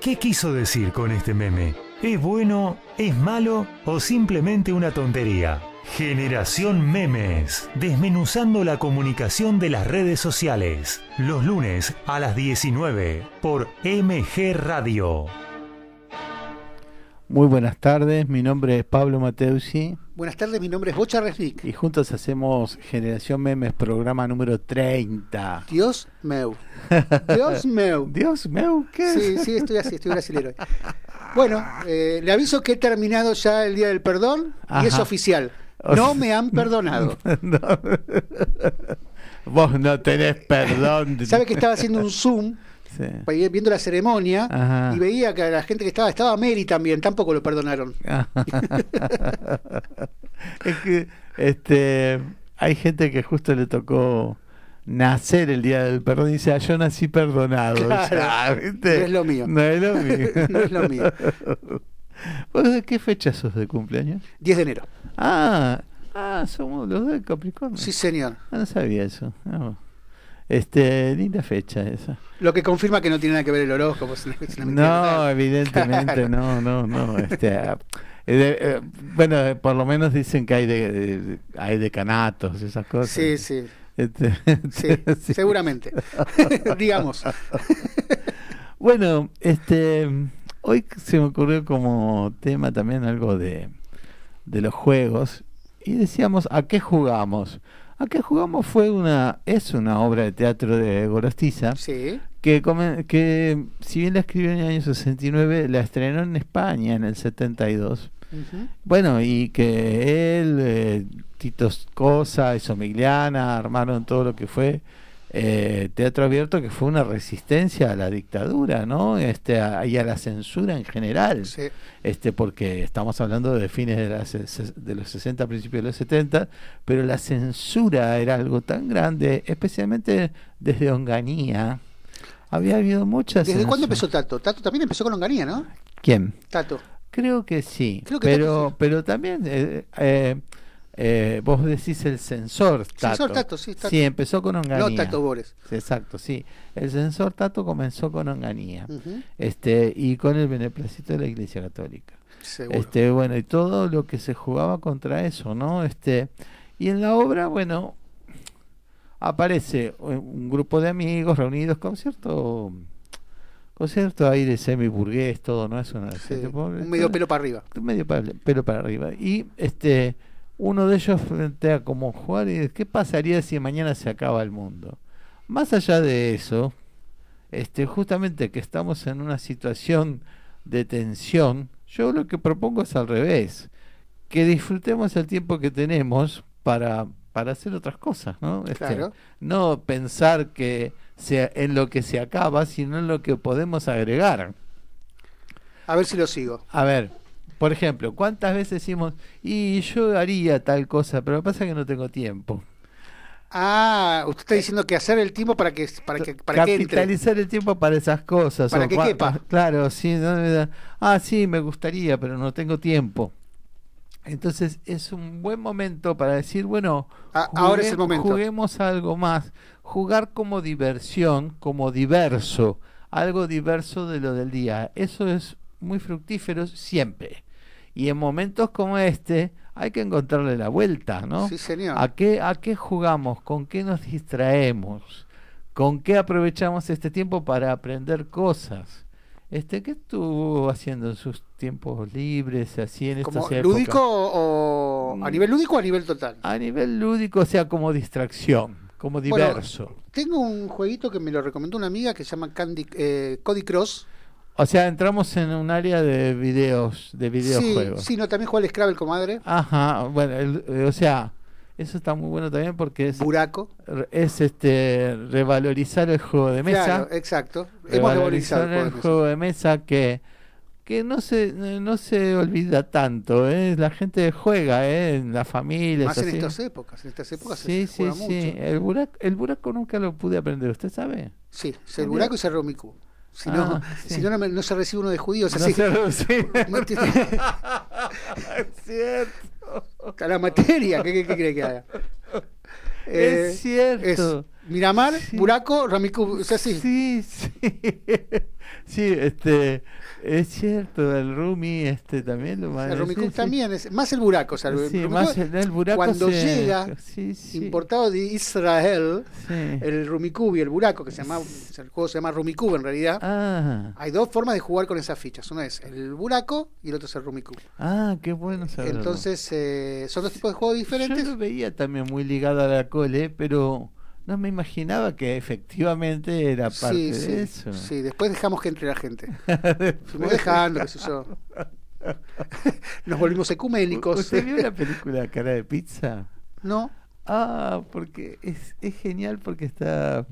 ¿Qué quiso decir con este meme? ¿Es bueno, es malo o simplemente una tontería? Generación Memes, desmenuzando la comunicación de las redes sociales, los lunes a las 19 por MG Radio. Muy buenas tardes, mi nombre es Pablo Mateusi. Buenas tardes, mi nombre es Bocha Resnick. Y juntos hacemos Generación Memes, programa número 30. Dios meu. Dios meu. Dios meu, ¿qué? Sí, sí, estoy así, estoy brasilero. Bueno, eh, le aviso que he terminado ya el Día del Perdón y es oficial. No me han perdonado. Vos no tenés perdón. ¿Sabe que estaba haciendo un Zoom? Viendo la ceremonia y veía que la gente que estaba, estaba Mary también, tampoco lo perdonaron. es que este hay gente que justo le tocó nacer el día del perdón y dice, ah, yo nací perdonado. Claro, no es lo mío. No es lo mío. no es lo mío. de qué fecha sos de cumpleaños? 10 de enero. Ah, ah somos los de Capricornio. Sí, señor. Ah, no sabía eso. Este, linda fecha esa. Lo que confirma que no tiene nada que ver el horóscopo. no, evidentemente, no, no, no. Este, eh, eh, bueno, por lo menos dicen que hay de, hay decanatos, esas cosas. Sí, sí. Este, sí, seguramente. Digamos. bueno, este, hoy se me ocurrió como tema también algo de, de los juegos y decíamos, ¿a qué jugamos? ¿A qué jugamos? Fue una, es una obra de teatro de Gorostiza. Sí. Que, que si bien la escribió en el año 69, la estrenó en España en el 72. Bueno, y que él, eh, Tito Cosa y Somigliana armaron todo lo que fue eh, teatro abierto que fue una resistencia a la dictadura, ¿no? Este, y a la censura en general. Este, porque estamos hablando de fines de, de los 60, principios de los 70, pero la censura era algo tan grande, especialmente desde Onganía. Había habido muchas. ¿Desde cuándo empezó Tato? Tato también empezó con Onganía, ¿no? ¿Quién? Tato. Creo que sí. pero, pero también eh, eh, eh, vos decís el sensor Tato. Sensor Tato, sí, Tato. Sí, empezó con Onganía. No Tato Bores. Exacto, sí. El sensor Tato comenzó con Onganía. este, y con el beneplácito de la Iglesia Católica. Seguro. Este, bueno, y todo lo que se jugaba contra eso, ¿no? Este, y en la obra, bueno, aparece un grupo de amigos reunidos con cierto con cierto aire semi burgués todo no es una un medio pelo para arriba un medio pelo para arriba y este uno de ellos plantea cómo jugar y qué pasaría si mañana se acaba el mundo. Más allá de eso, este, justamente que estamos en una situación de tensión, yo lo que propongo es al revés, que disfrutemos el tiempo que tenemos para, para hacer otras cosas, ¿no? Este, No pensar que sea en lo que se acaba, sino en lo que podemos agregar. A ver si lo sigo. A ver, por ejemplo, ¿cuántas veces decimos, y yo haría tal cosa, pero pasa que no tengo tiempo? Ah, usted está diciendo que hacer el tiempo para que para que para capitalizar el tiempo para esas cosas para que quepa. Claro, sí, ah, sí, me gustaría, pero no tengo tiempo. Entonces es un buen momento para decir, bueno, ah, ahora es el momento. Juguemos algo más, jugar como diversión, como diverso, algo diverso de lo del día. Eso es muy fructífero siempre. Y en momentos como este hay que encontrarle la vuelta, ¿no? Sí, señor. ¿A qué, ¿A qué jugamos? ¿Con qué nos distraemos? ¿Con qué aprovechamos este tiempo para aprender cosas? Este, ¿Qué estuvo haciendo en sus tiempos libres, así en ¿Como lúdico o a nivel lúdico o a nivel total? A nivel lúdico, o sea, como distracción, como diverso. tengo un jueguito que me lo recomendó una amiga que se llama Candy, eh, Cody Cross. O sea, entramos en un área de videos, de videojuegos. Sí, sí no, también juega el Scrabble, comadre. Ajá, bueno, eh, o sea, eso está muy bueno también porque es... Buraco. Es este, revalorizar el juego de mesa. Claro, exacto. Hemos revalorizado el, juego de mesa que que no se no se olvida tanto ¿eh? la gente juega ¿eh? en la familia más en estas épocas en estas épocas sí se juega sí sí el buraco el buraco nunca lo pude aprender usted sabe sí el buraco y cerró Miku si no, ah, si no, no, se recibe uno de judíos así. No se es cierto. la materia, ¿qué, qué, cree que haga? es eh, cierto. Miramar, Buraco, Rummikub, o sea, sí. Sí, sí. Sí, este, es cierto, el Rumi este también lo El Rummikub también, es, más el Buraco, o sea, el, sí, más el, el buraco cuando llega, importado de Israel, el Rummikub y el Buraco, que se llama, el juego se llama Rummikub en realidad, ah. hay dos formas de jugar con esas fichas, uno es el Buraco y el otro es el Rummikub. Ah, qué bueno saberlo. Entonces, eh, son dos tipos de juegos diferentes. Yo lo veía también muy ligado a la cole, pero no me imaginaba que efectivamente era parte de eso. Sí, después dejamos que entre la gente. Fuimos dejando, qué sé yo. Nos volvimos ecuménicos. ¿Usted vio la película Cara de Pizza? No. Ah, porque es, es genial porque está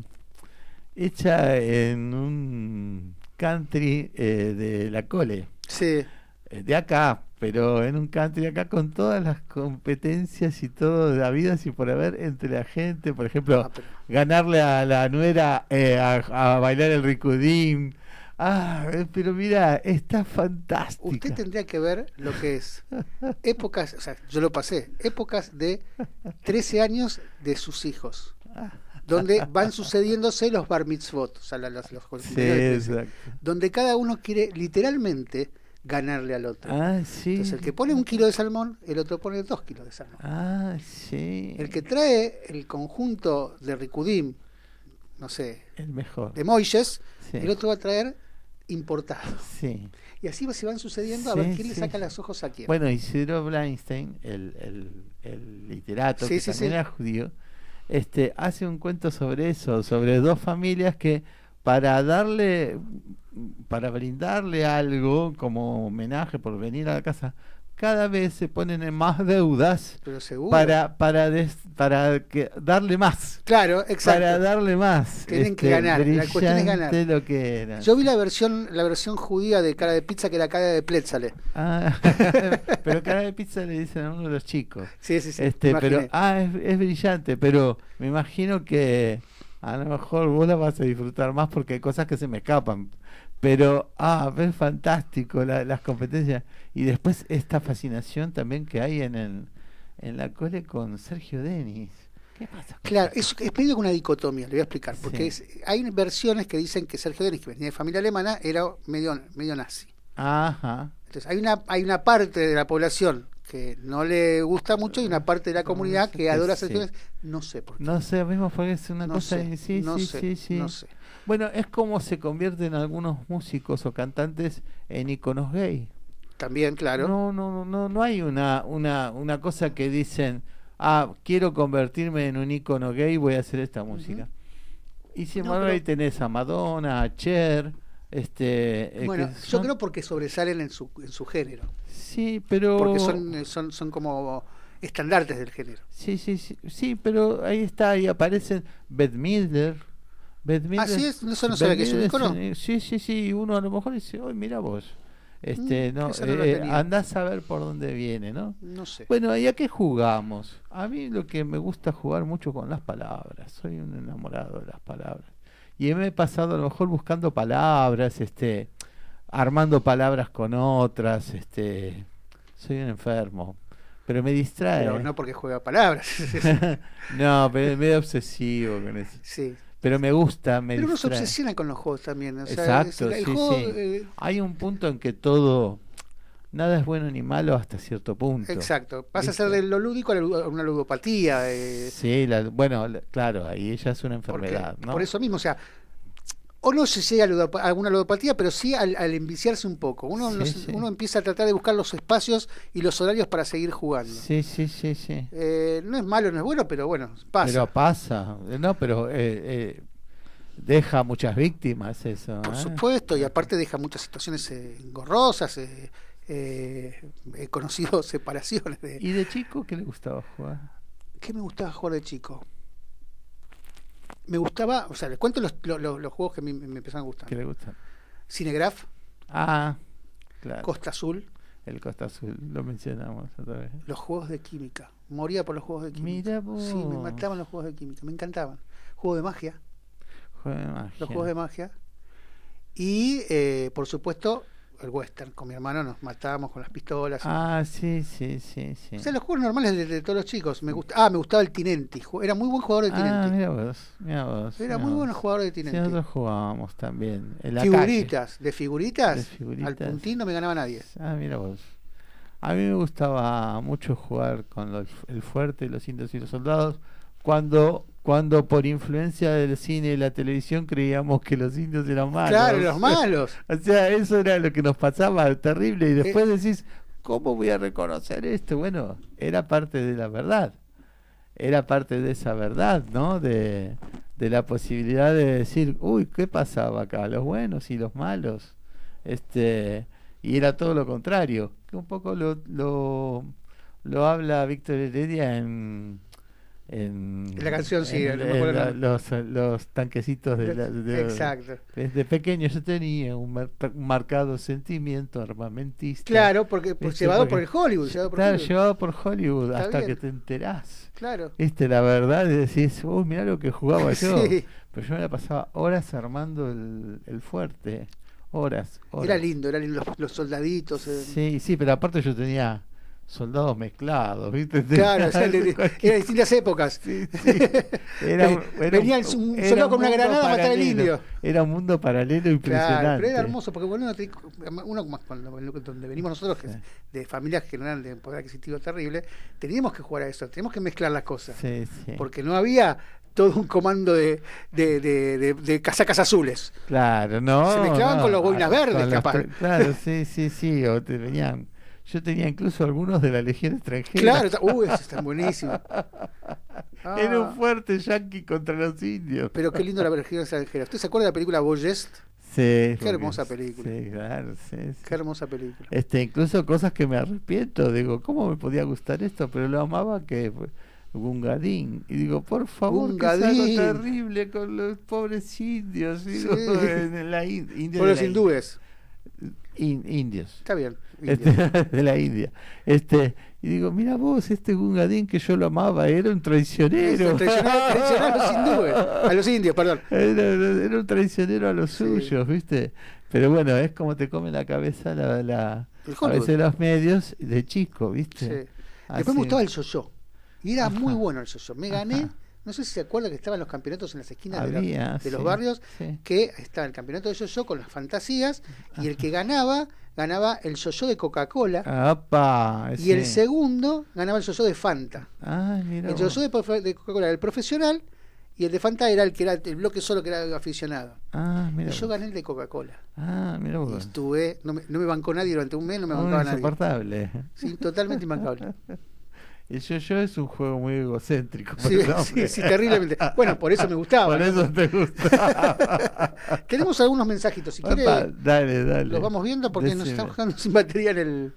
hecha en un country eh, de la cole. Sí. Eh, de acá, pero en un country acá con todas las competencias y todo de la vida y por haber entre la gente, por ejemplo, ah, ganarle a la nuera eh, a, bailar el ricudín. Ah, eh, pero mira, está fantástico. Usted tendría que ver lo que es épocas, o sea, yo lo pasé, épocas de 13 años de sus hijos donde van sucediéndose los bar mitzvot, o sea, los, los, donde cada uno quiere literalmente ganarle al otro. Ah, sí. Entonces, el que pone un kilo de salmón, el otro pone dos kilos de salmón. Ah, sí. El que trae el conjunto de Ricudim, no sé, el mejor. de Moisés, el otro va a traer importado. Sí. Y así se van sucediendo a ver quién le saca los ojos a quién. Bueno, Isidro Bleinstein, el, el, el literato, que también era judío, este, hace un cuento sobre eso, sobre dos familias que para darle para brindarle algo como homenaje por venir a la casa, cada vez se ponen en más deudas para para para que darle más. Claro, exacto. Para darle más. Tienen que este, ganar. La cuestión es ganar. Lo que era. Yo vi la versión la versión judía de cara de pizza que era cara de Pletzale. Ah, pero cara de pizza le dicen a uno de los chicos. Sí, sí, sí. Este, pero ah, es, es brillante, pero me imagino que a lo mejor vos la vas a disfrutar más porque hay cosas que se me escapan. Pero, ah, es fantástico las competencias. Y después esta fascinación también que hay en, el, en la cole con Sergio Denis. ¿Qué pasa? Claro, es, es medio una dicotomía, le voy a explicar. Porque hay versiones que dicen que Sergio Denis, que venía de familia alemana, era medio, medio nazi. Ajá. Entonces, hay una, hay una parte de la población que no le gusta mucho y una parte de la comunidad que adora a Sergio Denis. No sé por qué. No sé, mismo fue es una cosa. sí, sí, sí, sí. No sé. Bueno, es como se convierten algunos músicos o cantantes en iconos gay. También, claro. No, no, no, no hay una, una, una cosa que dicen, ah, quiero convertirme en un icono gay, voy a hacer esta música. Y sin embargo ahí tenés a Madonna, a Cher, este... Eh, bueno, yo creo porque sobresalen en su, en su género. Sí, pero... Porque son, eh, son, son como estandartes del género. Sí, sí, sí, sí, pero ahí está, ahí aparecen Beth Midler, Así es, eso no que es un icono. Sí, sí, sí, uno a lo mejor dice, hoy mira vos. Este, mm, no, eh, andás a ver por dónde viene, ¿no? No sé. Bueno, ¿y a qué jugamos? A mí lo que me gusta jugar mucho con las palabras. Soy un enamorado de las palabras. Y me he pasado a lo mejor buscando palabras, este, armando palabras con otras, este, soy un enfermo. Pero me distrae. Pero no porque juega palabras. no, pero es medio obsesivo con eso. Sí, pero me gusta, me Pero uno se obsesiona con los juegos también. Exacto, sí, sí. Eh, Hay un punto en que todo, nada es bueno ni malo hasta cierto punto. Exacto, pasa a ser de lo lúdico a una ludopatía. Eh. Sí, bueno, claro, ahí ella es una enfermedad. ¿no? Por eso mismo, o sea, o no se llega a alguna ludopatía, pero sí al, enviciarse un poco. Uno, uno empieza a tratar de buscar los espacios y los horarios para seguir jugando. Sí, sí, sí, sí. Eh, no es malo, no es bueno, pero bueno, pasa. Pero pasa, no, pero eh, eh, deja muchas víctimas eso. Por supuesto, y aparte deja muchas situaciones engorrosas. he conocido separaciones. De... ¿Y de chico qué le gustaba jugar? ¿Qué me gustaba jugar de chico? Me gustaba, o sea, les cuento los, los, juegos que mí me empezaron a gustar. ¿Qué le gustan? Cinegraph. Ah, claro. Costa Azul. El Costa Azul, lo mencionamos otra vez. Los juegos de química. Moría por los juegos de química. Mira vos. Sí, me mataban los juegos de química, me encantaban. Juego de magia. Juego de magia. Los juegos de magia. Y, eh, por supuesto, el western. Con mi hermano nos matábamos con las pistolas. Ah, sí, sí, sí, sí. O sea, los juegos normales de, de todos los chicos. Me gusta, ah, me gustaba el Tinenti. Era muy buen jugador de Ah, Tinenti. mira vos, mira vos. Era muy vos. buen jugador de Sí, Tinenti. nosotros jugábamos también. En la figuritas, de figuritas, De figuritas. al puntín no me ganaba nadie. Ah, mira vos. A mí me gustaba mucho jugar con los- el fuerte, los indios y los soldados. Cuando, cuando por influencia del cine y la televisión creíamos que los indios eran malos. Claro, los malos. O sea, eso era lo que nos pasaba terrible. Y después decís, ¿cómo voy a reconocer esto? Bueno, era parte de la verdad. Era parte de esa verdad, ¿no? De, de la posibilidad de decir, uy, ¿qué pasaba acá? Los buenos y los malos. Este, y era todo lo contrario. Que un poco lo, lo, lo habla Víctor Heredia en. En, la canción, sí, en- no me acuerdo la- los, los tanquecitos de, la- de- Exacto. desde pequeño yo tenía un, mar- un marcado sentimiento armamentista. Claro, porque pues, Este, llevado porque- por el Hollywood. Llevado por Claro, Hollywood. llevado por Hollywood Está hasta bien. que te enterás. Claro. Viste, la verdad, y decís, uy, mirá lo que jugaba yo. Sí. Pero yo me la pasaba horas armando el, el fuerte. Horas, horas. Era lindo, eran los, los soldaditos. eh. Sí, sí, pero aparte yo tenía soldados mezclados, ¿viste? Claro, o sea, distintas épocas. Sí, sí. Era, un- era Venía un era soldado con una granada a matar al indio. Era un mundo paralelo impresionante. Claro, pero era hermoso, porque bueno, uno, cuando, donde venimos nosotros, que es Sí. de familias que no eran de poder adquisitivo terrible, teníamos que jugar a eso, teníamos que mezclar las cosas. Sí, sí. Porque no había todo un comando de, de, de, de- de casacas azules. Claro, no. Se mezclaban no, con los boinas verdes, capaz. Claro, sí, sí, sí. O te venían. Yo tenía incluso algunos de la Legión extranjera. Claro, uy, eso está buenísimo. Era Ah, un fuerte yanqui contra los indios. Pero qué lindo la versión extranjera. ¿Usted se acuerda de la película Boyest? Sí, porque- hermosa película. Sí, claro, sí, sí. Qué hermosa película. Este, incluso cosas que me arrepiento. Digo, ¿cómo me podía gustar esto? Pero lo amaba que Gungadín. Y digo, por favor, que es algo Gungadín. terrible con los pobres indios. Digo, Sí. en la in- India de los hindúes. In- indios. Está bien. Este, de la India. Este, y digo, mira vos, este Gungadín que yo lo amaba, era un traicionero. Eso, traicionar, traicionar a los hindúes. A los indios, perdón. Era, era un traicionero a los Sí. suyos, ¿viste? Pero bueno, es como te come la cabeza la, la- a veces los medios de chico, ¿viste? Sí. Así- Después me gustaba el yo-yo. Y era Ajá. muy bueno el yo-yo. Me gané, Ajá. No sé si se acuerda que estaban los campeonatos en las esquinas de, la- los barrios, sí. que estaba el campeonato de yo-yo con las fantasías, y el que ganaba, ganaba el yo-yo de Coca-Cola, y el segundo ganaba el yo-yo de Fanta. Mira. El yo-yo de, Coca-Cola era el profesional, y el de Fanta era el que era el bloque solo que era aficionado. Ah, Y yo gané el de Coca-Cola. Ah, mira Y estuve, no me, no me bancó nadie durante un mes, no me bancaba nadie. insoportable. Sí, totalmente imbancable. El yo-yo es un juego muy egocéntrico. Sí, sí, sí, terriblemente. Bueno, por eso me gustaba. Por eso te gusta. Tenemos algunos mensajitos, si quiere Opa, dale, dale. los vamos viendo porque nos estamos quedando sin batería en el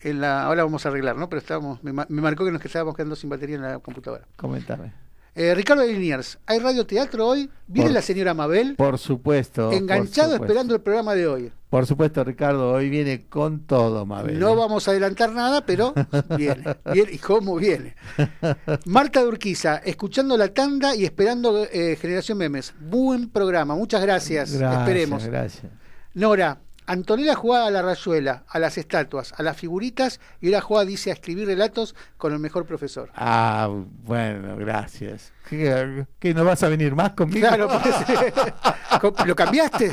en la ahora vamos a arreglar, ¿no? Pero estábamos me, me marcó que nos estábamos quedando sin batería en la computadora. Coméntame. Eh, Ricardo de Liniers, ¿hay radioteatro hoy? ¿Viene Por- la señora Mabel? Por supuesto. Enganchado por supuesto. esperando el programa de hoy. Por supuesto, Ricardo, hoy viene con todo, Mabel. No ¿eh? vamos a adelantar nada, pero viene. viene ¿Y cómo viene? Marta de Urquiza, escuchando la tanda y esperando eh, Generación Memes. Buen programa, muchas gracias. Gracias, Esperemos. Gracias. Nora, Antonella jugaba a la rayuela, a las estatuas, a las figuritas y ahora juega, dice, a escribir relatos con el mejor profesor. Ah, bueno, gracias. ¿Qué, qué, no vas a venir más conmigo? Claro, pues, ¿lo cambiaste?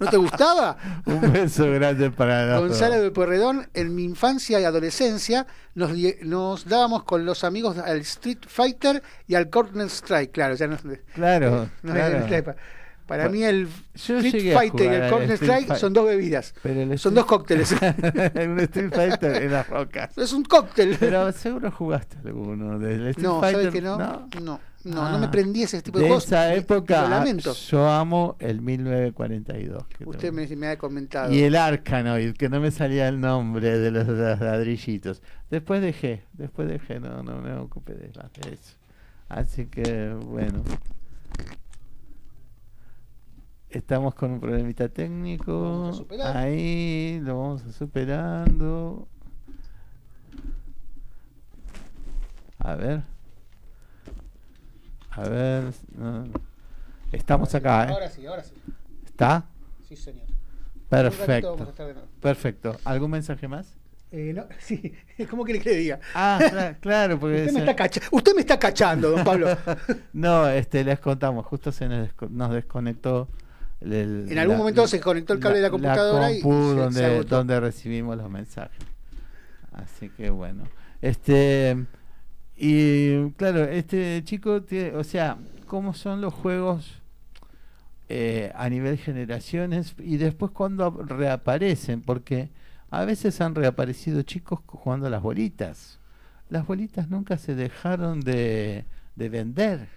¿No te gustaba? Un beso grande para Gonzalo de Pueyrredón, en mi infancia y adolescencia nos, nos dábamos con los amigos al Street Fighter y al Corner Strike, claro, ya no, Claro, no- claro. no- para Bueno, mí el Street Fighter y el Street Strike son dos bebidas, Pero el son dos cócteles. un Street Fighter en las rocas. es un cóctel. Pero seguro jugaste alguno del Street no, Fighter. ¿sabes que no? No, no, no, Ah, me prendí ese tipo de, de juegos. esa época, lamento. yo amo el 1942. que Usted me, me ha comentado. Y el Arkanoid, que no me salía el nombre de los, ladrillitos. Después dejé, después dejé, no, no me ocupé de eso. Así que, bueno. Estamos con un problemita Lo técnico. vamos a superar. Ahí, lo vamos a superando. A ver. A ver. no. Estamos acá, ¿eh? Ahora sí, ahora sí. ¿Está? Sí, señor. Perfecto. Perfecto. ¿Algún mensaje más? Eh, no, sí, ¿cómo quiere que le diga? Ah, claro, porque usted, me está cacha usted me está cachando, don Pablo. no, este, les contamos, justo se nos, desconectó. El, en algún momento se conectó el cable de la computadora y donde, donde recibimos los mensajes. Así que bueno, este y claro, este chico, tiene, o sea, cómo son los juegos eh, a nivel generaciones y después cuando reaparecen, porque a veces han reaparecido chicos jugando a las bolitas. Las bolitas nunca se dejaron de, vender.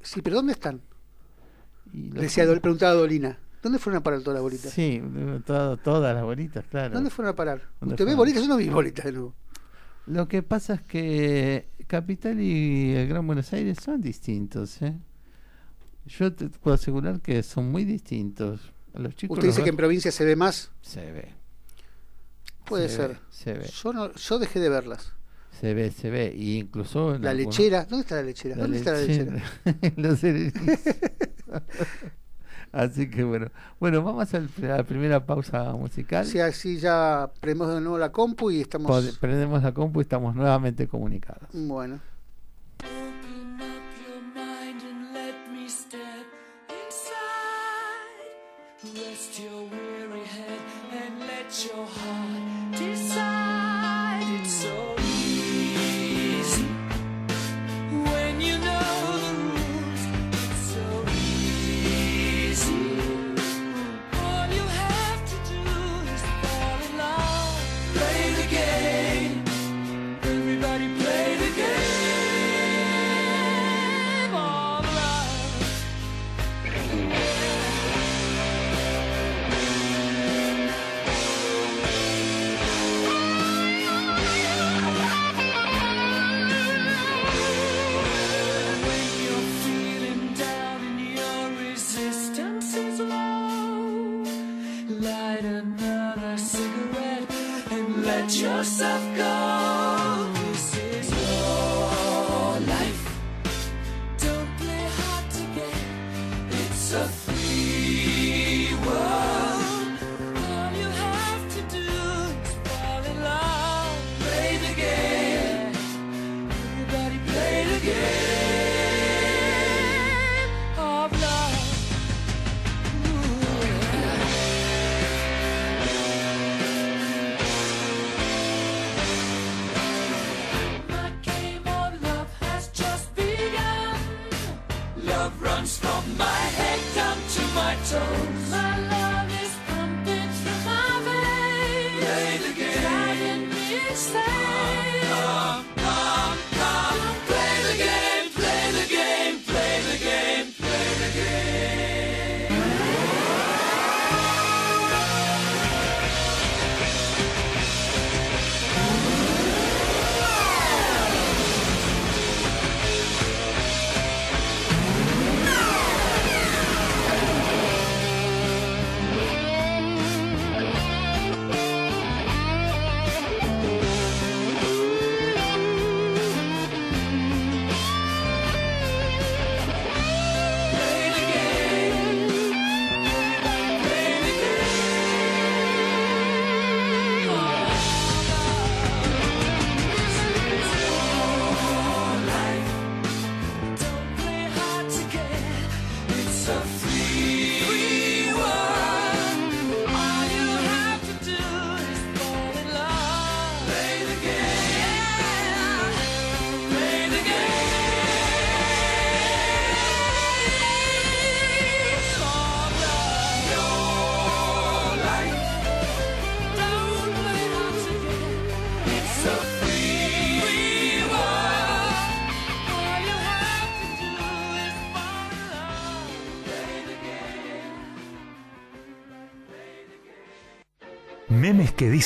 Sí, pero ¿dónde están? Y Decía, preguntaba Dolina. ¿Dónde fueron a parar todas las bolitas? Sí, todas las bolitas, claro. ¿Dónde fueron a parar? ¿Usted ve bolitas? Yo no vi bolitas de nuevo. Lo que pasa es que Capital y el Gran Buenos Aires son distintos. ¿eh? Yo te puedo asegurar que son muy distintos. los chicos ¿Usted dice que en provincia se ve más? Se ve. Puede ser. se ve. Yo, no, yo dejé de verlas. Se ve, se ve. Y incluso. La lechera. ¿Dónde está la lechera? ¿Dónde está la lechera? Así que bueno, bueno, vamos a la primera pausa musical. Sí, así ya prendemos de nuevo la compu y estamos. Prendemos la compu y estamos nuevamente comunicados. Bueno.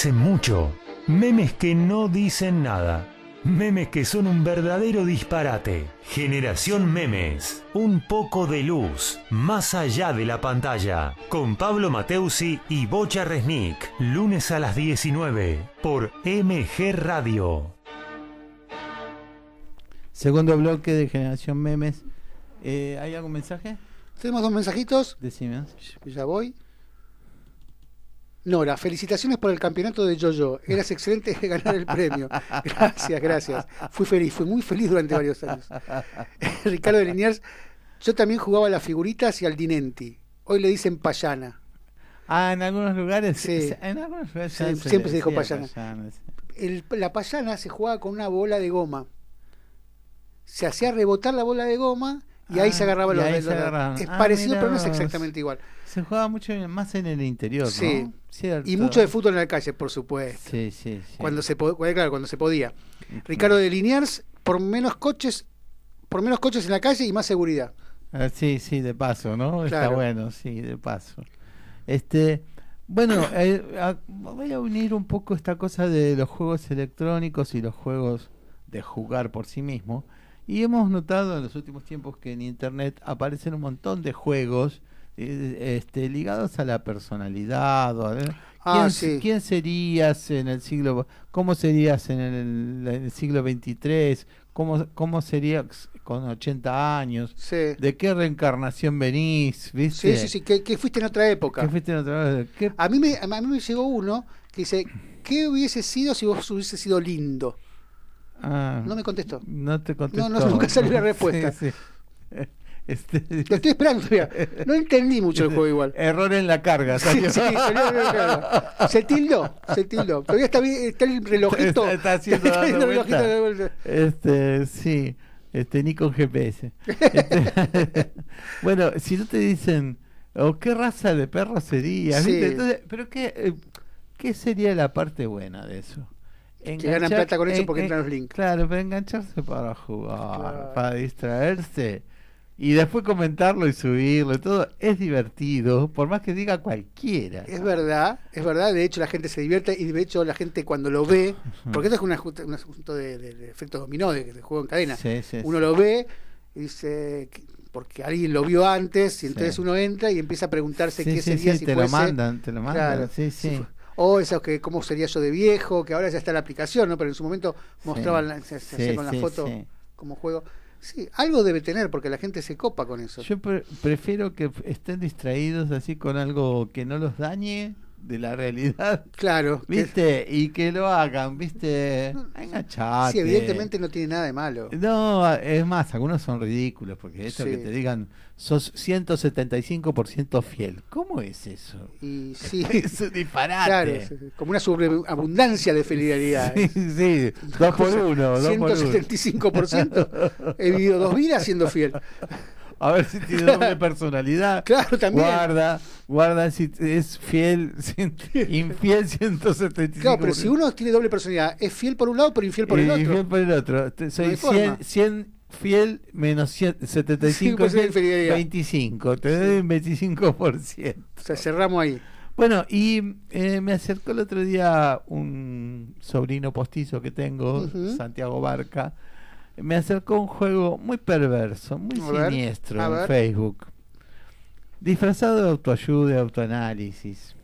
Dicen mucho, memes que no dicen nada, memes que son un verdadero disparate. Generación Memes, un poco de luz, más allá de la pantalla, con Pablo Mateusi y Bocha Resnick, lunes a las 19, por MG Radio. Segundo bloque de Generación Memes. Eh, ¿Hay algún mensaje? Tenemos dos mensajitos. Decime. Ya voy. Nora, felicitaciones por el campeonato de Yo-Yo. Eras excelente de ganar el premio. Gracias, gracias. Fui feliz, fui muy feliz durante varios años. Ricardo de Liniers, yo también jugaba a las figuritas y al Dinenti. Hoy le dicen payana. Ah, en algunos lugares. Sí. En algunos lugares Sí, ya siempre se dijo payana. El- la payana se jugaba con una bola de goma. Se hacía rebotar la bola de goma y ahí Ah, se agarraba los agarraban. Es Ah, parecido, pero no es exactamente igual. Se juega mucho más en el interior, Sí. ¿no? Cierto. Y mucho de fútbol en la calle, por supuesto. Sí, sí, sí. Cuando se claro, cuando se podía. Ricardo de Liniers, por menos coches, por menos coches en la calle y más seguridad. Ah, sí, sí, de paso, ¿no? Está bueno, sí, de paso. Este, bueno, eh, a- voy a unir un poco esta cosa de los juegos electrónicos y los juegos de jugar por sí mismo. Y hemos notado en los últimos tiempos que en Internet aparecen un montón de juegos eh, este, ligados a la personalidad. o a- Ah, ¿Quién, sí. quién serías en el siglo, cómo serías en el, en el siglo 23? ¿Cómo, ¿Cómo serías con 80 años? Sí. ¿De qué reencarnación venís? ¿Viste? Sí, sí, sí, que, que fuiste en otra época. ¿Qué fuiste en otra vez? ¿Qué- A mí, me, a mí me llegó uno que dice, ¿qué hubiese sido si vos hubiese sido lindo? Ah, No me contestó. no te contestó. no, nunca salió la respuesta. Sí, sí. Este, Lo estoy esperando todavía. No entendí mucho el juego igual. Error en la carga. Salió. sí, salió. Se tildó, se tildó. Todavía está, bien, está el relojito. Está- está haciendo está dando el relojito vuelta. de vuelta. Este, sí, este, ni con GPS. Este, bueno, si no te dicen, o qué raza de perro sería, Sí. Entonces, pero qué, eh, ¿qué sería la parte buena de eso? Ganan plata con eso porque entran los links. Claro, pero engancharse para jugar, Claro. para distraerse. Y después comentarlo y subirlo y todo, es divertido, por más que diga cualquiera. Es verdad, es verdad. De hecho, la gente se divierte y de hecho, la gente cuando lo ve, porque esto es un asunto de, de, de efectos dominó, de, de juego en cadena. Sí, sí, Uno sí. lo ve y dice, que- porque alguien lo vio antes y entonces uno entra y empieza a preguntarse qué sería si te lo mandan, te lo mandan, Claro, sí, sí. O eso que cómo sería yo de viejo, que ahora ya está la aplicación, ¿no? Pero en su momento mostraban la- se- se Sí, hacía con la foto como juego. Sí, algo debe tener porque la gente se copa con eso. Yo pre- prefiero que estén distraídos así con algo que no los dañe de la realidad, Claro. que- ¿viste? Y que lo hagan, ¿viste? No, sí, evidentemente no tiene nada de malo. No, es más, algunos son ridículos, porque eso Sí. que te digan, sos 175% fiel. ¿Cómo es eso? Y sí, Es un disparate. claro, como una sobreabundancia de fidelidad. Sí, sí, dos por uno, dos por uno. 175%. He vivido dos vidas siendo fiel. A ver si tiene doble personalidad. Claro, también. Guarda, guarda si es fiel, cien- infiel 175. Claro, pero si uno tiene doble personalidad, es fiel por un lado, pero infiel por el Y otro. Fiel por el otro. Soy hay 100, forma. 100 fiel menos 100 75 Sí, pues, fiel, infidelidad. 25. Te doy un 25%. O sea, cerramos ahí. Bueno, y eh, me acercó el otro día un sobrino postizo que tengo. Santiago Barca. Me acercó un juego muy perverso, muy A ver, siniestro a en ver. Facebook. Disfrazado de autoayuda, autoanálisis.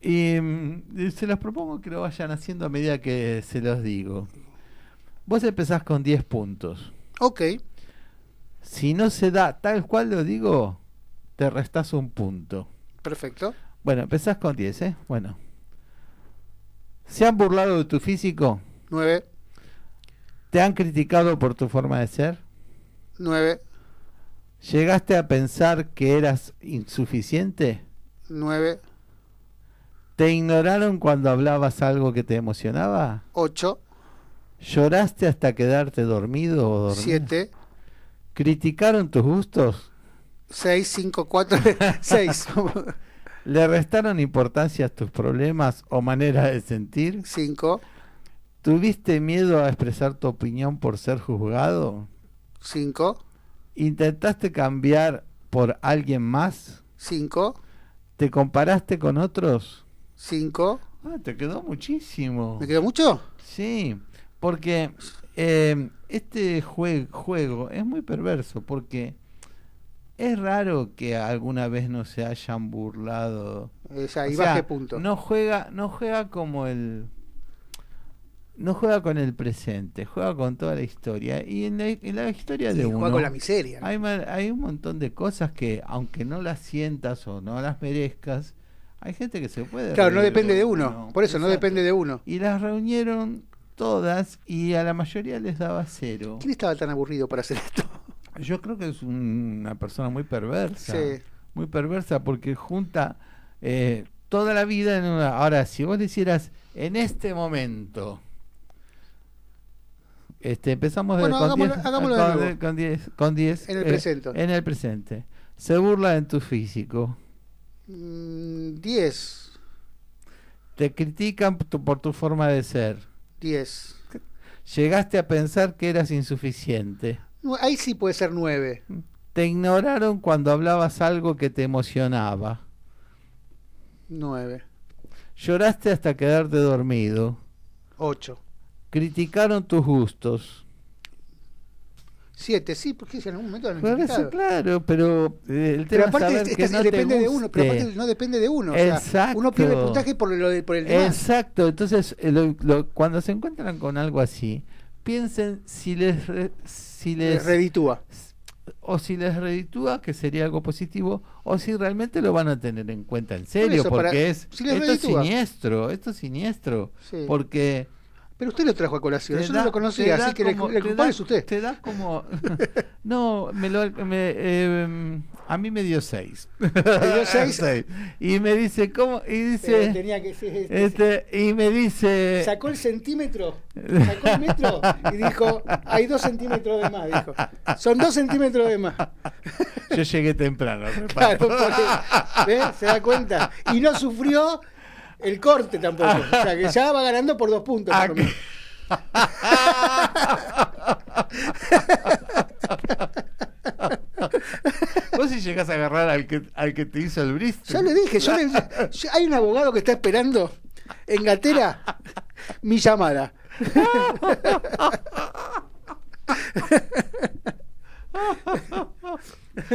Y mm, se los propongo que lo vayan haciendo a medida que se los digo. Vos empezás con 10 puntos. Ok, Si no se da tal cual lo digo, te restás un punto. perfecto. Bueno, empezás con 10, ¿eh? Bueno. ¿Se han burlado de tu físico? 9, ¿Te han criticado por tu forma de ser? 9, ¿Llegaste a pensar que eras insuficiente? 9, ¿Te ignoraron cuando hablabas algo que te emocionaba? 8, ¿Lloraste hasta quedarte dormido o dormida? 7, ¿Criticaron tus gustos? 6, 5, 4, 6, ¿Le restaron importancia a tus problemas o manera de sentir? 5, ¿Tuviste miedo a expresar tu opinión por ser juzgado? 5, ¿Intentaste cambiar por alguien más? 5, ¿Te comparaste con otros? 5. Ah, te quedó muchísimo. ¿Me quedó mucho? Sí, porque eh, este jue- juego es muy perverso, porque es raro que alguna vez no se hayan burlado. O sea, y O sea, punto. No juega, no juega como el no juega con el presente, juega con toda la historia. Y en la, en la historia de juega uno con la miseria. ¿no? hay, un montón de cosas que, aunque no las sientas o no las merezcas, Hay gente que se puede. Claro, no depende de uno. uno. Por eso, no depende de uno. Y las reunieron todas y a la mayoría les daba cero. ¿Quién estaba tan aburrido para hacer esto? Yo creo que es un- una persona muy perversa. Sí. Muy perversa porque junta eh, toda la vida en una. Ahora, si vos le hicieras en este momento. Este, empezamos de- Bueno, con hagámoslo- 10 hagámoslo de con, nuevo. con 10 con 10, En el eh, presente. en el presente. Se burla en tu físico. Mm, 10. Te critican tu- por tu forma de ser. 10. Llegaste a pensar que eras insuficiente. Ahí sí puede ser 9. Te ignoraron cuando hablabas algo que te emocionaba. 9. Lloraste hasta quedarte dormido. 8. Criticaron tus gustos. 7. Sí, porque en algún momento lo han eso, claro, pero eh, el tema Pero es aparte, saber es- que no depende de uno. Pero aparte no depende de uno. o sea, Exacto. uno pierde puntaje por, lo, de- por el demás. Exacto, entonces eh, lo- lo- cuando se encuentran con algo así, piensen si les re- si Les les reditúa. o si les reditúa que sería algo positivo o si realmente lo van a tener en cuenta en serio eso, para- porque es si esto es siniestro, esto es siniestro Sí. porque Pero usted lo trajo a colación. Yo da- no lo conocía, así que le- como- el culpable es usted. Te da como no, me lo me, eh, a mí me dio seis. dio seis? Y me dice, ¿cómo? Y dice tenía que ser este- este y me dice Sacó el centímetro, sacó el metro y dijo, hay dos centímetros de más, dijo. Son dos centímetros de más. yo llegué temprano. Claro, porque, ¿ves? Se da cuenta. Y no sufrió el corte tampoco. O sea, que ya va ganando por dos puntos. por menos. Vos si llegás a agarrar al que, al que te hizo el Bristol. Ya le dije, yo le- yo- hay un abogado que está esperando en Gatera mi llamada.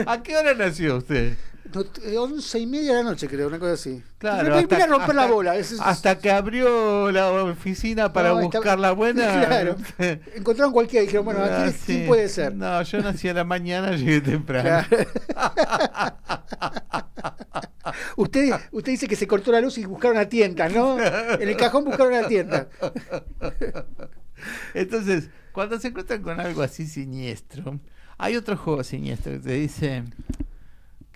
¿A qué hora nació usted? No, t- once y media de la noche, creo, una cosa así. Claro, Viene a romper la hasta- bola. es- es- hasta que abrió la oficina para No, está- buscar la buena. Claro. Encontraron cualquiera y dijeron, bueno, Ah, ¿quién, sí. quién puede ser? No, yo nací a la mañana, llegué temprano. Claro. usted, usted dice que se cortó la luz y buscaron a tientas, ¿no? En el cajón buscaron a tientas. Entonces, cuando se encuentran con algo así siniestro, hay otro juego siniestro que te dice,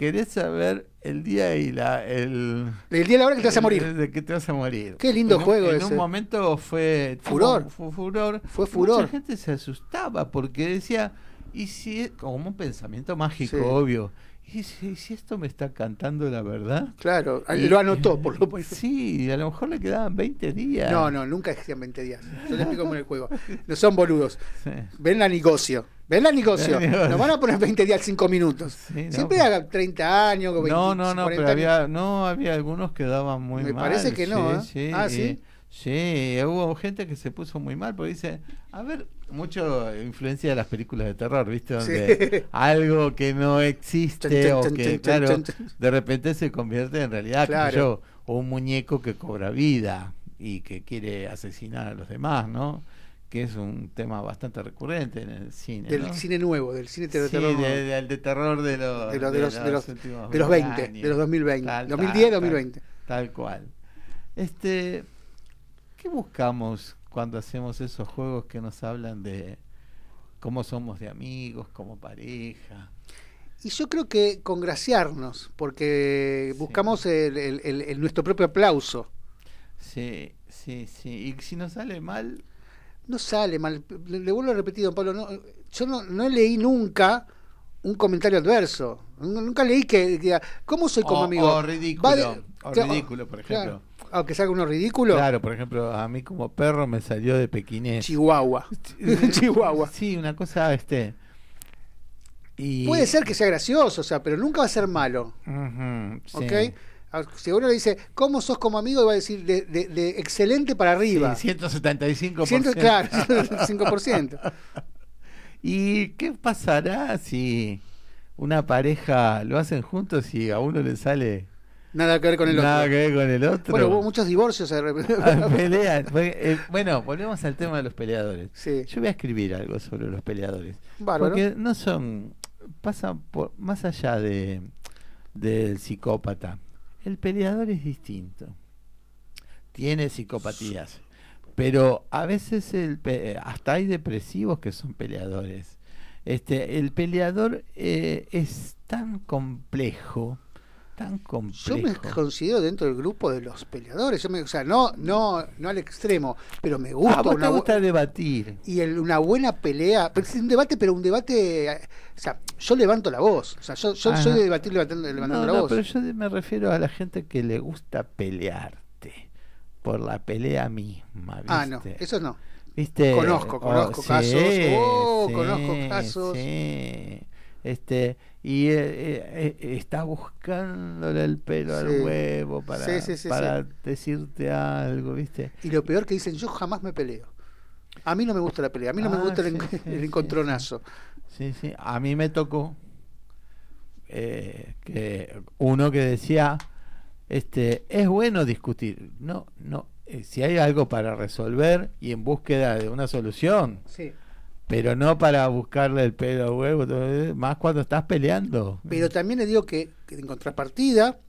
¿querés saber el día y la... El, El día y la hora que te vas a morir. De que te vas a morir. Qué lindo En un- juego En ese. un momento fue... Furor. Fue furor. Fue furor. Mucha gente se asustaba porque decía, y si... es- Como un pensamiento mágico, Sí. obvio. ¿Y si, si esto me está cantando la verdad? Claro, Y- lo anotó, por lo menos. Sí, a lo mejor le quedaban 20 días. No, no, nunca existían 20 días. Yo les explico cómo el juego. No son boludos. Sí. Ven la negocio. Ven la negocio. Nos van a poner 20 días, 5 minutos. Sí, no, Siempre pero- haga 30 años. o 20, No, no, no, 40 pero años. había, no, había algunos que daban muy Me mal. parece que no, ¿eh? Ah, ¿sí? Sí, hubo gente que se puso muy mal porque dice, a ver, mucho influencia de las películas de terror, ¿viste? Donde Sí. algo que no existe o que, claro, de repente se convierte en realidad, Claro. yo, o un muñeco que cobra vida y que quiere asesinar a los demás, ¿no? Que es un tema bastante recurrente en el cine. Del ¿no? cine nuevo, del cine de Sí, terror. de- del de terror de los, de los, de los, de los, últimos de los 20, años. de los 2020. Tal, 2010, tal, 2020. Tal cual. Este, ¿qué buscamos cuando hacemos esos juegos que nos hablan de cómo somos de amigos, como pareja? Y yo creo que congraciarnos, porque Sí. buscamos el, el- el- el- nuestro propio aplauso. Sí, sí, sí. Y si nos sale mal, No sale mal. Le, le vuelvo a repetir, don Pablo, no, yo no, no leí nunca un comentario adverso. Nunca leí que, que diga, ¿cómo soy como O- amigo? o ridículo, de- o ridículo, por claro. Aunque salga uno ridículo, claro, por ejemplo, a mí como perro me salió de pequinés. Chihuahua. Chihuahua. Sí, una cosa, este. Y... Puede ser que sea gracioso, o sea, pero nunca va a ser malo. ¿Ok? Si uno le dice, ¿cómo sos como amigo? va a decir de, de- de excelente para arriba. Sí, 175%. Ciento- claro, 5%. ¿Y qué pasará si una pareja lo hacen juntos y a uno le sale Nada que ver con el otro. nada que ver con el otro? Bueno, hubo muchos divorcios. eh, Ah, pelean. Fue- eh, Bueno, volvemos al tema de los peleadores. Sí. Yo voy a escribir algo sobre los peleadores. Bárbaro. Porque no son. pasan por más allá de del psicópata. el peleador es distinto. Tiene psicopatías. Pero a veces el hasta hay depresivos que son peleadores. Este, el peleador eh, es tan complejo, tan complejo. Yo me considero dentro del grupo de los peleadores. Yo me, o sea, no, no, no al extremo, pero me gusta. Ah, una gusta debatir. Y una buena pelea. es un debate, pero un debate. O sea, yo levanto la voz. O sea, yo, yo soy de debatir levantando, levantando la no, voz. Pero yo me refiero a la gente que le gusta pelearte por la pelea misma. ¿viste? Ah, no, eso no. ¿Viste? Conozco, conozco oh, casos. oh, conozco casos. Este, y eh, eh, eh, está buscándole el pelo al huevo para, para decirte algo, ¿viste? Y lo peor que dicen, yo jamás me peleo. A mí no me gusta la pelea, a mí no me ah, gusta el, el encontronazo. Sí, sí, a mí me tocó que uno que decía, este, es bueno discutir. No, no, si hay algo para resolver y en búsqueda de una solución. Sí pero no para buscarle el pelo a huevo, más cuando estás peleando. Pero también le digo que, en contrapartida,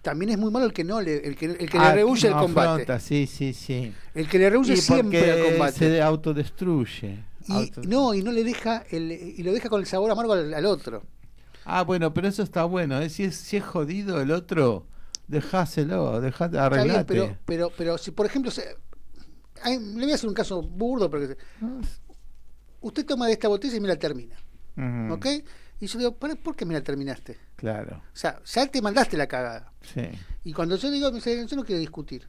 también es muy malo el que no le, el que, el que le ah, rehuye el combate. sí, sí, sí. El que le rehuye siempre el combate. Se autodestruye. Y, No, y no le deja el, y lo deja con el sabor amargo al, otro. Ah, bueno, pero eso está bueno. ¿eh? Si, es, si es jodido el otro, dejáselo, dejate, arreglate. pero, pero, pero si por ejemplo, se, le voy a hacer un caso burdo, pero usted toma de esta botella y me la termina. ¿Ok? Y yo digo, ¿por qué me la terminaste? Claro. O sea, ya te mandaste la cagada. Sí. Y cuando yo digo, yo no quiero discutir.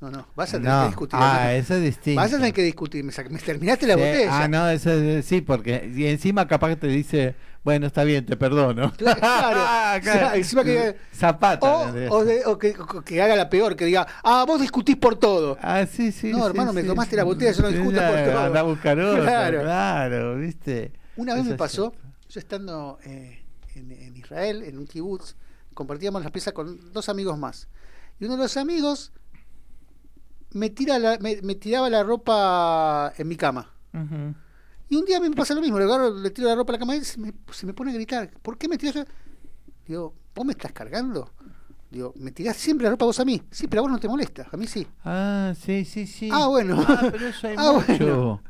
No, no, vas a tener que discutir. Ah, eso es distinto. Vas a tener que discutir. Me, terminaste la botella. Ah, no, eso es, sí, porque y encima capaz que te dice, bueno, está bien, te perdono. Claro, claro. encima que. Zapata. O, o, que, que, haga la peor, que diga, ah, vos discutís por todo. Ah, sí, sí. No, hermano, me tomaste la botella, yo no discuto por todo. Anda a buscar otra, claro. claro, ¿viste? Una vez me pasó, yo estando eh, en, en, Israel, en un kibutz, compartíamos la pieza con dos amigos más. Y uno de los amigos me, tira la, me, tiraba la ropa en mi cama. Y un día me pasa lo mismo, le, agarro, le tiro la ropa a la cama y se me, se me pone a gritar, ¿por qué me tiras? Digo, ¿vos me estás cargando? Digo, me tirás siempre la ropa vos a mí. Sí, pero a vos no te molesta, a mí sí. Ah, sí, sí, sí. Ah, bueno. Ah, pero eso hay ah, mucho.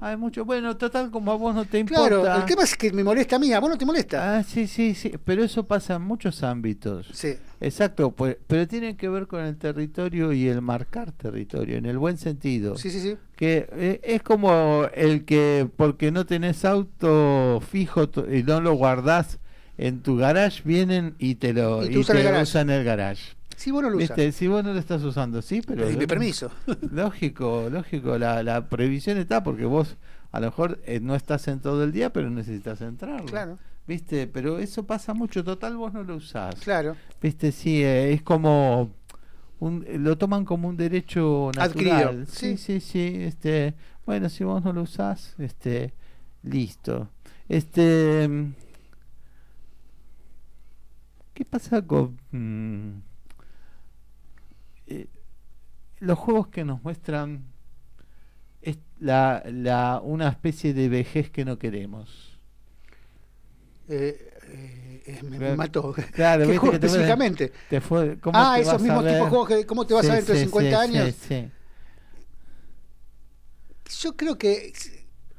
Hay mucho. Bueno, total, como a vos no te importa. Claro, el tema es que me molesta a mí, a vos no te molesta. Ah, sí, sí, sí. Pero eso pasa en muchos ámbitos. Sí. Exacto, pues, pero tiene que ver con el territorio y el marcar territorio, en el buen sentido. Sí, sí, sí. Que eh, es como el que, porque no tenés auto fijo y no lo guardás en tu garage, vienen y te lo y, te usan el garage. Si vos no lo usas. Si vos no lo estás usando, sí, pero... mi permiso. Lógico, lógico. La, la prohibición está porque vos a lo mejor eh, no estás en todo el día, pero necesitas entrar. Claro. ¿Viste? Pero eso pasa mucho. Total, vos no lo usás. Claro. ¿Viste? Sí, eh, es como... Un, lo toman como un derecho natural. Adquirido. Sí, sí, sí. Este, bueno, si vos no lo usás, este, listo. Este... ¿Qué pasa con... Mm, los juegos que nos muestran es la, la, una especie de vejez que no queremos. Eh, eh, me, mató. Claro, ¿Qué específicamente? Te fue, ah, esos mismos tipos de juegos, que, ¿cómo te vas a ver dentro de 50 años? Yo creo que,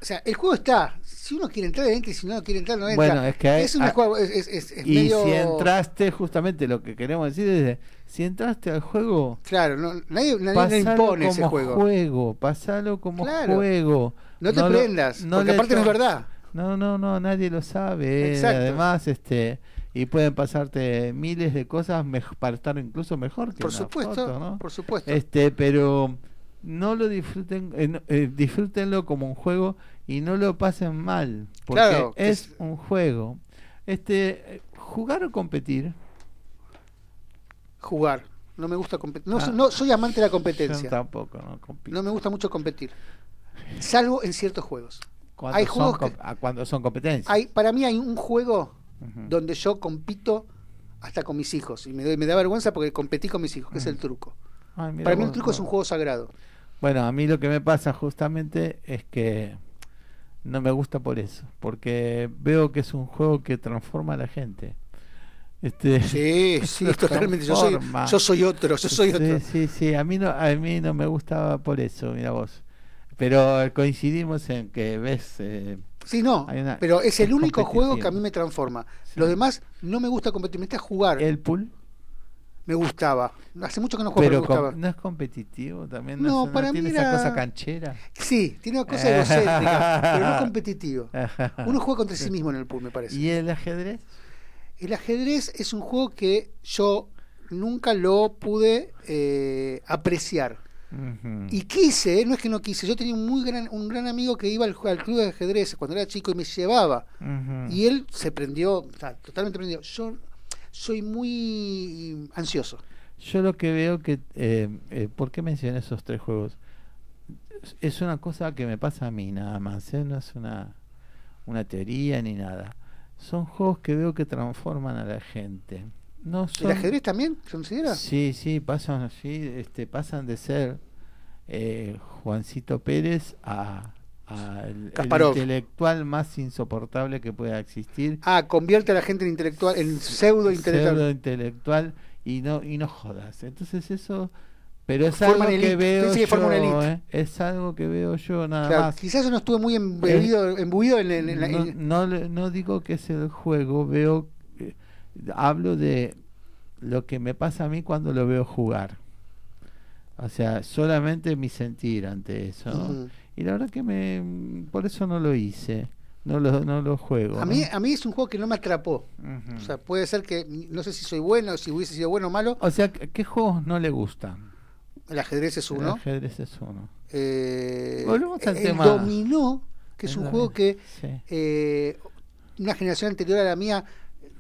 o sea, el juego está, si uno quiere entrar, entra y si no quiere entrar, no entra. Bueno, es que es, un juego, es, es, es y si entraste, justamente lo que queremos decir es, si entraste al juego, claro, no, nadie, nadie impone ese juego. juego. Pasalo como juego. No te prendas, porque aparte no es verdad. No, no, no, nadie lo sabe. Eh, además, este y pueden pasarte miles de cosas para estar incluso mejor que por supuesto, ¿no? Por supuesto. Este, pero no lo disfruten, eh, eh, disfrútenlo como un juego y no lo pasen mal, porque es, un juego. Este, jugar o competir. Jugar. No me gusta competir. No, ah. no, soy amante de la competencia. tampoco, no No me gusta mucho competir. Salvo en ciertos juegos. Hay juegos que, cuando son competencias. Hay, para mí hay un juego donde yo compito hasta con mis hijos. Y me, me da vergüenza porque competí con mis hijos, que es el truco. para mí el truco es un juego sagrado. Bueno, a mí lo que me pasa justamente es que no me gusta por eso, porque veo que es un juego que transforma a la gente. Este, sí, sí, totalmente. Yo soy, yo soy otro, yo soy otro. Sí, sí, a mí no, a mí no me gustaba por eso, mira vos. Pero coincidimos en que ves. Eh, sí, no, pero es el único juego que a mí me transforma. Lo demás no me gusta competir, me gusta jugar. ¿El pool? Me gustaba. Hace mucho que no juego, pero me gustaba. ¿No es competitivo también? ¿No, no para tiene esa cosa canchera? Sí, tiene una cosa egocéntrica, pero no competitivo. Uno juega contra sí mismo en el pool, me parece. ¿Y el ajedrez? El ajedrez es un juego que yo nunca lo pude eh, apreciar. Y quise, no es que no quise, yo tenía un muy gran, un gran amigo que iba al, club de ajedrez cuando era chico y me llevaba. Y él se prendió, totalmente prendió. Yo soy muy ansioso. Yo lo que veo que, eh, eh, ¿por qué mencioné esos tres juegos? Es una cosa que me pasa a mí nada más, ¿eh? no es una, una teoría ni nada. Son juegos que veo que transforman a la gente. No ¿El ajedrez también se considera? Sí, sí, pasan, así este, pasan de ser eh, Juancito Pérez a, el, intelectual más insoportable que pueda existir. Ah, convierte a la gente en intelectual, en pseudo intelectual. Pseudo intelectual y no y no jodas. Entonces eso pero es algo que veo yo, ¿eh? es algo que veo yo nada más. Quizás yo no estuve muy embebido, en, la, no, no, digo que es el juego, veo hablo de lo que me pasa a mí cuando lo veo jugar. O sea, solamente mi sentir ante eso. Y la verdad que me por eso no lo hice. No lo, no lo juego. A mí, a mí es un juego que no me atrapó. O sea, puede ser que, no sé si soy bueno, si hubiese sido bueno o malo. O sea, ¿qué juegos no le gustan? El ajedrez es uno. El ajedrez es uno. Eh, el dominó, que es un juego que eh, una generación anterior a la mía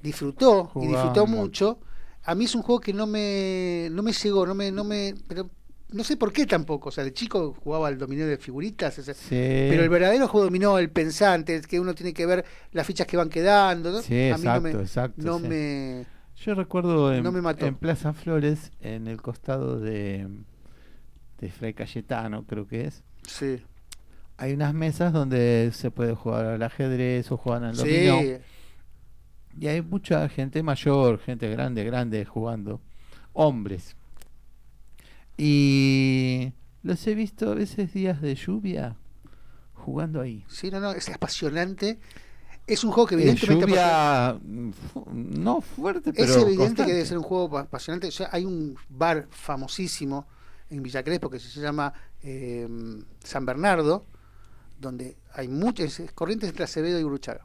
disfrutó y disfrutó mucho. A mí es un juego que no me no me llegó, no me no me pero no sé por qué tampoco, o sea, de chico jugaba al dominó de figuritas, pero el verdadero juego dominó, el pensante, que uno tiene que ver las fichas que van quedando, ¿no? Sí, exacto, exacto. No me Yo recuerdo en, en Plaza Flores, en el costado de, de Fray Cayetano, creo que es. Sí. Hay unas mesas donde se puede jugar al ajedrez o jugar al dominó. Sí y hay mucha gente mayor, gente grande, grande jugando, hombres. Y los he visto a veces días de lluvia jugando ahí. Sí, no, no, es apasionante. Es un juego que evidentemente... lluvia no fuerte, pero Es evidente que debe ser un juego apasionante. O sea, hay un bar famosísimo en Villa Crespo que se llama eh, San Bernardo, donde hay muchas corrientes entre Acevedo y Uruchaga.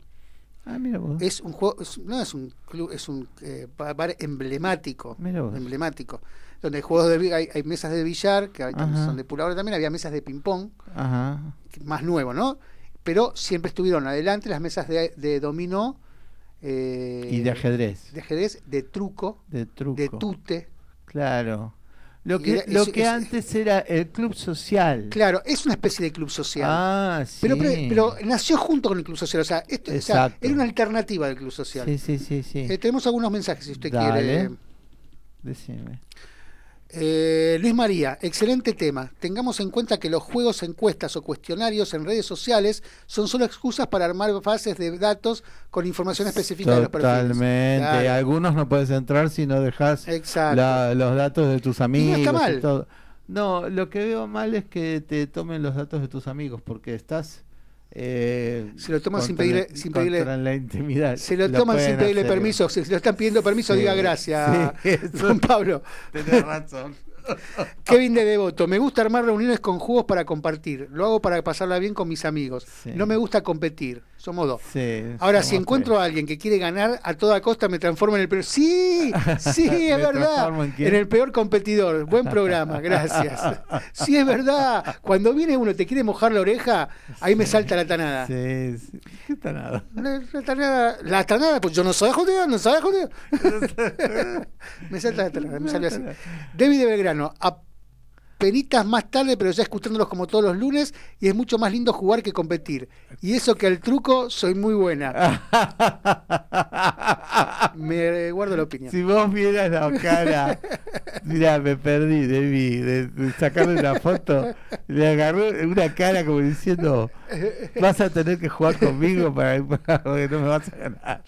Ah, mira vos. Es un juego, no es un club, es un eh, bar emblemático, emblemático, donde hay juegos de hay, hay mesas de billar que son de puladora también, había mesas de ping pong, más nuevo, ¿no? Pero siempre estuvieron adelante las mesas de, de dominó eh, y de ajedrez, de ajedrez, de truco, de truco, de tute, claro. Lo que, lo que antes era el club social. Claro, es una especie de club social. Ah, sí. Pero, pero, nació junto con el club social. O sea, esto, o sea, era una alternativa del club social. Sí, sí, sí. sí. Eh, tenemos algunos mensajes si usted quiere. Decime. Eh, Luis María, excelente tema. Tengamos en cuenta que los juegos, encuestas o cuestionarios en redes sociales son solo excusas para armar bases de datos con información específica de los perfiles. Totalmente. Algunos no puedes entrar si no dejas los datos de tus amigos. no está mal. No, lo que veo mal es que te tomen los datos de tus amigos porque estás eh, se lo toman sin pedirle, sin pedirle la intimidad. Se lo, toman sin pedirle permiso. Si lo están pidiendo permiso, diga gracias, Juan Pablo. Tenés razón. Kevin de Devoto, me gusta armar reuniones con juegos para compartir. Lo hago para pasarla bien con mis amigos. No me gusta competir. Somos dos. Ahora, si encuentro a alguien que quiere ganar a toda costa, me transformo en el peor. Sí, sí, es verdad. En, el peor competidor. Buen programa, gracias. Sí, es verdad. Cuando viene uno y te quiere mojar la oreja, ahí me salta la tanada. Sí, sí. ¿Qué tanada? La, tanada, la tanada, pues yo no soy jodido, no soy jodido. me salta la tanada, me sale así. David de Belgrano bueno, penitas más tarde, pero ya escuchándolos como todos los lunes, y es mucho más lindo jugar que competir. Y eso que al truco soy muy buena. me guardo la opinión. Si vos vieras la cara, mira, me perdí, debí de, sacarle una foto, le agarró una cara como diciendo, vas a tener que jugar conmigo para, que no me vas a ganar.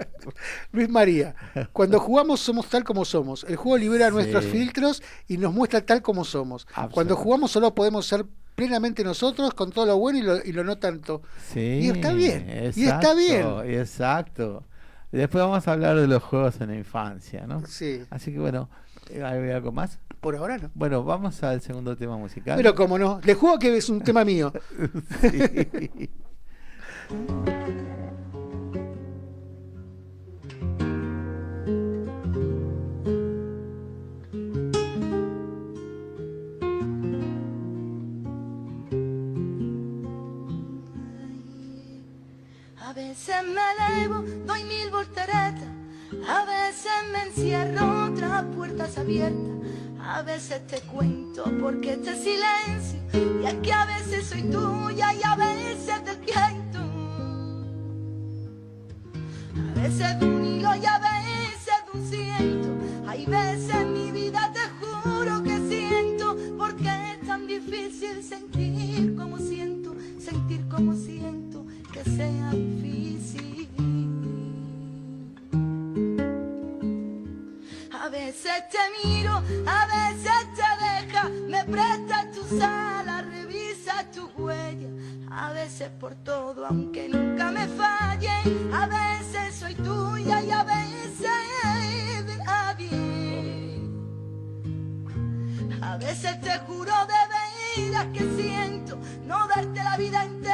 Luis María, cuando jugamos somos tal como somos. El juego libera nuestros filtros y nos muestra tal como somos. Cuando jugamos solo podemos ser plenamente nosotros con todo lo bueno y lo, y lo no tanto. Sí, y está bien. y está bien. Exacto. Después vamos a hablar de los juegos en la infancia, ¿no? Sí. Así que bueno, ¿hay algo más? Por ahora no. Bueno, vamos al segundo tema musical. Pero como no, le juego que es un tema mío. sí. veces me elevo, doy mil volteretas, a veces me encierro otras puertas abiertas, a veces te cuento porque este silencio, y es que a veces soy tuya y a veces del viento, a veces de un hilo y a veces de un ciento, hay veces en mi vida te juro que siento, porque es tan difícil sentir como siento, sentir como siento que sea difícil. Veces te miro, a veces te deja, me prestas tu sala, revisa tu huella. A veces por todo, aunque nunca me falle, a veces soy tuya y a veces de nadie. A veces te juro de veras que siento no darte la vida entera,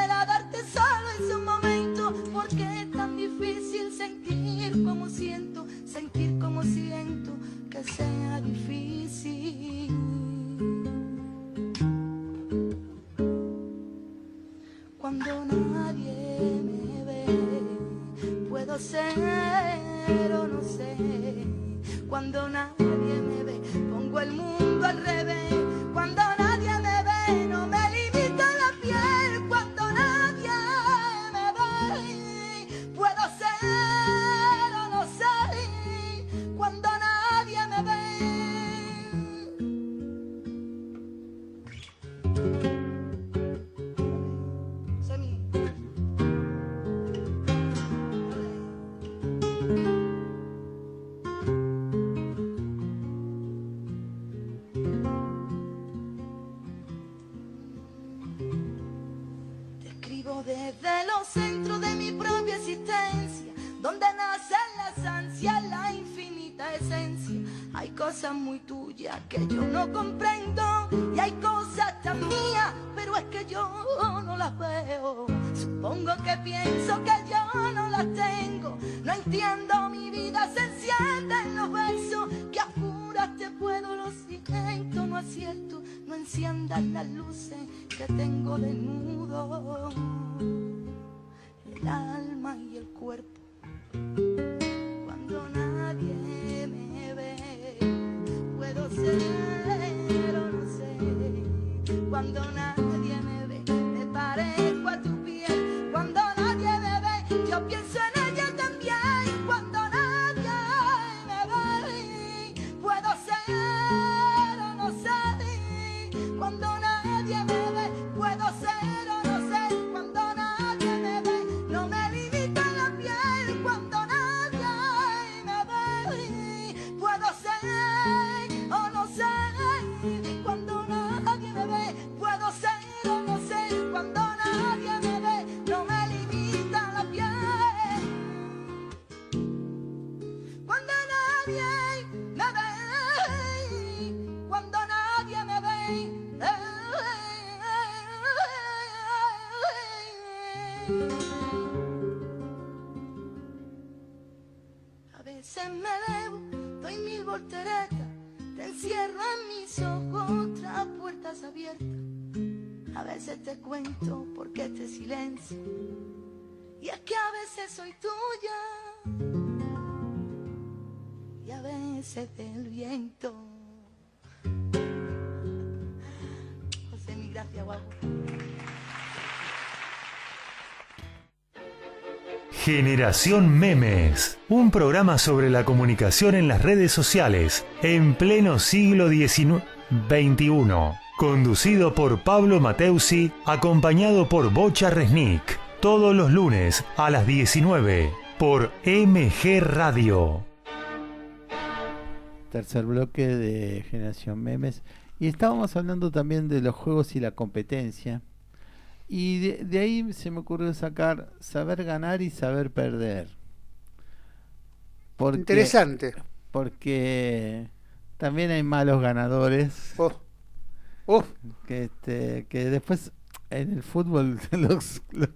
viento. Generación Memes, un programa sobre la comunicación en las redes sociales en pleno siglo XIX XXI, Conducido por Pablo Mateusi, acompañado por Bocha Resnick. Todos los lunes a las 19 por MG Radio. Tercer bloque de Generación Memes. Y estábamos hablando también de los juegos y la competencia. Y de, de ahí se me ocurrió sacar saber ganar y saber perder. Porque, Interesante. Porque también hay malos ganadores Oh. Oh, que, este, que después en el fútbol los, los,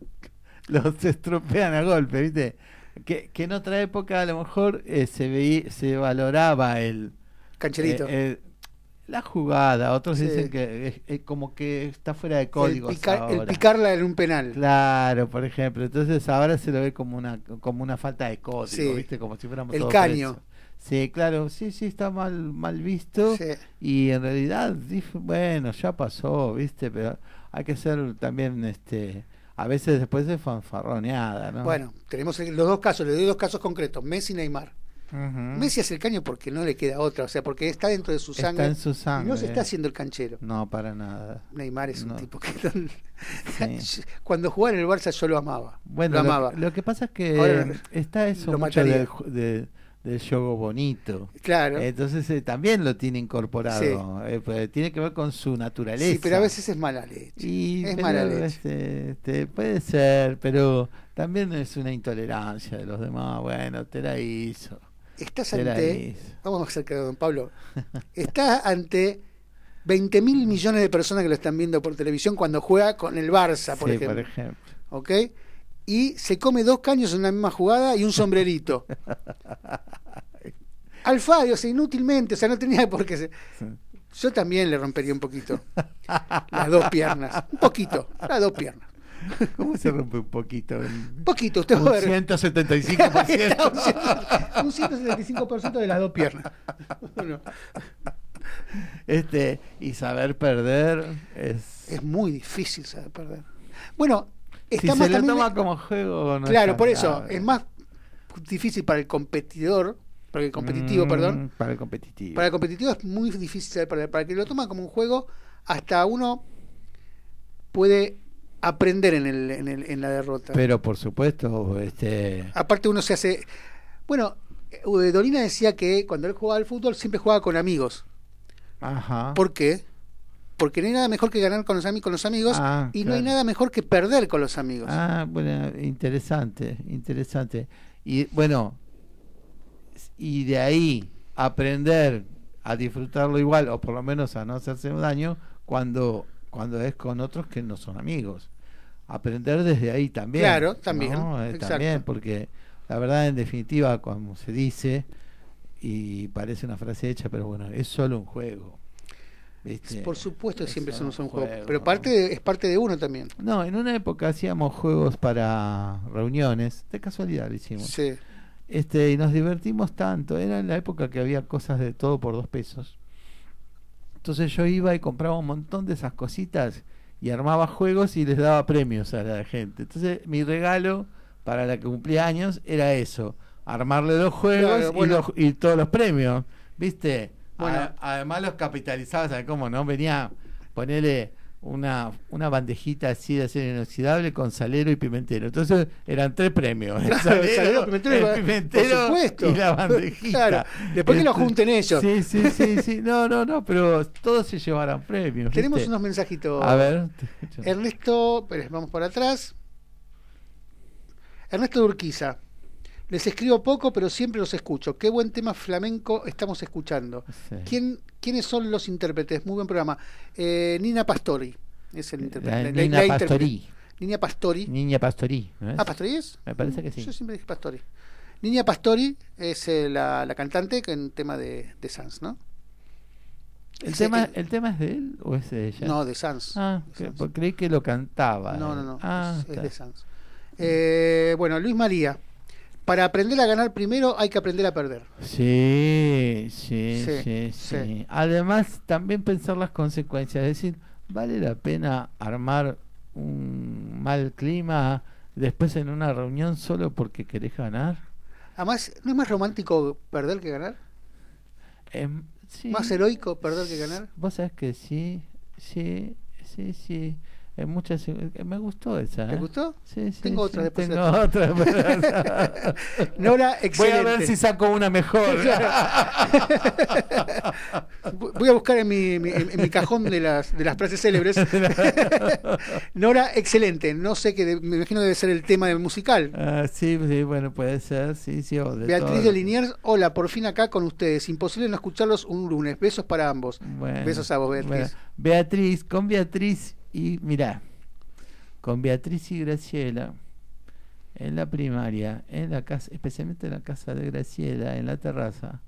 los estropean a golpe, ¿viste? Que, que en otra época a lo mejor eh, se veía, se valoraba el, cancherito. eh, el- la jugada, otros Sí. dicen que es, es como que está fuera de códigos el, picar- el ahora. picarla en un penal. Claro, por ejemplo. Entonces ahora se lo ve como una como una falta de código, Sí. ¿viste? Como si fuéramos El todos caño. presos. Sí, claro, sí, sí, está mal mal visto. Sí. Y en realidad, bueno, ya pasó, ¿viste? Pero hay que ser también, este, a veces después de fanfarroneada, ¿no? Bueno, tenemos los dos casos, le doy dos casos concretos, Messi y Neymar. Messi hace el caño porque no le queda otra, o sea, porque está dentro de su Está sangre. en su y sangre. no se está haciendo el canchero. No, para nada. Neymar es un tipo que Sí. cuando jugaba en el Barça yo lo amaba. Bueno, lo amaba. lo que pasa es que Ahora está eso lo mucho ju- de- del juego bonito. Claro. Entonces eh, también lo tiene incorporado. eh, pues, tiene que ver con su naturaleza. sí, pero a veces es mala leche. Y, es pero, mala leche. este, este, puede ser, pero también es una intolerancia de los demás. Bueno, te la hizo. Estás Te ante. Vamos a hacer que don Pablo. Estás ante 20 mil millones de personas que lo están viendo por televisión cuando juega con el Barça, por Sí, ejemplo. por ejemplo. ¿Ok? Y se come dos caños en una misma jugada y un sombrerito. Alfadio, o sea, inútilmente, o sea, no tenía por qué. ser. Sí. Yo también le rompería un poquito las dos piernas. Un poquito, las dos piernas. ¿Cómo se rompe un poquito? Un poquito, usted Un va a ver. 175%. un 175% de las dos piernas. Bueno, este, y saber perder es. es muy difícil saber perder. Bueno, si está se más lo también- toma como juego, no Claro, por eso, grave. es más difícil para el competidor, para el competitivo, Mm, perdón. Para el competitivo. Para el competitivo es muy difícil. Para el que lo toma como un juego, hasta uno puede aprender en, el, en, el- en la derrota. Pero por supuesto, este. Aparte uno se hace... Bueno, Dolina decía que cuando él jugaba al fútbol siempre jugaba con amigos. Ajá. ¿Por qué? Porque no hay nada mejor que ganar con los, con los amigos Ah, y no hay nada mejor que perder con los amigos. Ah, bueno, interesante, interesante. Y bueno, y de ahí aprender a disfrutarlo igual, o por lo menos a no hacerse un daño, cuando, cuando es con otros que no son amigos. Aprender desde ahí también. Claro, también, ¿no? Eh. También, porque la verdad, en definitiva, como se dice, y parece una frase hecha, pero bueno, es solo un juego. Por supuesto Es siempre son, son juegos. juego, Pero parte de- es parte de uno también. No, en una época hacíamos juegos para reuniones, de casualidad lo hicimos. Sí. Este, y nos divertimos tanto, era en la época que había cosas de todo por dos pesos. Entonces yo iba y compraba un montón de esas cositas y armaba juegos y les daba premios a la gente. Entonces mi regalo para la que cumplía años era eso, armarle los juegos Claro, y, los- y todos los premios, ¿viste? Bueno. A- además los capitalizaba, ¿sabes cómo no? Venía, ponele una, una bandejita así de acero inoxidable con salero y pimentero. Entonces eran tres premios. El salero, salero, pimentero y el pimentero por supuesto. y la bandejita. Claro, después que lo Este, junten ellos. Sí, sí, sí, sí. No, no, no, pero todos se llevarán premios. Tenemos ¿viste? unos mensajitos. A ver. Ernesto, vamos por atrás. Ernesto de Urquiza. Les escribo poco, pero siempre los escucho. Qué buen tema flamenco estamos escuchando. Sí. ¿Quién, ¿Quiénes son los intérpretes? Muy buen programa. Eh, Nina Pastori es el intérprete. La la- Nina la. Pastorí. Niña Pastori. Niña Pastorí. ¿no es? Ah, ¿Pastori es? Me parece que sí. Yo siempre dije Pastori. Niña Pastori es eh, la, la cantante que en tema de, de Sans, ¿no? ¿El, tema, el- ¿El tema es de él o es de ella? No, de Sans. Ah, De Sans. creí que lo cantaba. No, no, no. Ah, es, de Sans. Eh, bueno, Luis María. Para aprender a ganar primero hay que aprender a perder. Sí, sí, Sí, sí, sí, sí. Además, también pensar las consecuencias. Es decir, ¿vale la pena armar un mal clima después en una reunión solo porque querés ganar? Además, ¿no es más romántico perder que ganar? Sí. ¿Más heroico perder que ganar? Vos sabés que sí. sí, sí, sí. En muchas, eh, me gustó esa. ¿Te ¿eh? gustó? Sí, sí, Tengo sí, otra después Tengo de- otra. pero- Nora, Voy excelente. a ver si saco una mejor. Voy a buscar en mi, mi- en mi cajón de las, de las frases célebres. Nora, excelente. No sé qué, me imagino debe ser el tema del musical. Ah, sí, sí, bueno, puede ser, sí, sí. de Beatriz todo. de Liniers, hola, por fin acá con ustedes. Imposible no escucharlos un lunes. Besos para ambos. Bueno, Besos a vos, Beatriz. bueno, Beatriz, con Beatriz y mirá, con Beatriz y Graciela en la primaria, en la casa, especialmente en la casa de Graciela, en la terraza,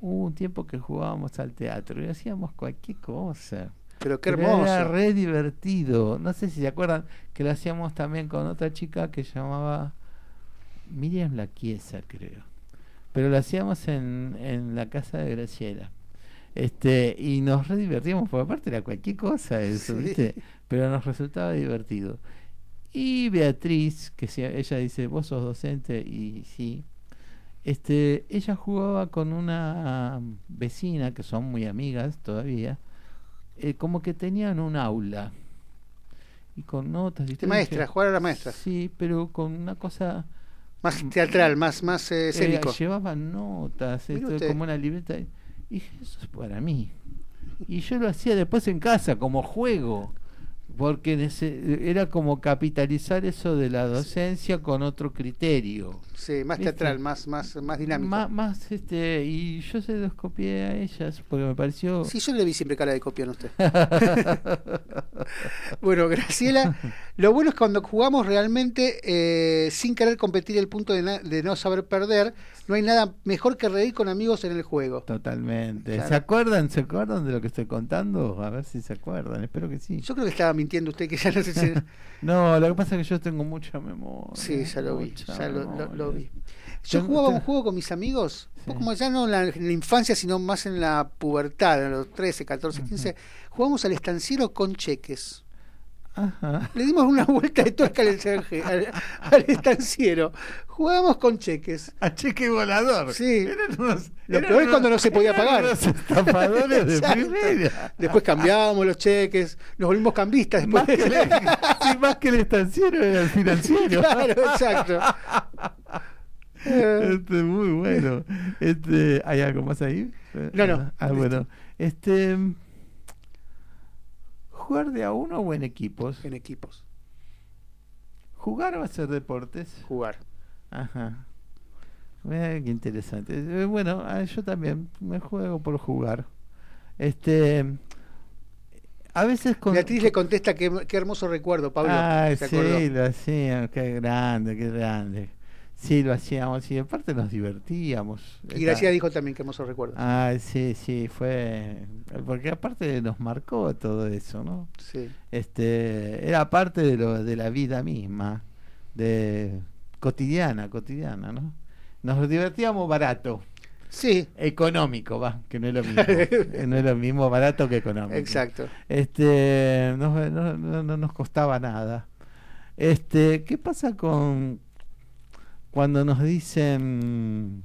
hubo un tiempo que jugábamos al teatro y hacíamos cualquier cosa. Pero qué Pero hermoso. Era re divertido. No sé si se acuerdan que lo hacíamos también con otra chica que llamaba Miriam Laquiesa, creo. Pero lo hacíamos en, en la casa de Graciela. Este, y nos re divertíamos, porque aparte era cualquier cosa eso, Sí. ¿viste? Pero nos resultaba divertido. Y Beatriz, que si- ella dice, vos sos docente, y sí, este, ella jugaba con una vecina, que son muy amigas todavía, eh, como que tenían un aula. Y con notas. ¿viste? De maestra, jugar a la maestra. Sí, pero con una cosa... Más teatral, más, más eh, eh, escénico. llevaban notas, esto, como una libreta. Y eso es para mí. Y yo lo hacía después en casa, como juego. Porque era como capitalizar eso de la docencia con otro criterio. Sí, más teatral, más, más, más dinámico. Má- más este y yo se los copié a ellas porque me pareció Sí, yo le vi siempre cara de copión a usted. bueno, Graciela, lo bueno es cuando jugamos realmente eh, sin querer competir el punto de, no saber perder, no hay nada mejor que reír con amigos en el juego. totalmente Claro. se acuerdan se acuerdan de lo que estoy contando a ver si se acuerdan espero que sí Yo creo que estaba mintiendo usted, que ya no sé si... no lo que pasa es que yo tengo mucha memoria Sí, ya lo vi, ya lo, lo-. Lo vi. Yo Tengo- jugaba un juego con mis amigos, un Sí. poco más ya no en la, en la infancia, sino más en la pubertad, en los 13, 14, 15. Jugamos al estanciero con cheques. Ajá. Le dimos una vuelta de tuerca al, al, al estanciero. Jugábamos con cheques. a cheque volador Sí. Eran unos- Lo eran peor es cuando no se podía pagar. unos estafadores de primera Después cambiábamos los cheques, nos volvimos cambistas después. más que, el, sí, más que el estanciero era el financiero claro, exacto. Este, muy bueno. Este, ¿Hay algo más ahí? No, no, Ah, bueno. Este, jugar de a uno o en equipos. en equipos, Jugar o hacer deportes. jugar. Ajá. Mira qué interesante. Eh, Bueno, ah, yo también me juego por jugar. Este, a veces con Beatriz le contesta qué, qué hermoso recuerdo, Pablo. Ay, ¿se acordó? sí, lo hacíamos, qué grande, qué grande. Sí, lo hacíamos y aparte nos divertíamos. Y Graciela dijo también qué hermoso recuerdo. Ay, sí, sí, fue. Porque aparte nos marcó todo eso, ¿no? Sí. Este, era parte de, lo, de la vida misma, de cotidiana, cotidiana, ¿no? Nos divertíamos barato, Sí, económico, va, que no es lo mismo. No es lo mismo barato que económico. exacto. Este, no, no, no- no nos costaba nada. Este, ¿qué pasa con cuando nos dicen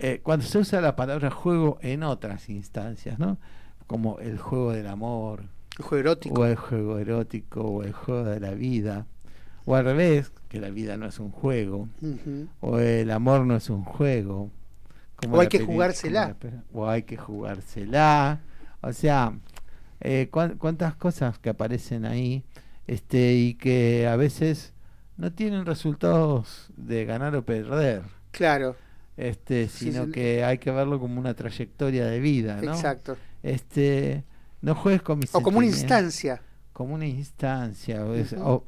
eh, cuando se usa la palabra juego en otras instancias, ¿no? Como el juego del amor, El juego erótico. o el juego erótico, o el juego de la vida, o al revés, que la vida no es un juego, o el amor no es un juego. como O hay que jugársela. O hay que jugársela. O sea, eh, cuán- cuántas cosas que aparecen ahí este y que a veces no tienen resultados de ganar o perder. Claro, Este, sino sí. que hay que verlo como una trayectoria de vida, ¿no? exacto. Este, no juegues con mis O como una instancia. como una instancia o, es- o,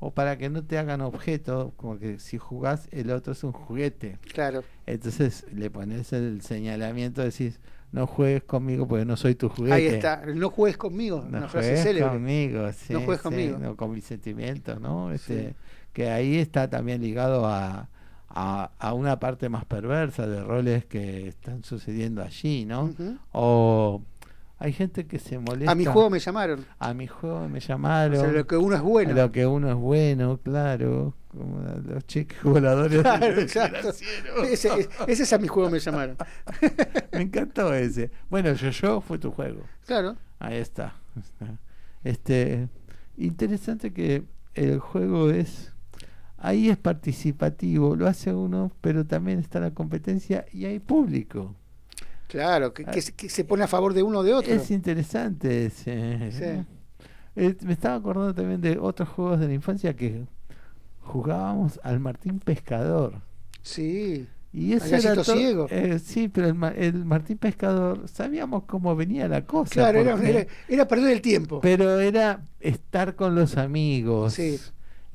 o para que no te hagan objeto, como que si jugás el otro es un juguete. Claro. Entonces le pones el señalamiento, decís, no juegues conmigo porque no soy tu juguete. Ahí está. No juegues conmigo. No una frase juegues célebre. conmigo, sí, No juegues sí, conmigo. no, con mis sentimientos, ¿no? Este, Sí. Que ahí está también ligado a, a, a una parte más perversa de roles que están sucediendo allí, ¿no? O hay gente que se molesta. A mi juego me llamaron. A mi juego me O llamaron. sea, lo que uno es bueno. A lo que uno es bueno, claro. Como los cheques voladores. Claro, exacto. Ese, ese es a mi juego me llamaron. Me encantó ese. Bueno, yo, yo fue tu juego. Claro. Ahí está. Este, interesante que el juego es ahí es participativo, lo hace uno, pero también está la competencia y hay público. Claro, que, que se- que se pone a favor de uno o de otro. Es interesante ese. Sí. Eh, me estaba acordando también de otros juegos de la infancia que jugábamos al Martín Pescador. Sí. Y ese era Gallito to- Ciego. eh, sí, pero el, Ma- el Martín Pescador sabíamos cómo venía la cosa. Claro, porque- era, era perder el tiempo. pero era estar con los amigos. Sí.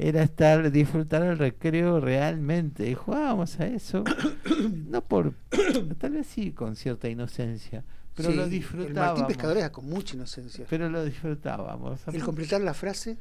Era estar, disfrutar el recreo realmente. Y jugábamos a eso. no por. Tal vez sí con cierta inocencia. Pero Sí, lo El disfrutábamos. Martín Pescador era con mucha inocencia. Pero lo disfrutábamos. El completar la frase,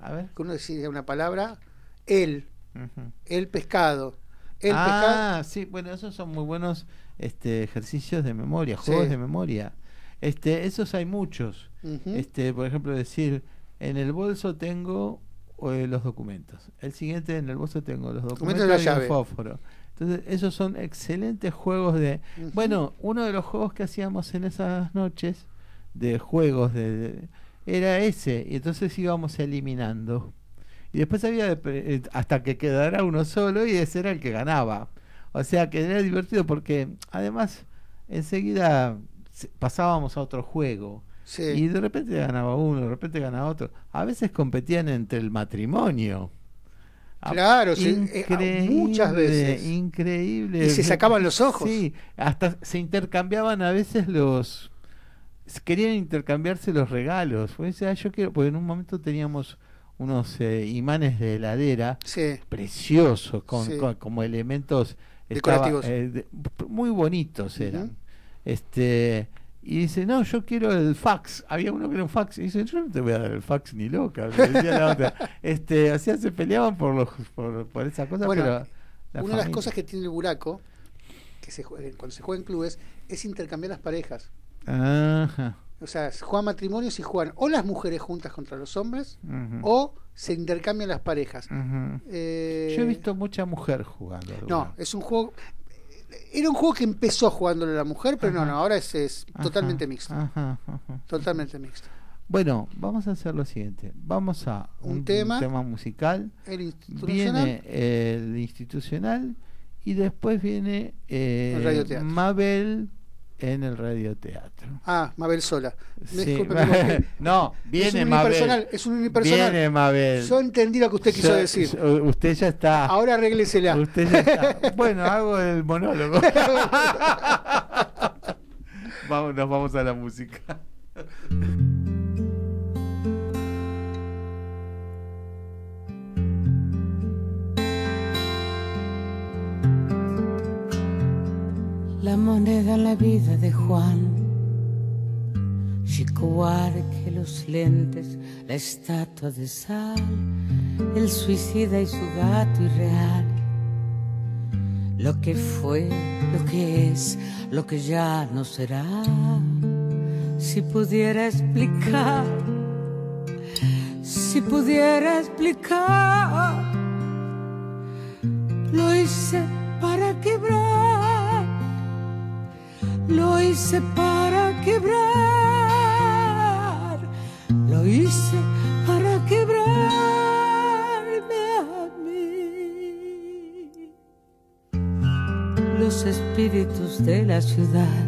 A ver. que uno decía una palabra, el, Ujú. el pescado. El pescado. ah, sí, bueno, esos son muy buenos este, ejercicios de memoria, juegos Sí. de memoria. Este, esos hay muchos. Este, por ejemplo, decir, en el bolso tengo eh, los documentos. El siguiente, en el bolso tengo los Documentos documentos de la y fósforo. Entonces, esos son excelentes juegos de... Bueno, uno de los juegos que hacíamos en esas noches de juegos de, de- era ese, y entonces íbamos eliminando. Y después había de eh, hasta que quedara uno solo y ese era el que ganaba. O sea que era divertido porque además enseguida se- pasábamos a otro juego. Sí. Y de repente ganaba uno, de repente ganaba otro. A veces competían entre el matrimonio. Claro, sí, eh, muchas veces. Increíble. Y se sacaban los ojos. Sí, hasta se intercambiaban a veces los. Querían intercambiarse los regalos. Pues, ah, yo quiero, porque en un momento teníamos unos eh, imanes de heladera Sí. preciosos, con, Sí. con- como elementos estaba, Decorativos. eh, de- muy bonitos eran. Este y dice, no, yo quiero el fax. Había uno que era un fax. Y dice, yo no te voy a dar el fax ni loca. le decía la otra. Este, o sea, se peleaban por los por, por esa cosa, Bueno, pero Una de las cosas que tiene el buraco, que se juega, cuando se juega en clubes, es intercambiar las parejas. Ajá. O sea, se juegan matrimonios y juegan o las mujeres juntas contra los hombres o se intercambian las parejas. Eh, Yo he visto mucha mujer jugando. No, es un juego. Era un juego que empezó jugándole la mujer, pero no, Ajá. no, ahora es, es Ajá, totalmente mixto. ajá. Totalmente mixto. Bueno, vamos a hacer lo siguiente. Vamos a Un tema. musical. El institucional. Viene el institucional y después viene eh, El. Mabel en el radioteatro. Ah, Mabel Sola. Me Sí. disculpe, porque no, es viene un Mabel. unipersonal, es un unipersonal. Viene Mabel. Yo entendí lo que usted quiso decir. Usted ya está. Ahora arréglesela. Usted ya está. Bueno, hago el monólogo. vamos, nos vamos a la música. La moneda en la vida de Juan. Chico Huarque, los lentes, la estatua de sal, el suicida y su gato irreal. Lo que fue, lo que es, lo que ya no será. Si pudiera explicar, si pudiera explicar, lo hice para quebrar, lo hice para quebrar, lo hice para quebrarme a mí. Los espíritus de la ciudad,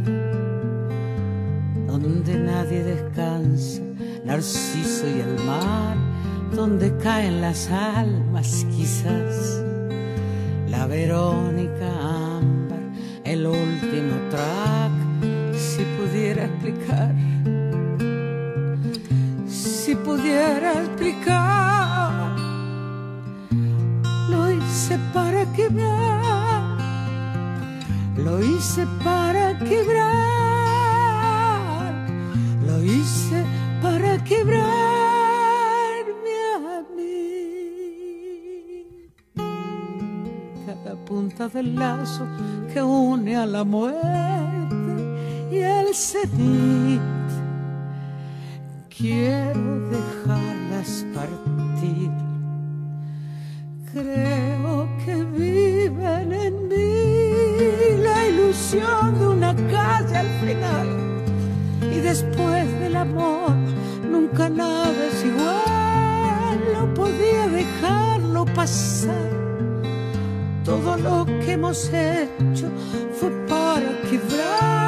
donde nadie descansa, Narciso y el mar, donde caen las almas quizás. La Verónica Ámbar, el último si pudiera explicar, si pudiera explicar, lo hice para quebrar, lo hice para quebrar, lo hice para cada punta del lazo que une a la muerte y el sedit. Quiero dejarlas partir. Creo que viven en mí la ilusión de una calle al final. Y después del amor, nunca nada es igual. No podía dejarlo pasar. Todo lo que hemos hecho fue para quebrar.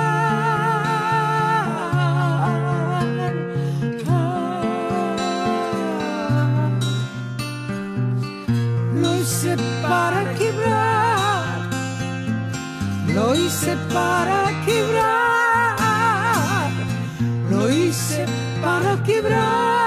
Para quebrar, lo hice para quebrar, lo hice para quebrar.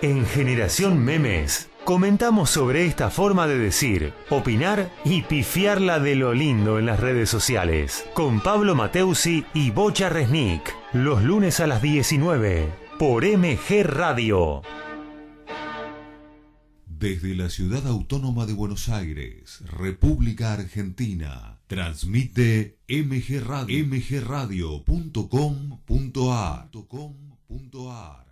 En Generación Memes comentamos sobre esta forma de decir, opinar y pifiarla de lo lindo en las redes sociales. Con Pablo Mateusi y Bocha Resnick. Los lunes a las 19 por MG Radio. Desde la ciudad autónoma de Buenos Aires, República Argentina, transmite MG Radio, mgradio.com.ar.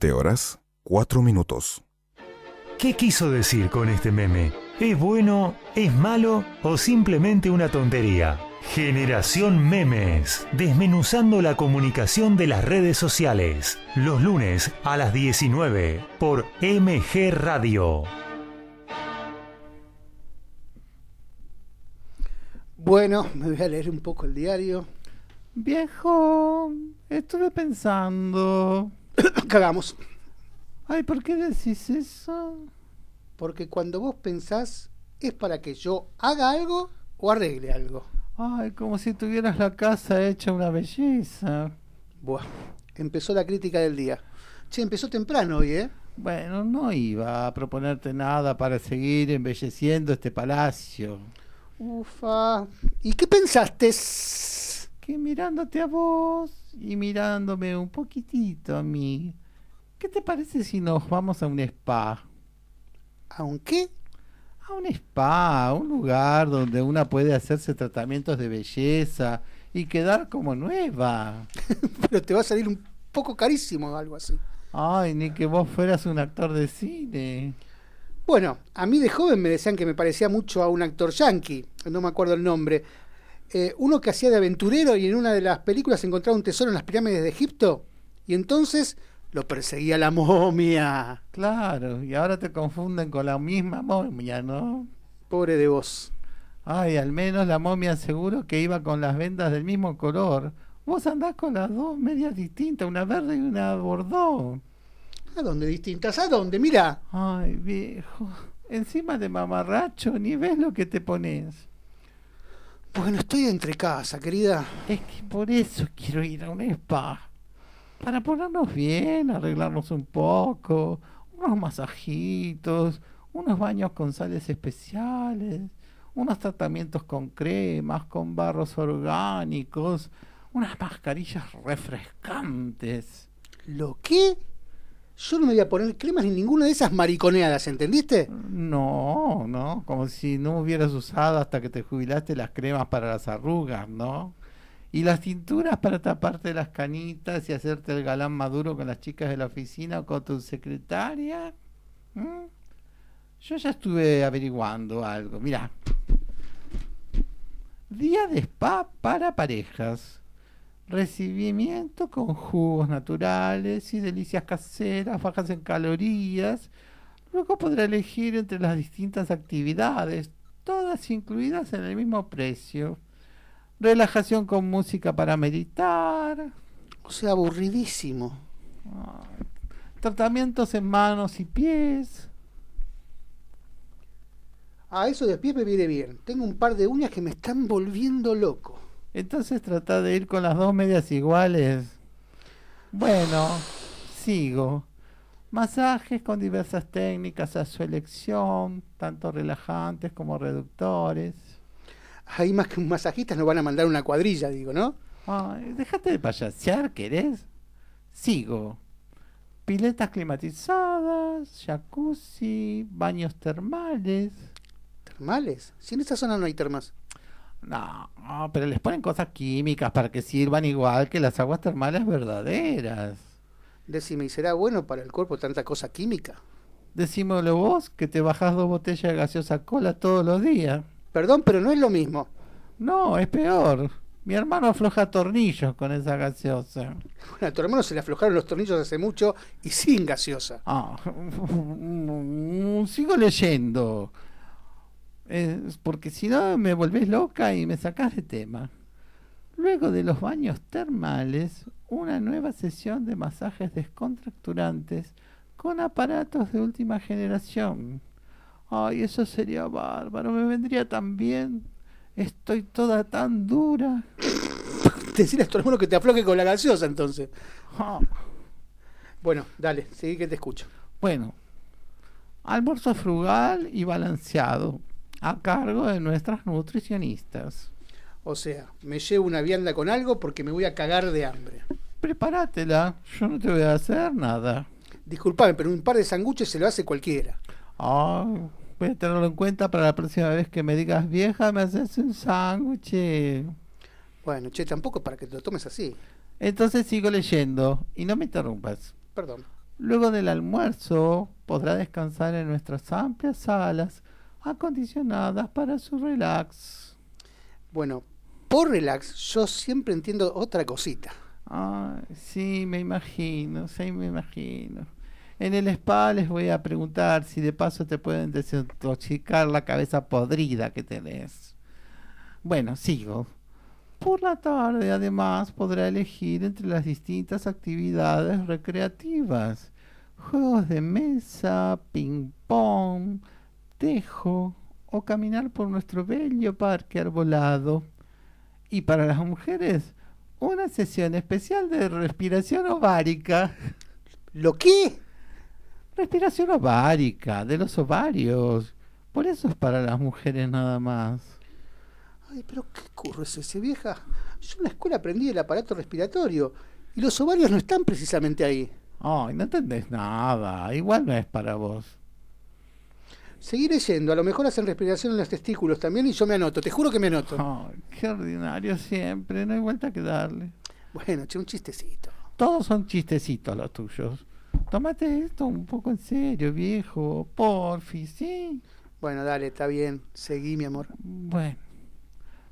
Veinte horas, cuatro minutos. ¿Qué quiso decir con este meme? ¿Es bueno, es malo o simplemente una tontería? Generación Memes, desmenuzando la comunicación de las redes sociales, los lunes a las 19 por MG Radio. Bueno, me voy a leer un poco el diario. Viejo, estuve pensando. Cagamos. Ay, ¿por qué decís eso? Porque cuando vos pensás es para que yo haga algo o arregle algo. Ay, como si tuvieras la casa hecha una belleza. Buah, empezó la crítica del día. Che, empezó temprano hoy, ¿eh? Bueno, no iba a proponerte nada para seguir embelleciendo este palacio. Ufa. ¿Y qué pensaste? Que mirándote a vos y mirándome un poquitito a mí, ¿qué te parece si nos vamos a un spa? ¿A un qué? A un spa, a un lugar donde una puede hacerse tratamientos de belleza y quedar como nueva. Pero te va a salir un poco carísimo o algo así. Ay, ni que vos fueras un actor de cine. Bueno, a mí de joven me decían que me parecía mucho a un actor yankee, no me acuerdo el nombre. Eh, uno que hacía de aventurero y en una de las películas encontraba un tesoro en las pirámides de Egipto y entonces lo perseguía la momia. Claro, y ahora te confunden con la misma momia, ¿no? Pobre de vos. Ay, al menos la momia seguro que iba con las vendas del mismo color. Vos andás con las dos medias distintas, una verde y una bordó. ¿A dónde distintas? ¿A dónde? Mira. Ay, viejo. Encima de mamarracho, ni ves lo que te pones. Bueno, estoy entre casa, querida. Es que por eso quiero ir a un spa. Para ponernos bien, arreglarnos un poco, unos masajitos, unos baños con sales especiales, unos tratamientos con cremas, con barros orgánicos, unas mascarillas refrescantes. ¿Lo qué? Yo no me voy a poner cremas ni ninguna de esas mariconeadas, ¿entendiste? No, no, como si no hubieras usado hasta que te jubilaste las cremas para las arrugas, ¿no? Y las tinturas para taparte las canitas y hacerte el galán maduro con las chicas de la oficina o con tu secretaria. Yo ya estuve averiguando algo. Mira. Día de spa para parejas. Recibimiento con jugos naturales y delicias caseras bajas en calorías. Luego podrá elegir entre las distintas actividades, todas incluidas en el mismo precio. Relajación con música para meditar. O sea, aburridísimo. Tratamientos en manos y pies. A eso de pie me viene bien. Tengo un par de uñas que me están volviendo loco. Entonces trata de ir con las dos medias iguales. Bueno, sigo. Masajes con diversas técnicas a su elección, tanto relajantes como reductores. Ahí más que un masajista nos van a mandar una cuadrilla, digo, ¿no? Ay, déjate de payasear, ¿querés? Sigo. Piletas climatizadas, jacuzzi, baños termales. ¿Termales? Si en esta zona no hay termas. No, no, pero les ponen cosas químicas para que sirvan igual que las aguas termales verdaderas. Decime, ¿y será bueno para el cuerpo tanta cosa química? Decímoslo vos, que te bajás dos botellas de gaseosa cola todos los días. Perdón, pero no es lo mismo. No, es peor. Mi hermano afloja tornillos con esa gaseosa. Bueno, a tu hermano se le aflojaron los tornillos hace mucho y sin gaseosa. Ah, sigo leyendo. Es porque si no me volvés loca y me sacás de tema. Luego de los baños termales, una nueva sesión de masajes descontracturantes con aparatos de última generación. Ay, eso sería bárbaro, me vendría tan bien. Estoy toda tan dura. Decirle a tu hermano que te afloje con la gaseosa entonces. Ah, Bueno, dale, seguí que te escucho. Bueno, almuerzo frugal y balanceado, a cargo de nuestras nutricionistas. O sea, me llevo una vianda con algo porque me voy a cagar de hambre. Prepáratela, yo no te voy a hacer nada. Disculpame, pero un par de sanguches se lo hace cualquiera. Ay, voy a tenerlo en cuenta para la próxima vez que me digas vieja, me haces un sándwich. Bueno, che, tampoco para que te lo tomes así. Entonces sigo leyendo y no me interrumpas. Perdón. Luego del almuerzo podrá descansar en nuestras amplias salas acondicionadas para su relax. Bueno, por relax yo siempre entiendo otra cosita. Ay, sí, me imagino, sí, me imagino. En el spa les voy a preguntar si de paso te pueden desintoxicar la cabeza podrida que tenés. Bueno, sigo. Por la tarde, además, podrá elegir entre las distintas actividades recreativas. Juegos de mesa, ping-pong, o caminar por nuestro bello parque arbolado. Y para las mujeres, una sesión especial de respiración ovárica. ¿Lo qué? Respiración ovárica, de los ovarios. Por eso es para las mujeres nada más. Ay, pero qué curro es ese, vieja. Yo en la escuela aprendí el aparato respiratorio y los ovarios no están precisamente ahí. Ay, no entendés nada. Igual no es para vos. Seguiré yendo, a lo mejor hacen respiración en los testículos también y yo me anoto, te juro que me anoto. Ay, qué ordinario siempre. No hay vuelta que darle. Bueno, che, un chistecito. Todos son chistecitos los tuyos. Tómate esto un poco en serio, viejo. Porfi, ¿sí? Bueno, dale, está bien. Seguí, mi amor. Bueno.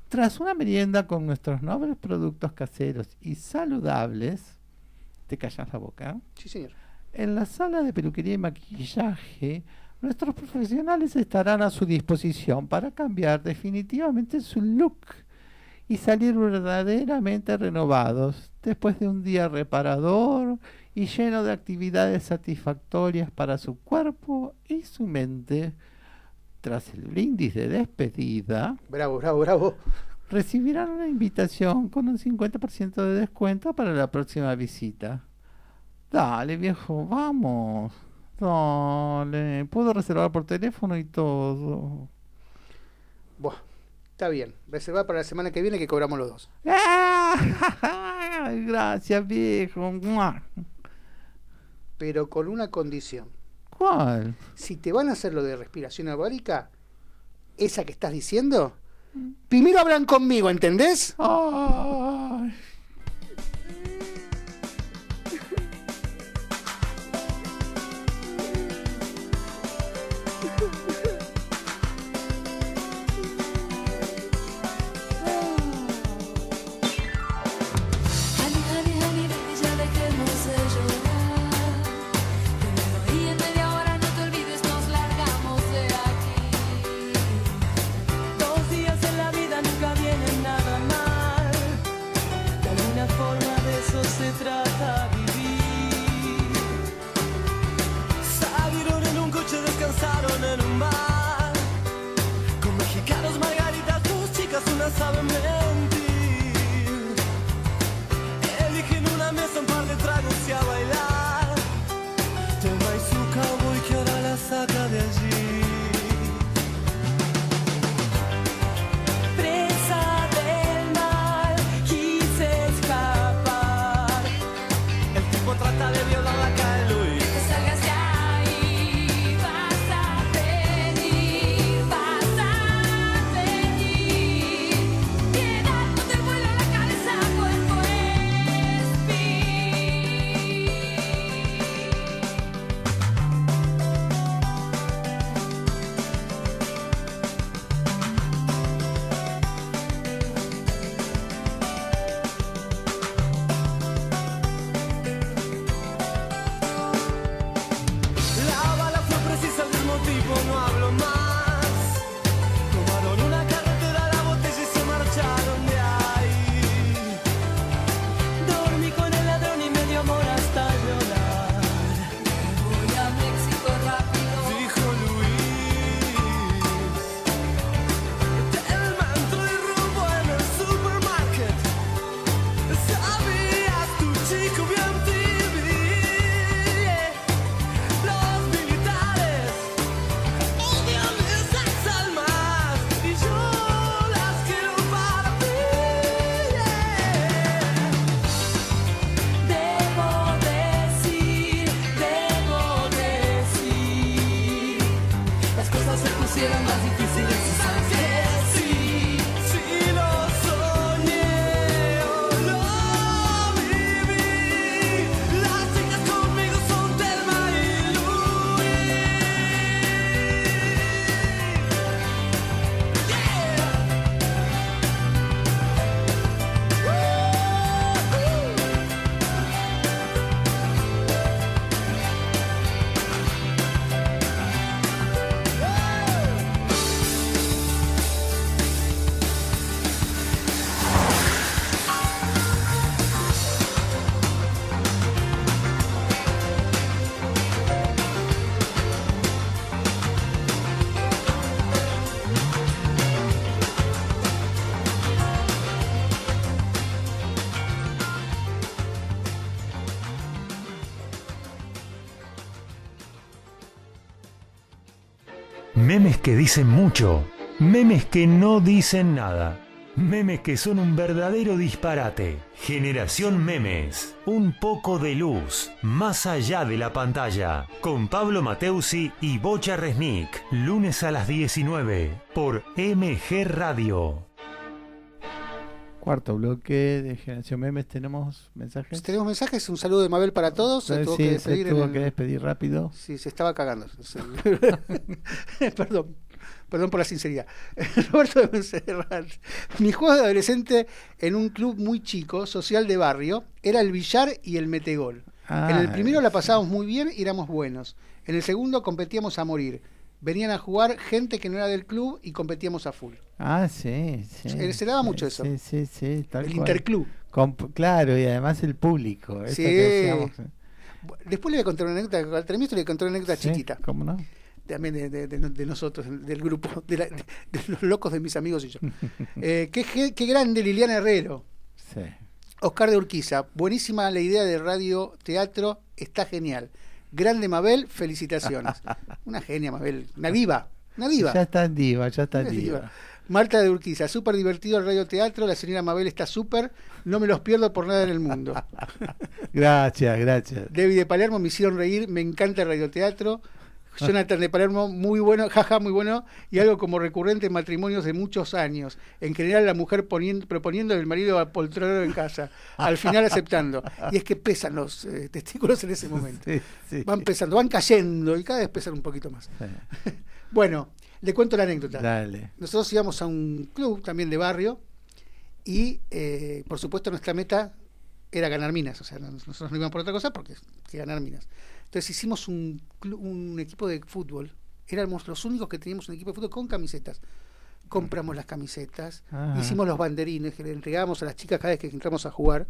Tras una merienda con nuestros nobles productos caseros y saludables, ¿te callas la boca? Sí, señor. En la sala de peluquería y maquillaje, nuestros profesionales estarán a su disposición para cambiar definitivamente su look y salir verdaderamente renovados después de un día reparador y lleno de actividades satisfactorias para su cuerpo y su mente. Tras el brindis de despedida, Bravo, bravo, bravo. recibirán una invitación con un 50% de descuento para la próxima visita. Dale, viejo, vamos. Dale, puedo reservar por teléfono y todo. Buah, está bien. Reservar para la semana que viene que cobramos los dos. Gracias, viejo. Pero con una condición. ¿Cuál? Si te van a hacer lo de respiración ovárica, esa que estás diciendo, primero hablan conmigo, ¿entendés? Ay. Memes que dicen mucho, memes que no dicen nada. Memes que son un verdadero disparate. Generación Memes. Un poco de luz. Más allá de la pantalla. Con Pablo Mateusi y Bocha Resnick. Lunes a las 19. Por MG Radio. Cuarto bloque de Generación Memes. ¿Tenemos mensajes? Tenemos mensajes, un saludo de Mabel para todos. Se Sí, tuvo que se despedir en tuvo el- que despedir rápido. Sí, se estaba cagando. perdón, perdón por la sinceridad. Roberto de Monserrat. Mi juego de adolescente en un club muy chico, social de barrio, era el billar y el metegol. en el Ah, primero la pasábamos muy bien y éramos buenos. En el segundo competíamos a morir. Venían a jugar gente que no era del club y competíamos a full. Ah, sí, sí. Se- se daba Sí, mucho eso. Sí, sí, sí. tal El cual. interclub. Con- claro, y además el público. Sí. que. Después le voy a contar una anécdota, al terminar le voy a contar una anécdota Sí, chiquita. ¿Cómo no? también de, de- de- de nosotros, del grupo, de, la- de- de los locos de mis amigos y yo. Eh, qué, qué grande Liliana Herrero, Sí. Oscar de Urquiza, buenísima la idea de radio teatro, está genial. Grande Mabel, felicitaciones. Una genia Mabel, una diva, una diva. Ya está en diva, ya está en diva. diva. Marta de Urquiza, súper divertido el radio teatro, la señora Mabel está súper, no me los pierdo por nada en el mundo. Gracias, gracias. Debbie de Palermo me hicieron reír, me encanta el radioteatro. Jonathan de Palermo, muy bueno, jaja, muy bueno, y algo como recurrente en matrimonios de muchos años. En general, la mujer poniendo, proponiendo al marido a poltronero en casa, al final aceptando. Y es que pesan los eh, testículos en ese momento. Sí, sí. Van pesando, van cayendo y cada vez pesan un poquito más. Sí. Bueno, le cuento la anécdota. Dale. Nosotros íbamos a un club también de barrio y, eh, por supuesto, nuestra meta era ganar minas. O sea, no- nosotros no íbamos por otra cosa porque que ganar minas. Entonces hicimos un, equipo de fútbol. Éramos los únicos que teníamos un equipo de fútbol con camisetas. Compramos las camisetas, Ah. hicimos los banderines que le entregábamos a las chicas cada vez que entramos a jugar.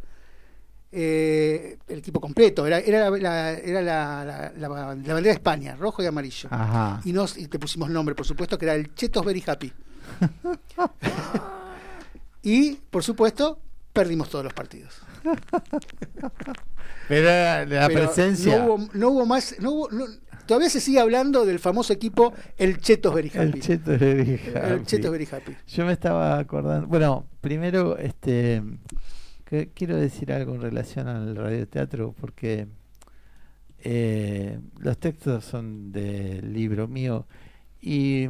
Eh, el equipo completo, era, era, la, era la, la- la- la bandera de España, rojo y amarillo Ajá. y nos y te pusimos nombre, por supuesto, que era el Chetos Very Happy. y, por supuesto, perdimos todos los partidos. Pero la, Pero presencia. No hubo, no hubo más. No hubo- no- todavía se sigue hablando del famoso equipo el Chetos Happy. El cheto de El. Chetos Happy. Yo me estaba acordando. Bueno, primero, este. que- quiero decir algo en relación al radioteatro, porque eh, los textos son del libro mío y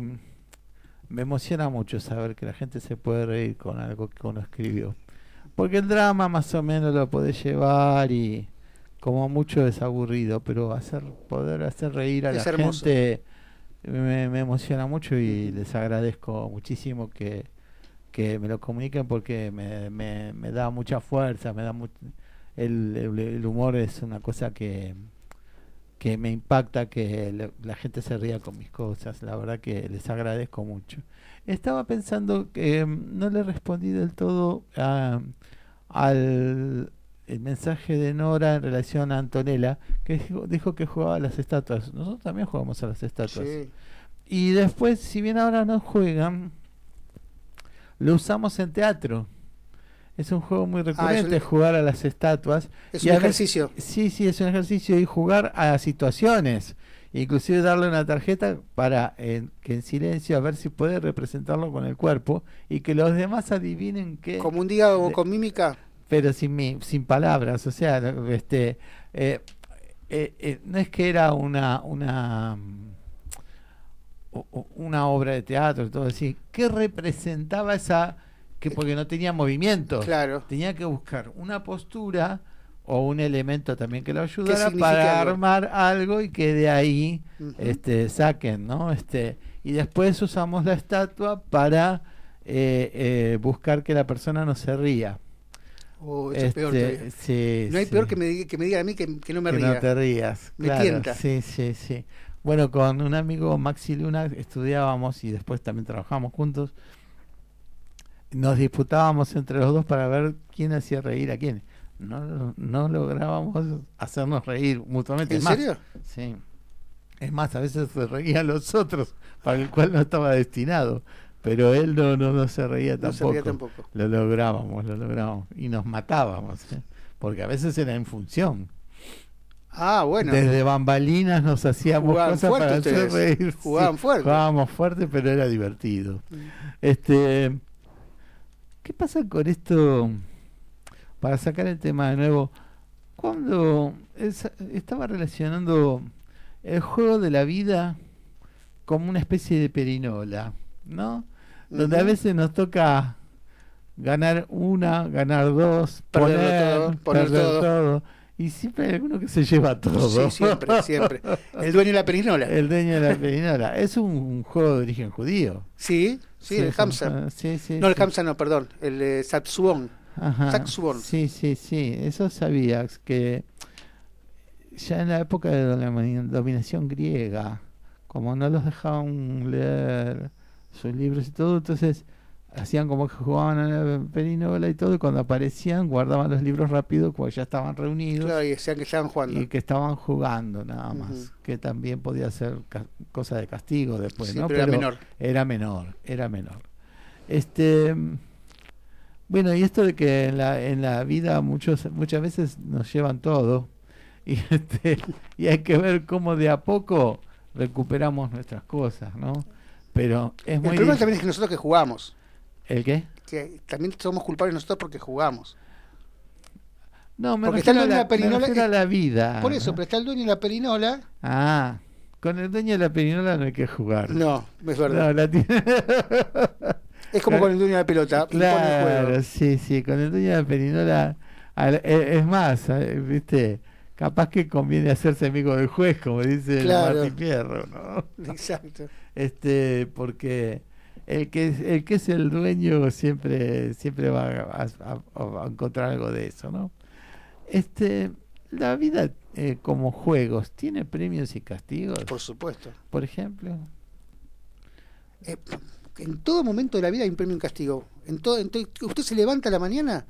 me emociona mucho saber que la gente se puede reír con algo que uno escribió. Porque el drama más o menos lo puede llevar y como mucho es aburrido, pero hacer poder hacer reír a Es la hermoso. gente me, me emociona mucho y les agradezco muchísimo que, que me lo comuniquen porque me, me, me da mucha fuerza, me da mu- el, el- el humor es una cosa que, que me impacta que le- la gente se ría con mis cosas, la verdad que les agradezco mucho. Estaba pensando que mm, no le respondí del todo a- al el mensaje de Nora en relación a Antonella, que dijo, dijo que jugaba a las estatuas. Nosotros también jugamos a las estatuas. Sí. Y después, si bien ahora no juegan, lo usamos en teatro. Es un juego muy recurrente un- jugar a las estatuas. Es Y un veces- ejercicio. Sí, sí, es un ejercicio y jugar a situaciones. Inclusive darle una tarjeta para en- que en silencio a ver si puede representarlo con el cuerpo y que los demás adivinen qué Como un día o de- con mímica. pero sin mi- sin palabras o sea este eh, eh, eh, no es que era una una mm, una obra de teatro todo así qué representaba esa que porque no tenía movimiento Claro. tenía que buscar una postura o un elemento también que lo ayudara para algo. armar algo y que de ahí este saquen no este y después usamos la estatua para eh, eh, buscar que la persona no se ría Oh, eso es peor Este, sí, No hay sí. peor que me, diga- que me digan a mí que, que no me que ría. no te rías. Me claro, tienta. Sí, sí, sí. Bueno, con un amigo Maxi Luna estudiábamos y después también trabajamos juntos. Nos disputábamos entre los dos para ver quién hacía reír a quién. No, no lográbamos hacernos reír mutuamente. ¿En más, serio? Sí. Es más, a veces se reían los otros, para el cual no estaba destinado. Pero él no, no, no se reía No se tampoco. ría tampoco. Lo lográbamos, lo lográbamos. Y nos matábamos, ¿eh? porque a veces era en función. Ah, bueno. Desde bambalinas nos hacíamos Jugaban cosas para hacer reír. Jugaban fuerte. Jugábamos fuerte, pero era divertido. Este, ¿Qué pasa con esto? Para sacar el tema de nuevo, cuando es- estaba relacionando el juego de la vida como una especie de perinola, ¿no? Donde a veces nos toca ganar una, ganar dos, Perderlo poner, todo, poner perder todo. todo. Y siempre hay alguno que se lleva todo. Sí, siempre, siempre. El dueño de la perinola. El dueño de la perinola. Es un juego de origen judío. Sí, sí, el Hamza. juego- sí, sí, no, el. Hamza no, perdón. El eh, Satsuon. Ajá. Sí, sí, sí. Eso sabías que ya en la época de la domi- dominación griega, como no los dejaban leer sus libros y todo, entonces hacían como que jugaban a la perinola y todo, y cuando aparecían guardaban los libros rápido, porque ya estaban reunidos Claro, y decían que estaban jugando. y que estaban jugando nada más, que también podía ser ca- cosa de castigo después, Sí, ¿no? pero era menor. Era menor, era menor. Este, bueno, y esto de que en la, en la vida muchos, muchas veces nos llevan todo y, este, y hay que ver cómo de a poco recuperamos nuestras cosas, ¿no? Pero es El muy problema dif- también es que nosotros que jugamos. ¿El qué? Que también somos culpables nosotros porque jugamos. No, me Porque está el dueño de la, la perinola me a la vida. Por eso, ¿no? pero está el dueño de la perinola. Ah, con el dueño de la perinola no hay que jugar. No, es No, verdad. la tiene- Es como con el dueño de la pelota. Claro, sí, sí, con el dueño de la perinola. al- e- Es más, eh, viste, capaz que conviene hacerse amigo del juez, como dice Claro. Martín Fierro, ¿no? Exacto. Este, porque el que es, el que es el dueño siempre, siempre va a, a- a encontrar algo de eso, ¿no? Este, la vida eh, como juegos tiene premios y castigos, Por supuesto. por ejemplo. Eh, en todo momento de la vida hay un premio y un castigo. En todo, en to- usted se levanta a la mañana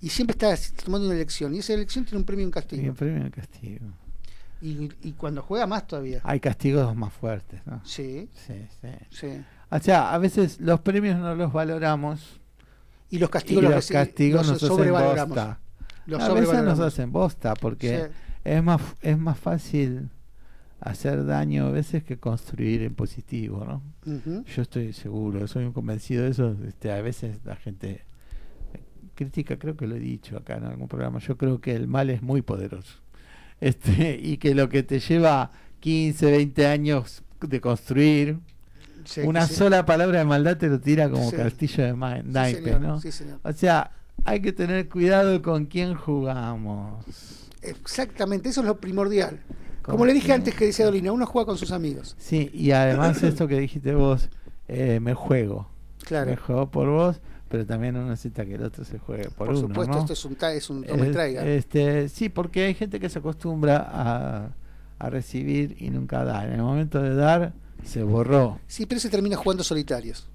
y siempre está tomando una elección. Y esa elección tiene un premio y un castigo. premio y castigo. Y, y cuando juega más todavía. Hay castigos más fuertes, ¿no? Sí, Sí, sí. sí. O sea, a veces los premios no los valoramos Y los y castigos los, los, reci- castigos los nos hacen sobrevaloramos. bosta. Los a veces nos hacen bosta porque Sí. es más es más fácil hacer daño a veces que construir en positivo, ¿no? Yo estoy seguro, soy un convencido de eso. Este, a veces la gente critica, creo que lo he dicho acá en algún programa. Yo creo que el mal es muy poderoso. Este, y que lo que te lleva 15, 20 años de construir, Sí, una sí. sola palabra de maldad te lo tira como Sí. castillo de naipes, ¿no? O sea, hay que tener cuidado con quién jugamos. Exactamente, eso es lo primordial. ¿Con Como le dije antes que decía Dolina, uno juega con sus amigos. Sí, y además esto que dijiste vos, eh, me juego. Claro. Me juego por vos, pero también uno necesita que el otro se juegue por, Por uno, supuesto, ¿no? esto es un, es un y Eh, traiga. Este, sí, porque hay gente que se acostumbra a, a recibir y nunca da. En el momento de dar, se borró. Sí, pero se termina jugando solitarios.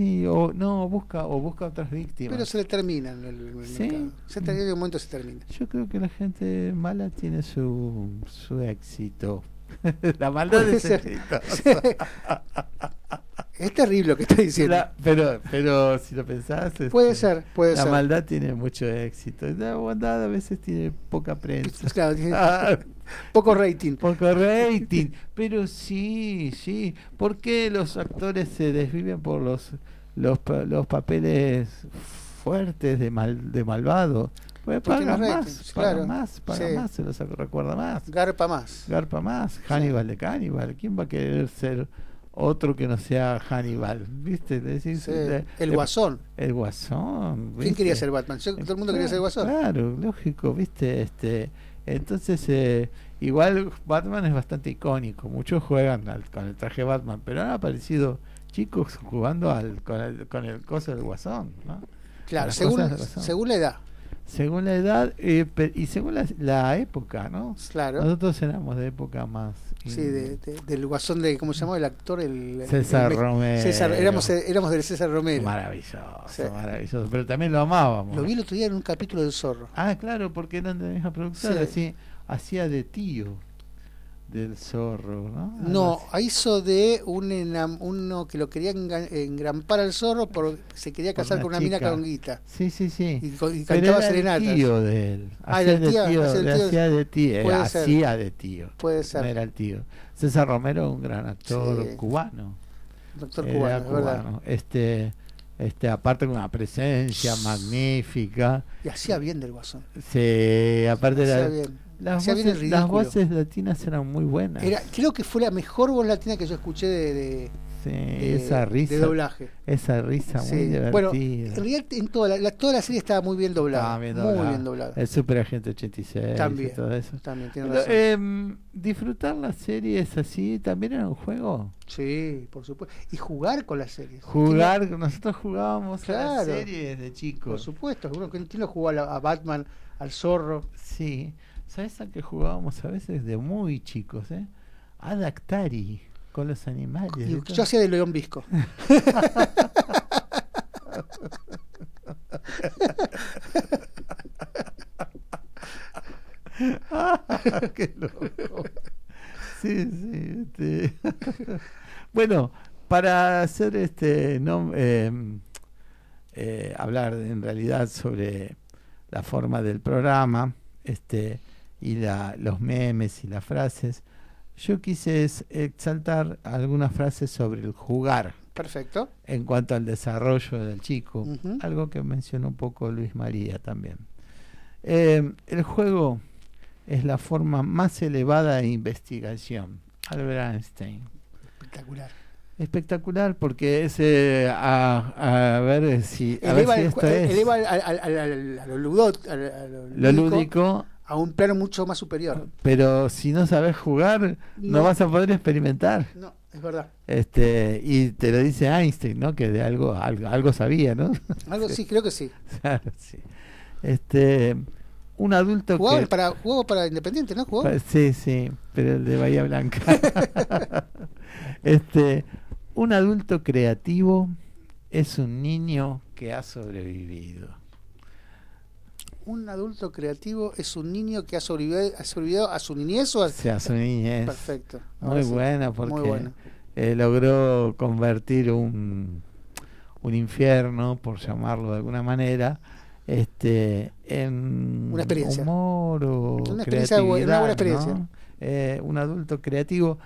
Sí, o no, busca o busca otras víctimas. Pero se le termina en el, el Sí. mercado. Se termina, en un momento se termina. Yo creo que la gente mala tiene su, su éxito. la maldad es exitosa. Es terrible lo que está diciendo. La- pero, pero si lo pensás, Puede este, ser, puede la ser. maldad tiene mucho éxito. La bondad a veces tiene poca prensa. Claro, Ah, poco rating. poco rating. Pero sí, sí. ¿Por qué los actores se desviven por los los, los papeles fuertes de mal de malvado? Pues no más, claro. más, pagan Sí. más, se los recuerda más. Garpa más. Garpa más, Hannibal de Cannibal. ¿Quién va a querer ser otro que no sea Hannibal? ¿Viste? Decir, Sí. El guasón. El guasón. ¿Quién quería ser Batman? Yo- todo el mundo quería ser guasón. Claro, lógico, ¿viste? Este, entonces, eh, igual Batman es bastante icónico. Muchos juegan al- con el traje Batman, pero han aparecido chicos jugando al, con, el, con el coso del guasón, ¿no? Claro, según, según la edad. Según la edad eh, y según la, la época, ¿no? Claro. Nosotros éramos de época más. Sí, de- de- del guasón de, ¿cómo se llama el actor? El, el- César el- Romero. César, éramos, éramos del César Romero. Maravilloso, Sí. maravilloso. Pero también lo amábamos. Lo vi el otro día en un capítulo del Zorro. Ah, claro, porque eran de la misma productora, Sí. así hacía de tío. Del zorro, ¿no? No, hizo de un enam- uno que lo quería enga- engrampar al zorro porque se quería casar una con una mina chica. con guita. Sí, sí, sí. Y, y cantaba era serenatas. el tío de él. Ah, era el tío, tío, hacía el le tío. hacía de tío, Puede ser. hacía de tío. Puede ser. No era el tío. César Romero, un gran actor Sí. cubano. Doctor Era cubano, es verdad. cubano. Este, este, aparte con una presencia magnífica. Y hacía bien del guasón. Sí, aparte Hacía bien. Las, voces, las voces latinas eran muy buenas. Era, creo que fue la mejor voz latina que yo escuché de, de, Sí, de- esa risa. de doblaje. Esa risa muy divertida. Bueno, en realidad en toda la, la- toda la serie estaba muy bien doblada. Bien muy doblada. bien doblada. El Super Agente 86 También, y todo eso. también, tiene razón. em, disfrutar las series así también era un juego. Sí, por supuesto. Y jugar con las series. Jugar, nosotros jugábamos a las Claro. series de Por chicos. supuesto. Uno que no jugó a, la- a Batman, al zorro. Sí. ¿Sabes a qué jugábamos a veces de muy chicos? Eh? A Dactari, con los animales. Y yo hacía de León Visco. Qué loco. Sí, sí. este. bueno, para hacer este no eh, eh, hablar en realidad sobre la forma del programa, este y la, los memes y las frases, yo quise es- exaltar algunas frases sobre el jugar Perfecto. en cuanto al desarrollo del chico, algo que mencionó un poco Luis María también. Eh, el juego es la forma más elevada de investigación. Albert Einstein. Espectacular. Espectacular porque es eh, a, a ver si, a ver si el esto ju- es eleva al- al- al- al- a lo ludot- a lo lúdico, a un plano mucho más superior. pero si no sabes jugar no, No. vas a poder experimentar. No, es verdad. Este y te lo dice Einstein, ¿no? Que de algo algo, algo sabía, ¿no? Algo sí, creo que sí. Claro, sí. Este, un adulto Jugaba que... para, jugaba para Independiente, ¿no? ¿Jugó? Sí, sí, pero el de Bahía Blanca. este, un adulto creativo es un niño que ha sobrevivido. Un adulto creativo es un niño que ha sobrevivido, ha sobrevivido a su niñez o a... O sea, su niñez. Perfecto. Muy sí. buena porque Muy buena. eh, logró convertir un, un infierno, por llamarlo de alguna manera, este, en Una experiencia. humor o Una experiencia bu- una buena experiencia. ¿no? Eh, un adulto creativo.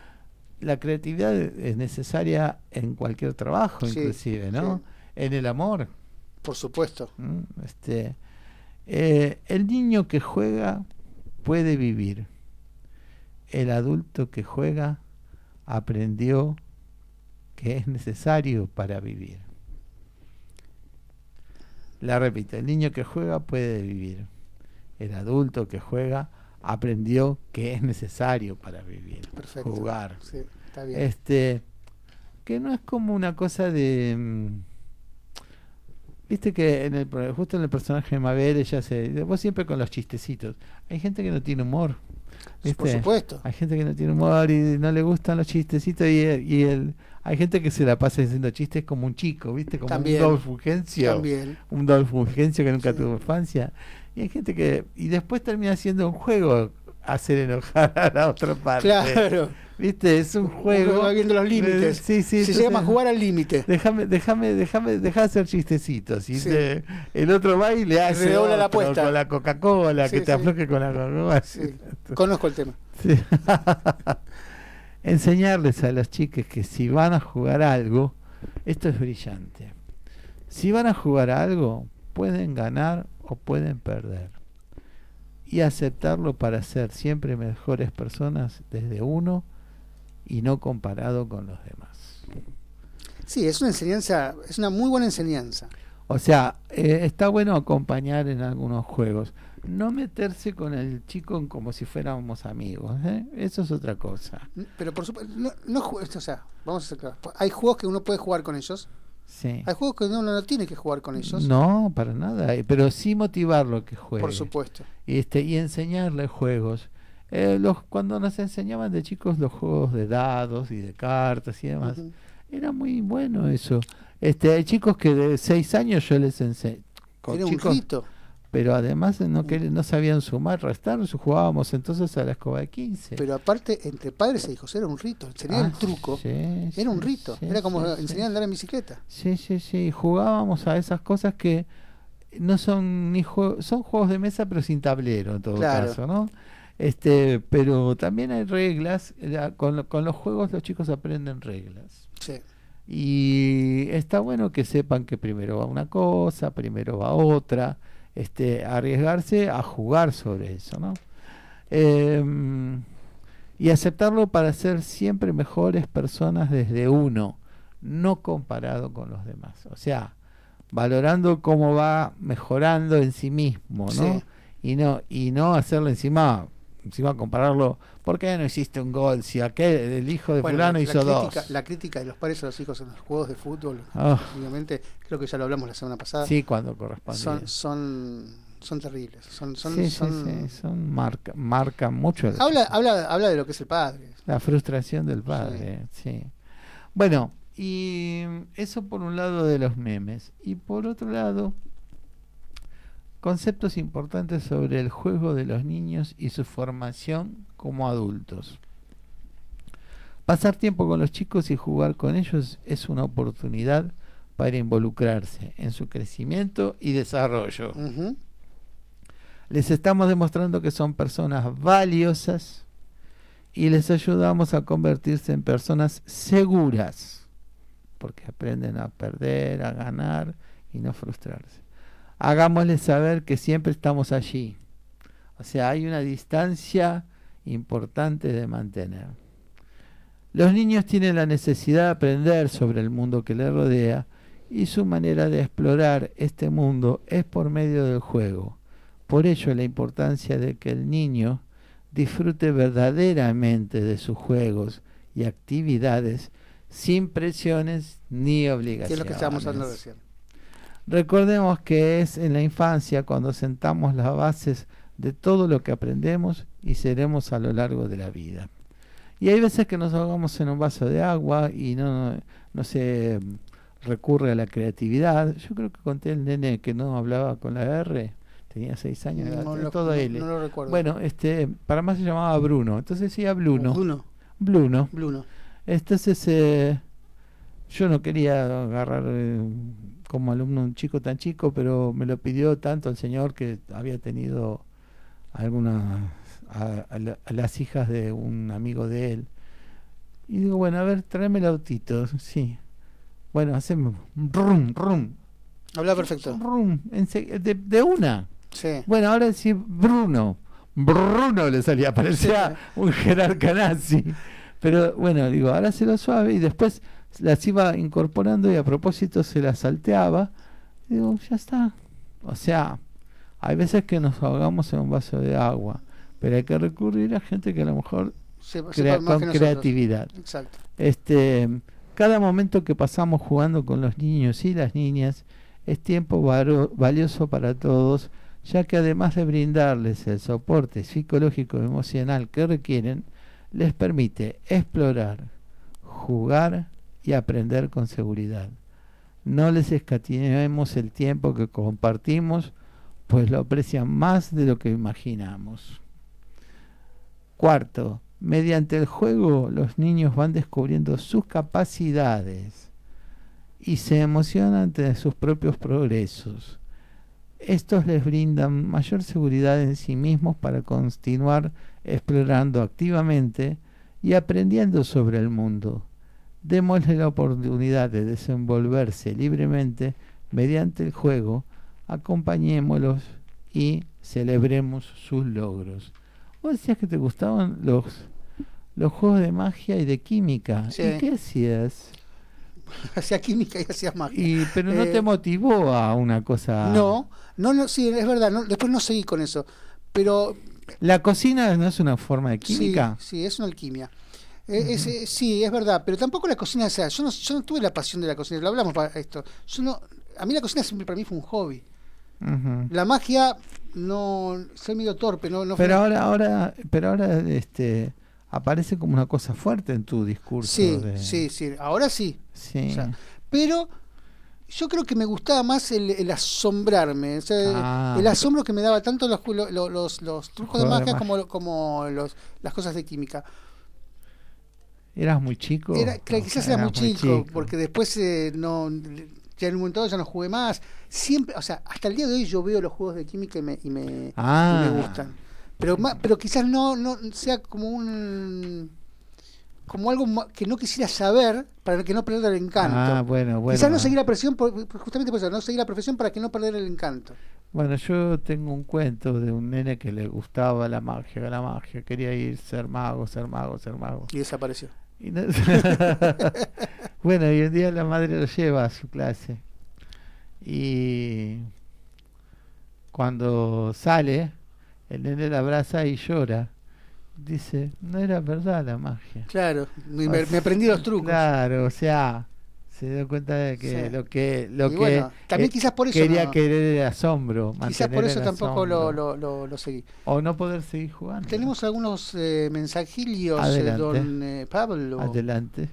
La creatividad es necesaria en cualquier trabajo, Sí, inclusive, ¿no? En el amor. Por supuesto. ¿m? Este, eh, el niño que juega puede vivir. El adulto que juega aprendió que es necesario para vivir. La repito, el niño que juega puede vivir. El adulto que juega aprendió que es necesario para vivir. Perfecto. Jugar. Sí, está bien. Este, que no es como una cosa de... Viste que en el, justo en el personaje de Mabel ella se... Vos siempre con los chistecitos. Hay gente que no tiene humor. ¿viste? Por supuesto. Hay gente que no tiene humor y no le gustan los chistecitos y, el- y el, hay gente que se la pasa diciendo chistes como un chico, ¿viste? Como También. un Dolph Fulgencio. También. Un Dolph Fulgencio que nunca Sí. tuvo infancia. Y hay gente que... Y después termina siendo un juego hacer enojar a la otra parte. Claro. ¿Viste? Es un juego. va viendo los límites. Sí, sí. Se entonces- llama jugar al límite. Déjame, déjame, déjame, deja de hacer chistecitos. Sí. el otro va y le hace redobla la otro apuesta. con la Coca-Cola, que te afloje con la Coca-Cola. Sí. Conozco el tema. Sí. Enseñarles a las chicas que si van a jugar algo, esto es brillante. Si van a jugar algo, pueden ganar o pueden perder. Y aceptarlo para ser siempre mejores personas desde uno y no comparado con los demás. Sí, es una enseñanza, es una muy buena enseñanza. O sea, eh, está bueno acompañar en algunos juegos. No meterse con el chico como si fuéramos amigos. ¿eh? Eso es otra cosa. Pero por supuesto, no, no o sea, vamos a ser claros. Hay juegos que uno puede jugar con ellos. Sí. Hay juegos que uno no tiene que jugar con ellos. No, para nada. eh, Pero sí motivarlo a que juegue. Por supuesto. Y, este, y enseñarle juegos. Eh, los, cuando nos enseñaban de chicos los juegos de dados y de cartas y demás, era muy bueno eso. Este, hay chicos que de seis años yo les enseño. Era un chicos, rito. Pero además no, que, no sabían sumar, restar, jugábamos entonces a la escoba de 15. Pero aparte, entre padres e hijos era un rito. Enseñar Ah, el truco sí, era un rito. sí, era como sí, enseñar a andar en bicicleta. Sí, sí, sí, jugábamos a esas cosas que no son ni juegos, son juegos de mesa pero sin tablero en todo Claro. caso, ¿no? Este, pero también hay reglas, la- con, lo- con los juegos los chicos aprenden reglas. Sí. Y está bueno que sepan que primero va una cosa, primero va otra, este, arriesgarse a jugar sobre eso, ¿no? Em, y aceptarlo para ser siempre mejores personas desde uno, no comparado con los demás. O sea, valorando cómo va mejorando en sí mismo, ¿no? Sí. Y no y no hacerlo encima encima compararlo, ¿por qué no hiciste un gol si aquel el hijo de Bueno, fulano la, hizo crítica, dos? la crítica de los padres a los hijos en los juegos de fútbol, Ah. obviamente, creo que ya lo hablamos la semana pasada. Sí, cuando corresponde. Son, son, son terribles. Son, son, sí, son- sí, sí, son marca, marcan mucho el- Habla, habla, habla de lo que es el padre. la frustración del padre, sí. Bueno, y eso por un lado de los memes. Y por otro lado, conceptos importantes sobre el juego de los niños y su formación como adultos. Pasar tiempo con los chicos y jugar con ellos es una oportunidad para involucrarse en su crecimiento y desarrollo. Les estamos demostrando que son personas valiosas y les ayudamos a convertirse en personas seguras, porque aprenden a perder, a ganar y no frustrarse. Hagámosles saber que siempre estamos allí. O sea, hay una distancia importante de mantener. Los niños tienen la necesidad de aprender sobre el mundo que les rodea y su manera de explorar este mundo es por medio del juego. Por ello la importancia de que el niño disfrute verdaderamente de sus juegos y actividades sin presiones ni Que obligaciones. es lo que estábamos hablando recién. Recordemos que es en la infancia cuando sentamos las bases de todo lo que aprendemos y seremos a lo largo de la vida. Y hay veces que nos ahogamos en un vaso de agua y no, no se mm, recurre a la creatividad. Yo creo que conté el nene que no hablaba con la R, tenía seis años, No lo- todo no- L. no lo recuerdo. Bueno, este, para más se llamaba Bruno, entonces decía Bruno. Bruno. Bruno. Bruno. Entonces, eh, yo no quería agarrar eh, como alumno un chico tan chico, pero me lo pidió tanto el señor que había tenido algunas a, a la- a las hijas de un amigo de él. Y digo, bueno, a ver, tráeme el autito. Sí. Bueno, hacemos rum, rum, Habla perfecto. rum, de una. Sí. Bueno, ahora sí, Bruno. Bruno le salía, parecía un jerarca nazi. Pero bueno, digo, ahora se lo suave y después las iba incorporando y a propósito se las salteaba. Digo, ya está. O sea, hay veces que nos ahogamos en un vaso de agua, pero hay que recurrir a gente que a lo mejor Sepa- crea más con creatividad. Exacto. Este, cada momento que pasamos jugando con los niños y las niñas es tiempo varo- valioso para todos, ya que además de brindarles el soporte psicológico y emocional que requieren, les permite explorar, jugar y aprender con seguridad. No les escatimemos el tiempo que compartimos, pues lo aprecian más de lo que imaginamos. Cuarto, mediante el juego los niños van descubriendo sus capacidades y se emocionan ante sus propios progresos. Estos les brindan mayor seguridad en sí mismos para continuar explorando activamente y aprendiendo sobre el mundo. Démosle la oportunidad de desenvolverse libremente mediante el juego, acompañémoslos y celebremos sus logros. Vos decías que te gustaban los, los juegos de magia y de química. Sí. ¿Y qué hacías? Hacía química y hacía magia. Y, pero no Eh, te motivó a una cosa. No, no, no, sí, es verdad. no- después no seguí con eso. Pero La cocina no es una forma de química. Sí, sí, es una alquimia. Eh, es, eh, sí, es verdad, pero tampoco la cocina, o sea, yo no, yo no tuve la pasión de la cocina, lo hablamos para esto. Yo no, a mí la cocina siempre para mí fue un hobby. La magia no, soy medio torpe, no, no Pero fue- ahora, ahora, pero ahora, este, aparece como una cosa fuerte en tu discurso. sí, de- sí, sí, ahora sí. Sí. O sea, pero Yo creo que me gustaba más el, el asombrarme, o sea, Ah. el asombro que me daba tanto los, trucos de magia magia. como, como los, las cosas de química. ¿Eras muy chico? Era, claro, quizás era muy chico, porque después eh, no, ya en un momento ya no jugué más. Siempre, o sea, hasta el día de hoy yo veo los juegos de química y me, y me, Ah. y me gustan. Pero, pero quizás no, no sea como un como algo que no quisiera saber para que no perder el encanto. Ah, bueno, bueno. Quizás no seguir la presión, por- justamente por eso, no seguir la profesión para que no perder el encanto. Bueno, yo tengo un cuento de un nene que le gustaba la magia, la magia, quería ir ser mago, ser mago, ser mago. Y desapareció. Y no- bueno, y un día la madre lo lleva a su clase. Y cuando sale, el nene la abraza y llora. Dice, no era verdad la magia. Claro, me- me aprendí los trucos. Claro, o sea, se dio cuenta de que Sí. lo que lo Y que bueno, también eh, quizás por eso quería no- querer el asombro, Quizás por eso tampoco lo, lo, lo, lo seguí. o no poder seguir jugando. Tenemos algunos eh, mensajillos, eh, don eh, Pablo. Adelante.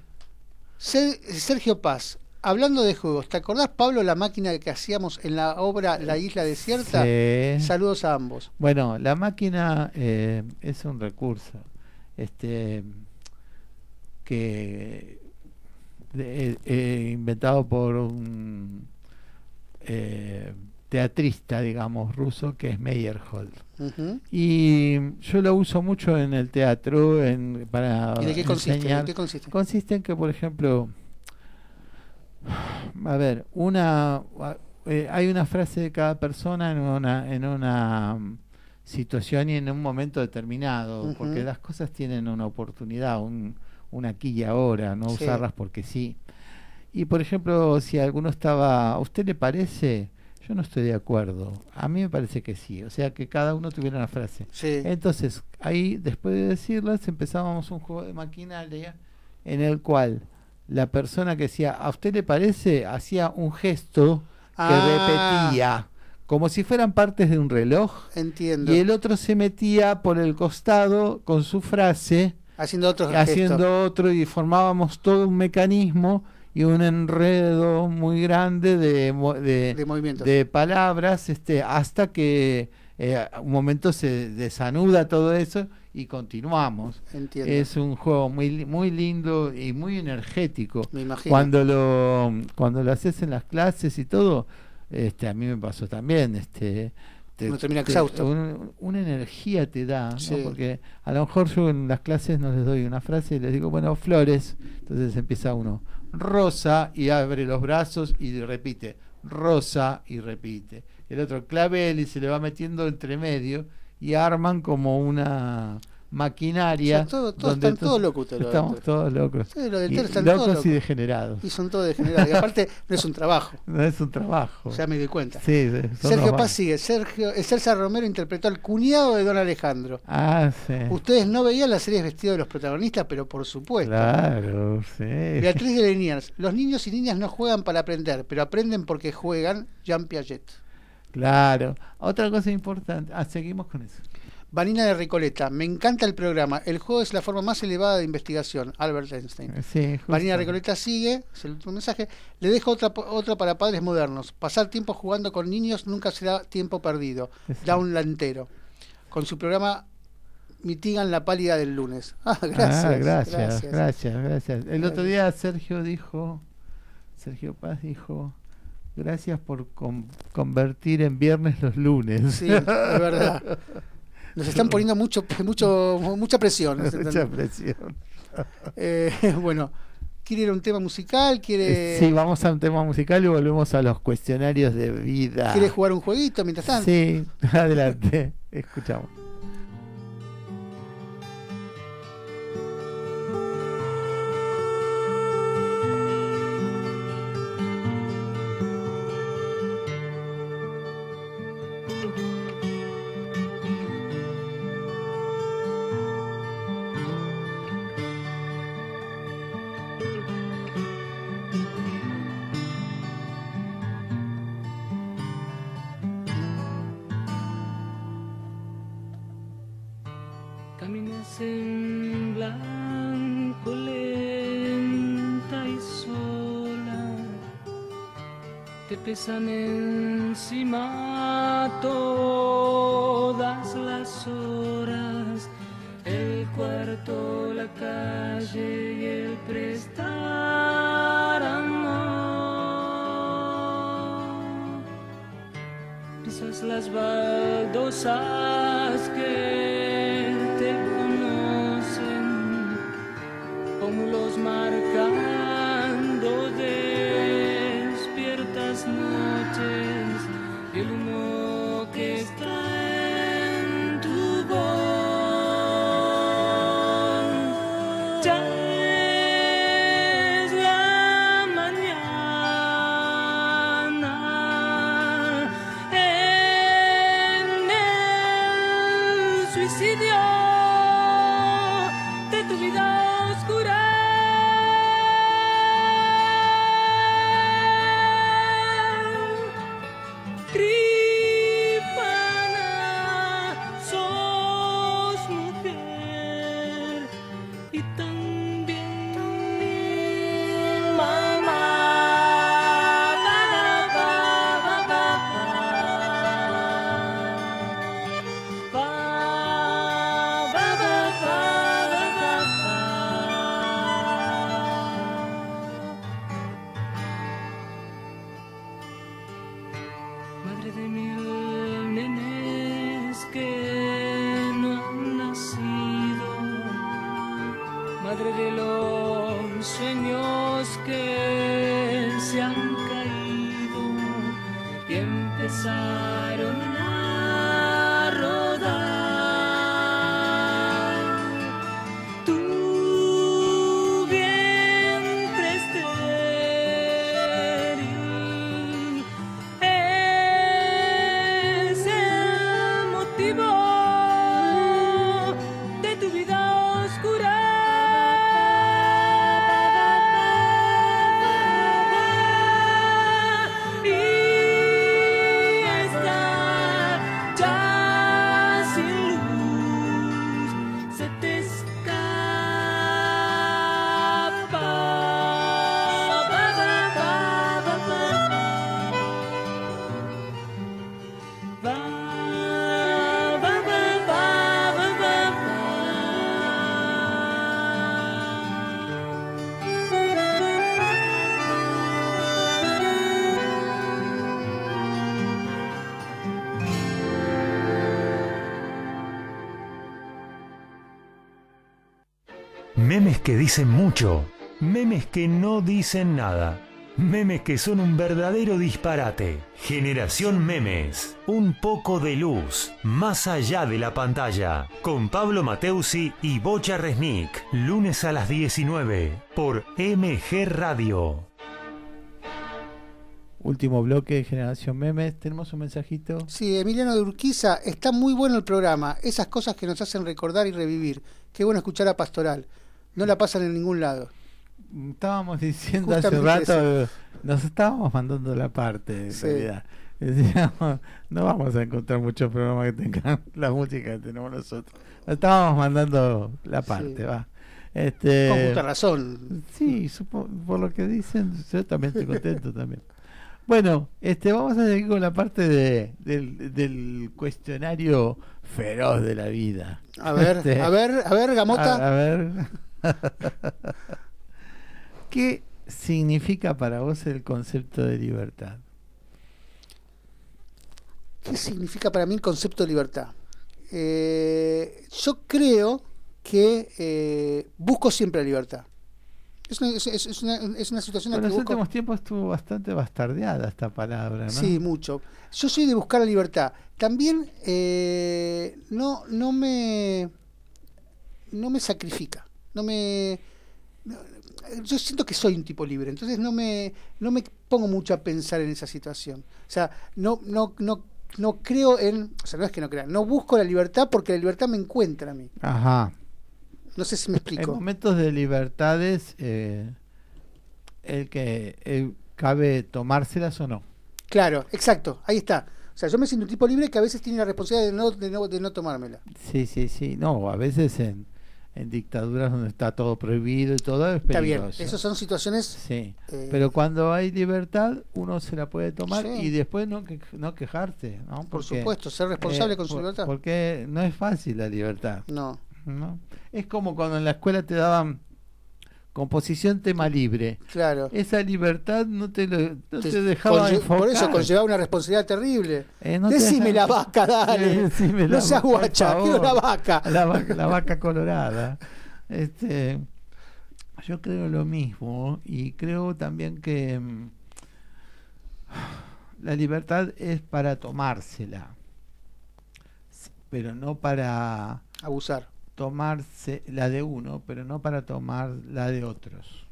Ser- Sergio Paz, hablando de juegos, ¿te acordás, Pablo, la máquina que hacíamos en la obra La Isla Desierta? Sí. Saludos a ambos. Bueno, la máquina es un recurso este que de- eh, inventado por un eh, teatrista, digamos, ruso, que es Meyerhold. Y yo lo uso mucho en el teatro en, para ¿Y de qué consiste? enseñar. ¿De qué consiste? Consiste en que, por ejemplo, a ver, una eh, hay una frase de cada persona en una en una situación y en un momento determinado, porque las cosas tienen una oportunidad, un, un aquí y ahora, no Sí. usarlas porque sí. Y por ejemplo, si alguno estaba, ¿a usted le parece? Yo no estoy de acuerdo. A mí me parece que sí. O sea, que cada uno tuviera una frase. Sí. Entonces, ahí, después de decirlas, empezábamos un juego de maquinaria en el cual la persona que decía, ¿a usted le parece? Hacía un gesto que Ah. repetía, como si fueran partes de un reloj. Entiendo. Y el otro se metía por el costado con su frase, Haciendo otros haciendo gestos. otro y formábamos todo un mecanismo y un enredo muy grande de, de, De movimientos. de palabras este, hasta que eh, un momento se desanuda todo eso y continuamos. Entiendo. Es un juego muy muy lindo y muy energético. Me imagino. Cuando lo cuando lo haces en las clases y todo, este a mí me pasó también, este te- Uno termina te- exhausto. un- una energía te da, ¿no? Porque a lo mejor yo en las clases no les doy una frase y les digo, bueno, flores, entonces empieza uno, rosa y abre los brazos y repite, rosa y repite. El otro clavel y se le va metiendo entre medio y arman como una maquinaria. O sea, todo- todos donde están to- todos locos ustedes, Estamos todos locos. Sí, lo del Y- están locos todos y degenerados. Y son todos degenerados. Y aparte, no es un trabajo. No es un trabajo. Ya me di cuenta. Sí, Sergio los Paz sigue. Sergio, eh, César Romero interpretó al cuñado de Don Alejandro. Ah, sí. Ustedes no veían las series vestidos de los protagonistas, pero por supuesto. Claro, sí. Beatriz de Liniers. Los niños y niñas no juegan para aprender, pero aprenden porque juegan. Jean Piaget. Claro. Otra cosa importante. Ah, seguimos con eso. Vanina de Recoleta. Me encanta el programa. El juego es la forma más elevada de investigación. Albert Einstein. Sí, justo. Vanina Recoleta sigue, es el último mensaje. Le dejo otra, otra para padres modernos. Pasar tiempo jugando con niños nunca será tiempo perdido. Da un lantero. Con su programa mitigan la pálida del lunes. Ah, gracias. Ah, gracias, gracias, gracias, El otro día Sergio dijo, Sergio Paz dijo, gracias por con- convertir en viernes los lunes. Sí, es verdad. Nos están poniendo mucho, mucho, mucha presión. Mucha presión. Eh, bueno, ¿quiere ir a un tema musical? ¿Quiere, Sí, vamos a un tema musical y volvemos a los cuestionarios de vida. ¿quiere jugar un jueguito mientras tanto? Sí, adelante, escuchamos. Empezaron Memes que dicen mucho, memes que no dicen nada, memes que son un verdadero disparate. Generación Memes, un poco de luz, más allá de la pantalla, con Pablo Mateusi y Bocha Resnick, lunes a las 19, por MG Radio. Último bloque de Generación Memes. ¿Tenemos un mensajito? Sí, Emiliano de Urquiza, está muy bueno el programa. Esas cosas que nos hacen recordar y revivir. Qué bueno escuchar a Pastoral. No la pasan en ningún lado. Estábamos diciendo hace Justamente rato, nos estábamos mandando la parte, en Sí. realidad. Decíamos, no vamos a encontrar muchos programas que tengan la música que tenemos nosotros. Estábamos mandando la parte, Sí. va. Este, Con justa razón. Sí, supo- por lo que dicen, yo también estoy contento también. Bueno, este, vamos a seguir con la parte de, del, del cuestionario feroz de la vida. A ver, Este, a ver, a ver, Gamota. a, a ver. ¿Qué significa para vos el concepto de libertad? ¿Qué significa para mí el concepto de libertad? Eh, yo creo que eh, busco siempre la libertad. Es una, es, es- es una, es una situación en En la los que busco... últimos tiempos estuvo bastante bastardeada esta palabra, ¿no? Sí, mucho. Yo soy de buscar la libertad. También eh, no, no me no me sacrifica. No me yo siento que soy un tipo libre, entonces no me no me pongo mucho a pensar en esa situación. O sea, no no no no creo en, o sea, no es que no crea, no busco la libertad porque la libertad me encuentra a mí. Ajá. No sé si me En explico. momentos de libertades, eh, el que eh, cabe tomárselas o no. Claro, exacto, ahí está. O sea, yo me siento un tipo libre que a veces tiene la responsabilidad de no, de no, de no tomármela. Sí, sí, sí. No, a veces en, en dictaduras donde está todo prohibido y todo es Está bien, esas son situaciones... Sí, eh, pero cuando hay libertad uno se la puede tomar Sí. y después no, que, no quejarse, ¿no? Por supuesto, ser responsable eh, con su por- libertad. Porque no es fácil la libertad. No. ¿no? Es como cuando en la escuela te daban composición tema libre. Claro. Esa libertad no te, lo, no te, Te- dejaba enfocar. por eso conllevaba una responsabilidad terrible. Eh, no te Decime la vaca, dale. Decime no la seas guacha, quiero la vaca. La vaca, la vaca colorada. Este, yo creo lo mismo y creo también que mm, la libertad es para tomársela, pero no para Abusar. Tomarse la de uno, pero no para tomar la de otros.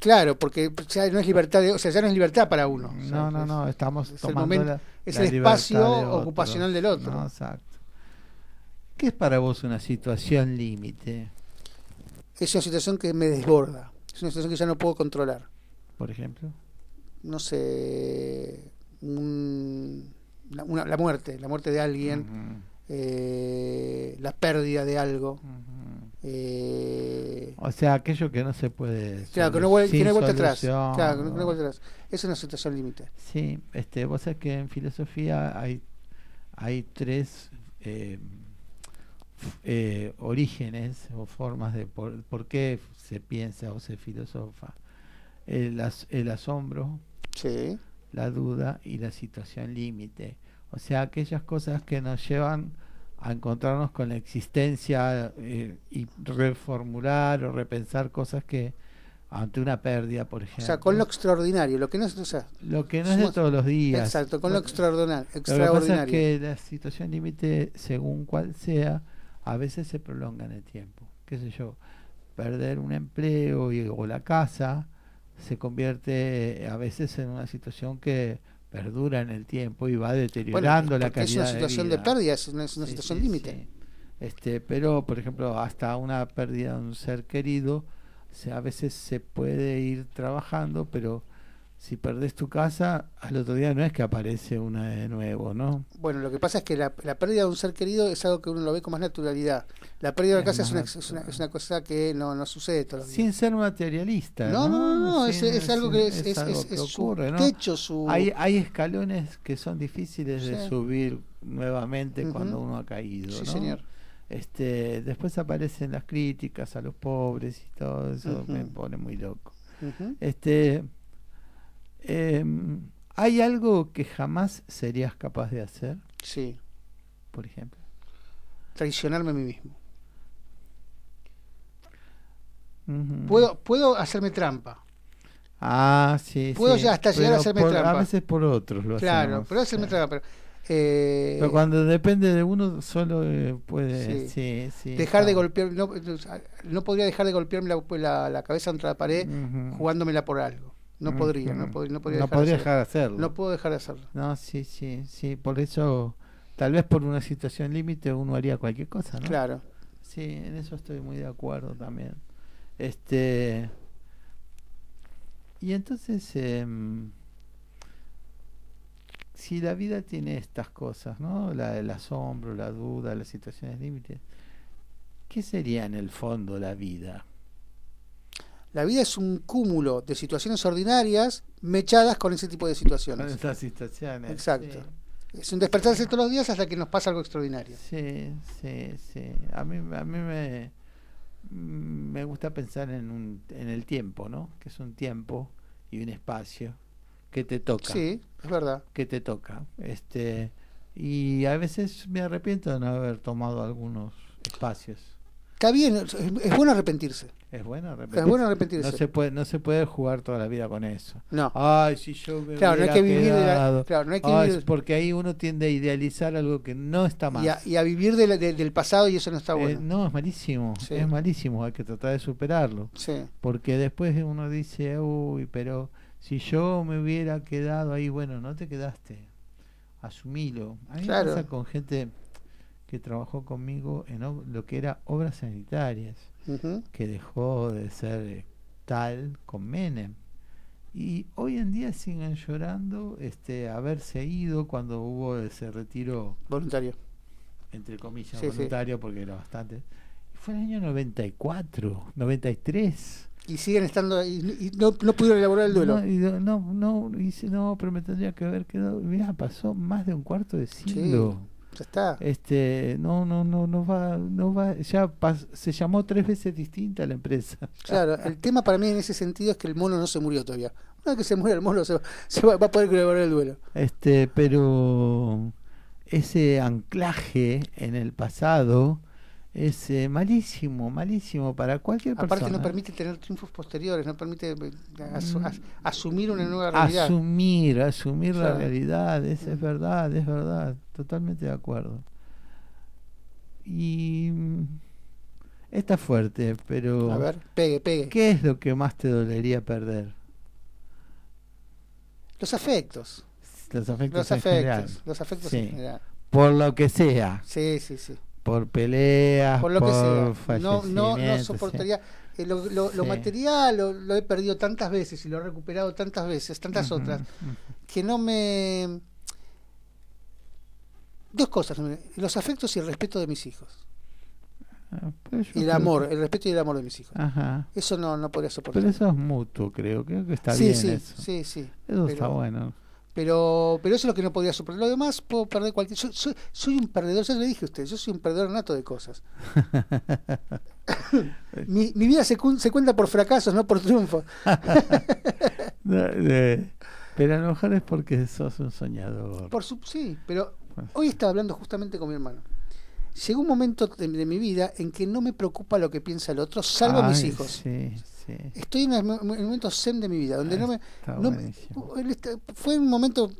Claro, porque ya no es libertad, de- o sea, ya no es libertad para uno. O sea, No, no, es- no, estamos es el tomando momento- la- es la el espacio de ocupacional del otro. No, exacto. ¿Qué es para vos una situación límite, Es una situación que me desborda. Es una situación que ya no puedo controlar. por ejemplo? No sé. un- la, una- la muerte, la muerte de alguien, eh, la pérdida de algo. eh, O sea, aquello que no se puede. claro, que no, vuel- que no vuelta atrás. Claro, que no, vuelta atrás. Es una situación límite. Sí, este, vos sabés que en filosofía hay, hay tres eh, eh, orígenes o formas de por, por qué se piensa o se filosofa. El, as- el asombro, Sí. la duda y la situación límite. O sea, aquellas cosas que nos llevan a encontrarnos con la existencia eh, y reformular o repensar cosas que ante una pérdida, por ejemplo. O sea, con lo extraordinario, lo que no es, o sea, Lo que no es de todos los días. exacto, con lo Lo- extraordinario, Lo que pasa es extraordinario. que la situación límite, según cual sea, a veces se prolonga en el tiempo. ¿Qué sé yo? Perder un empleo y, o la casa se convierte eh, a veces en una situación que perdura en el tiempo y va Bueno, deteriorando la porque es calidad una situación de de, vida. pérdida, es una, es una Sí, situación sí, límite. sí. Este, pero, por ejemplo, hasta una pérdida de un ser querido, se, a veces se puede ir trabajando, pero si perdés tu casa, al otro día no es que aparece una de nuevo, ¿no? Bueno, lo que pasa es que la, la pérdida de un ser querido es algo que uno lo ve con más naturalidad. La pérdida de Es casa es una, es una, es una cosa que no, no sucede todos los días. Sin ser materialista. No, no, no, no, es, algo que es, es, algo que su ocurre, ¿no? techo, su... Hay, hay escalones que son difíciles de subir nuevamente cuando uno ha caído, Sí, ¿no? señor. Este, después aparecen las críticas a los pobres y todo eso me pone muy loco. Este, em, ¿hay algo que jamás serías capaz de hacer, Sí, por ejemplo? traicionarme a mí mismo. Puedo, puedo hacerme trampa. Ah, sí. puedo sí, ya hasta llegar a hacerme por- trampa. A veces por otros lo Claro, hacemos, pero hacerme sí. trampa. Pero, eh, Pero cuando depende de uno, solo eh, puede. Sí. Sí, dejar de golpear, no, no podría dejar de golpearme la, la- la cabeza contra la pared jugándomela por algo. No podría, no, Ujú. pod- no podría No dejar, podría dejar de hacerlo. No puedo dejar de hacerlo. No, sí, sí, sí. Por eso, tal vez por una situación límite uno haría cualquier cosa, ¿no? Claro. Sí, en eso estoy muy de acuerdo también. Este. Y entonces, em, si la vida tiene estas cosas, ¿no? La, el asombro, la duda, las situaciones límites, ¿qué sería en el fondo la vida? La vida es un cúmulo de situaciones ordinarias mechadas con ese tipo de Con situaciones. estas situaciones. Exacto. Es un despertarse todos los días hasta que nos pasa algo extraordinario. Sí, sí, sí. A mí, a mí me, me gusta pensar en, un, en el tiempo, ¿no? Que es un tiempo y un espacio que te toca. Sí, es verdad. Que te toca. Este, y a veces me arrepiento de no haber tomado algunos espacios. Está bien, es, es bueno arrepentirse. Es bueno arrepentirse. Es bueno arrepentirse. No se puede, no se puede jugar toda la vida con eso. No. Ay, si yo me Claro, no hay que vivir de la- claro, no hay que Ay, vivir- porque ahí uno tiende a idealizar algo que no está mal. Y a, y a vivir de la- de- del pasado y eso no está Eh, bueno. no, es malísimo, Sí. es malísimo, hay que tratar de superarlo. Sí. Porque después uno dice, uy, pero si yo me hubiera quedado ahí, bueno, no te quedaste, asumilo. A mí Claro. me pasa con gente que trabajó conmigo en lo que era obras sanitarias, Que dejó de ser eh, tal con Menem. Y hoy en día siguen llorando este haberse ido cuando hubo ese retiro Voluntario. entre comillas, Sí, sí. voluntario, porque era bastante. fue en el año 94, 93. Y siguen estando. Y, y no, no pudieron elaborar el duelo. No, y no, no, no, dice, no, pero me tendría que haber quedado. Mira, pasó más de un cuarto de siglo. Ya está. Este, no, no, no, no va, no va, ya pas- se llamó tres veces distinta la empresa. Claro, el tema para mí en ese sentido es que el mono no se murió todavía. Una vez que se muera el mono, se, va, se va- va a poder elaborar el duelo. Este, pero ese anclaje en el pasado es eh, malísimo, malísimo para cualquier Aparte, persona. no permite tener triunfos posteriores, no permite eh, Mm. as- asumir una nueva realidad. Asumir, asumir la realidad, es, es verdad, es verdad, totalmente de acuerdo. Y mm, está fuerte, pero A ver, pegue, pegue. ¿qué es lo que más te dolería perder? Los afectos. Los afectos Los en general. afectos. Los afectos Sí. en general. Por lo que sea, Sí, sí, sí. Por peleas, Por lo que sea. No, no, no soportaría. eh, lo, lo- lo Sí. material lo, lo he perdido tantas veces y lo he recuperado tantas veces, tantas otras, que no me. Dos cosas: los afectos y el respeto de mis hijos. Ah, Y el amor, que- el respeto y el amor de mis hijos. Ajá. Eso no, no podría soportar. Pero eso es mutuo, creo. Creo que está sí, bien sí, eso. sí, sí. Eso pero, está bueno. Pero, pero eso es lo que no podría soportar. Lo demás puedo perder cualquier. Soy, soy, soy un perdedor, ya le dije a usted, yo soy un perdedor nato de cosas. mi, mi vida se, se cuenta por fracasos, no por triunfos. No, eh, pero a lo mejor es porque sos un soñador. Por su, sí, pero hoy estaba hablando justamente con mi hermano. Llegó un momento de, de mi vida en que no me preocupa lo que piensa el otro, salvo mis Ay, hijos. Sí, sí. Estoy en un momento zen de mi vida, donde no me, Está no me- está- fue un momento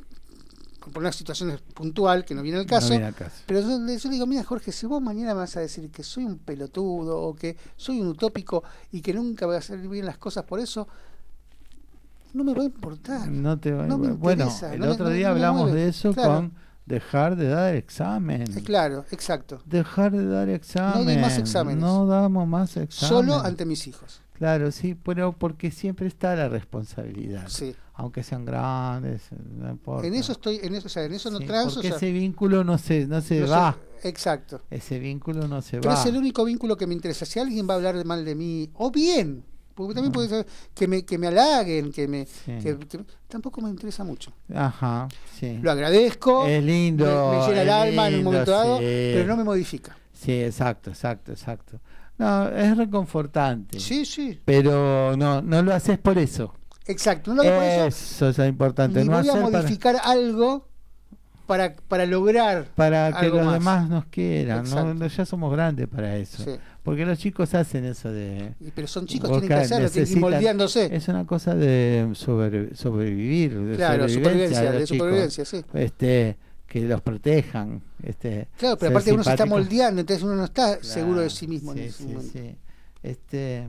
por una situación puntual que no viene al caso, viene al caso. pero yo, le- yo le digo, mira Jorge, si vos mañana me vas a decir que soy un pelotudo o que soy un utópico y que nunca voy a hacer bien las cosas por eso, no me va a importar. No te va- No me bueno, el no me- otro no- día no hablamos de eso Claro. con dejar de dar examen. Eh, Claro, exacto. Dejar de dar examen. doy más exámenes. No damos más exámenes. Solo ante mis hijos. Claro, sí, pero porque siempre está la responsabilidad. Sí. Aunque sean grandes, no importa. En eso estoy, en eso, o sea, en eso no Sí, transo. porque o sea, ese vínculo no se, no se no va. exacto. Ese vínculo no se Pero va. es el único vínculo que me interesa. Si alguien va a hablar de mal de mí, o bien, porque también puede ser que me, que me halaguen, que me, Sí. que- que- tampoco me interesa mucho. Ajá, sí. Lo agradezco, Es lindo. me, me llena el alma en un momento dado, sí. pero no me modifica. Sí, exacto, exacto, exacto. No, es reconfortante. Sí, sí, Pero no, no lo haces por eso. exacto. No lo por eso. Eso es importante. Ni no voy a hacer para- modificar algo para, para lograr para, que algo los más. demás nos quieran. ¿no? Ya somos grandes para eso. Sí. Porque los chicos hacen eso de... Pero son chicos, tienen que hacerlo, tienen moldeándose. Es una cosa de sobre- sobrevivir. De Claro, supervivencia, de, de supervivencia, sí. Este, que los protejan. Este, Claro, pero aparte uno se está moldeando, entonces uno no está seguro de sí mismo sí, en ese sí, momento. sí. Este,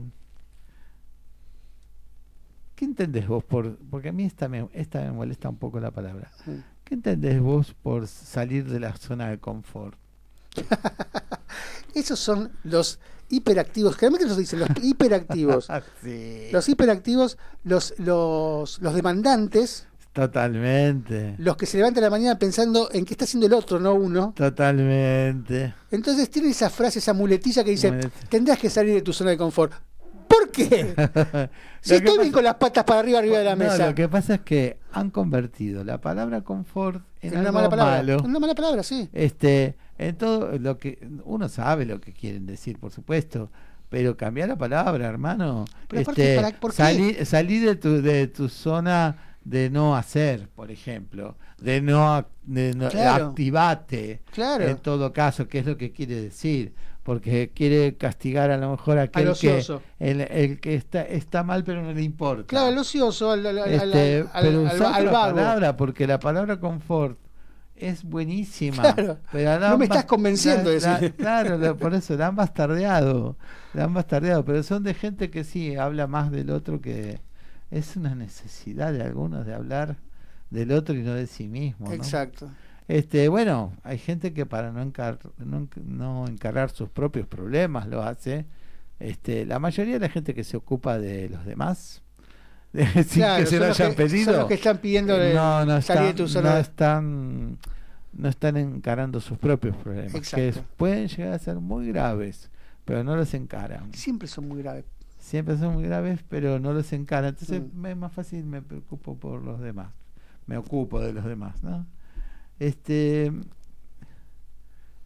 ¿Qué entendés vos por.? Porque a mí esta me, esta me molesta un poco la palabra. ¿Qué entendés vos por salir de la zona de confort? Esos son los hiperactivos, generalmente los dicen los hiperactivos. Los hiperactivos, los, los, los demandantes, Totalmente. los que se levantan a la mañana pensando en qué está haciendo el otro, no uno. Totalmente. Entonces tienen esa frase, esa muletilla que dice, tendrás que salir de tu zona de confort. ¿Por qué? Si estoy bien con las patas para arriba, arriba de la No, mesa. lo que pasa es que han convertido la palabra confort en una algo mala palabra. malo. Una mala palabra, sí. Este, en todo lo que uno sabe lo que quieren decir, por supuesto, pero cambiar la palabra, hermano. Pero aparte, este, ¿para- por qué? salí, salí de tu de tu zona de no hacer, por ejemplo, de no, de no- Claro. activate. Claro. En todo caso, ¿qué es lo que quiere decir? Porque quiere castigar a lo mejor a aquel que el, el que está está mal pero no le importa. Claro, el ocioso, al, al, al- Este, al- pero al- usá al otra vago. palabra, porque la palabra confort es buenísima. Claro. pero No me estás convenciendo de decir. Claro, la- por eso la han bastardeado. La han bastardeado, pero son de gente que sí habla más del otro que es una necesidad de algunos de hablar del otro y no de sí mismo. ¿no? Exacto. Este, bueno, hay gente que para no, encar no, enc- no encarar sus propios problemas lo hace. Este, la mayoría de la gente que se ocupa de los demás, de- sin Claro, que se lo hayan que- pedido, son los que están pidiendo de no, no, salir de están, tu zona no están, no están encarando sus propios problemas, que Exacto. pueden llegar a ser muy graves, pero no los encaran. Siempre son muy graves. Siempre son muy graves, pero no los encaran. Entonces Mm. me es más fácil, me preocupo por los demás. Me ocupo de los demás, ¿no? Este,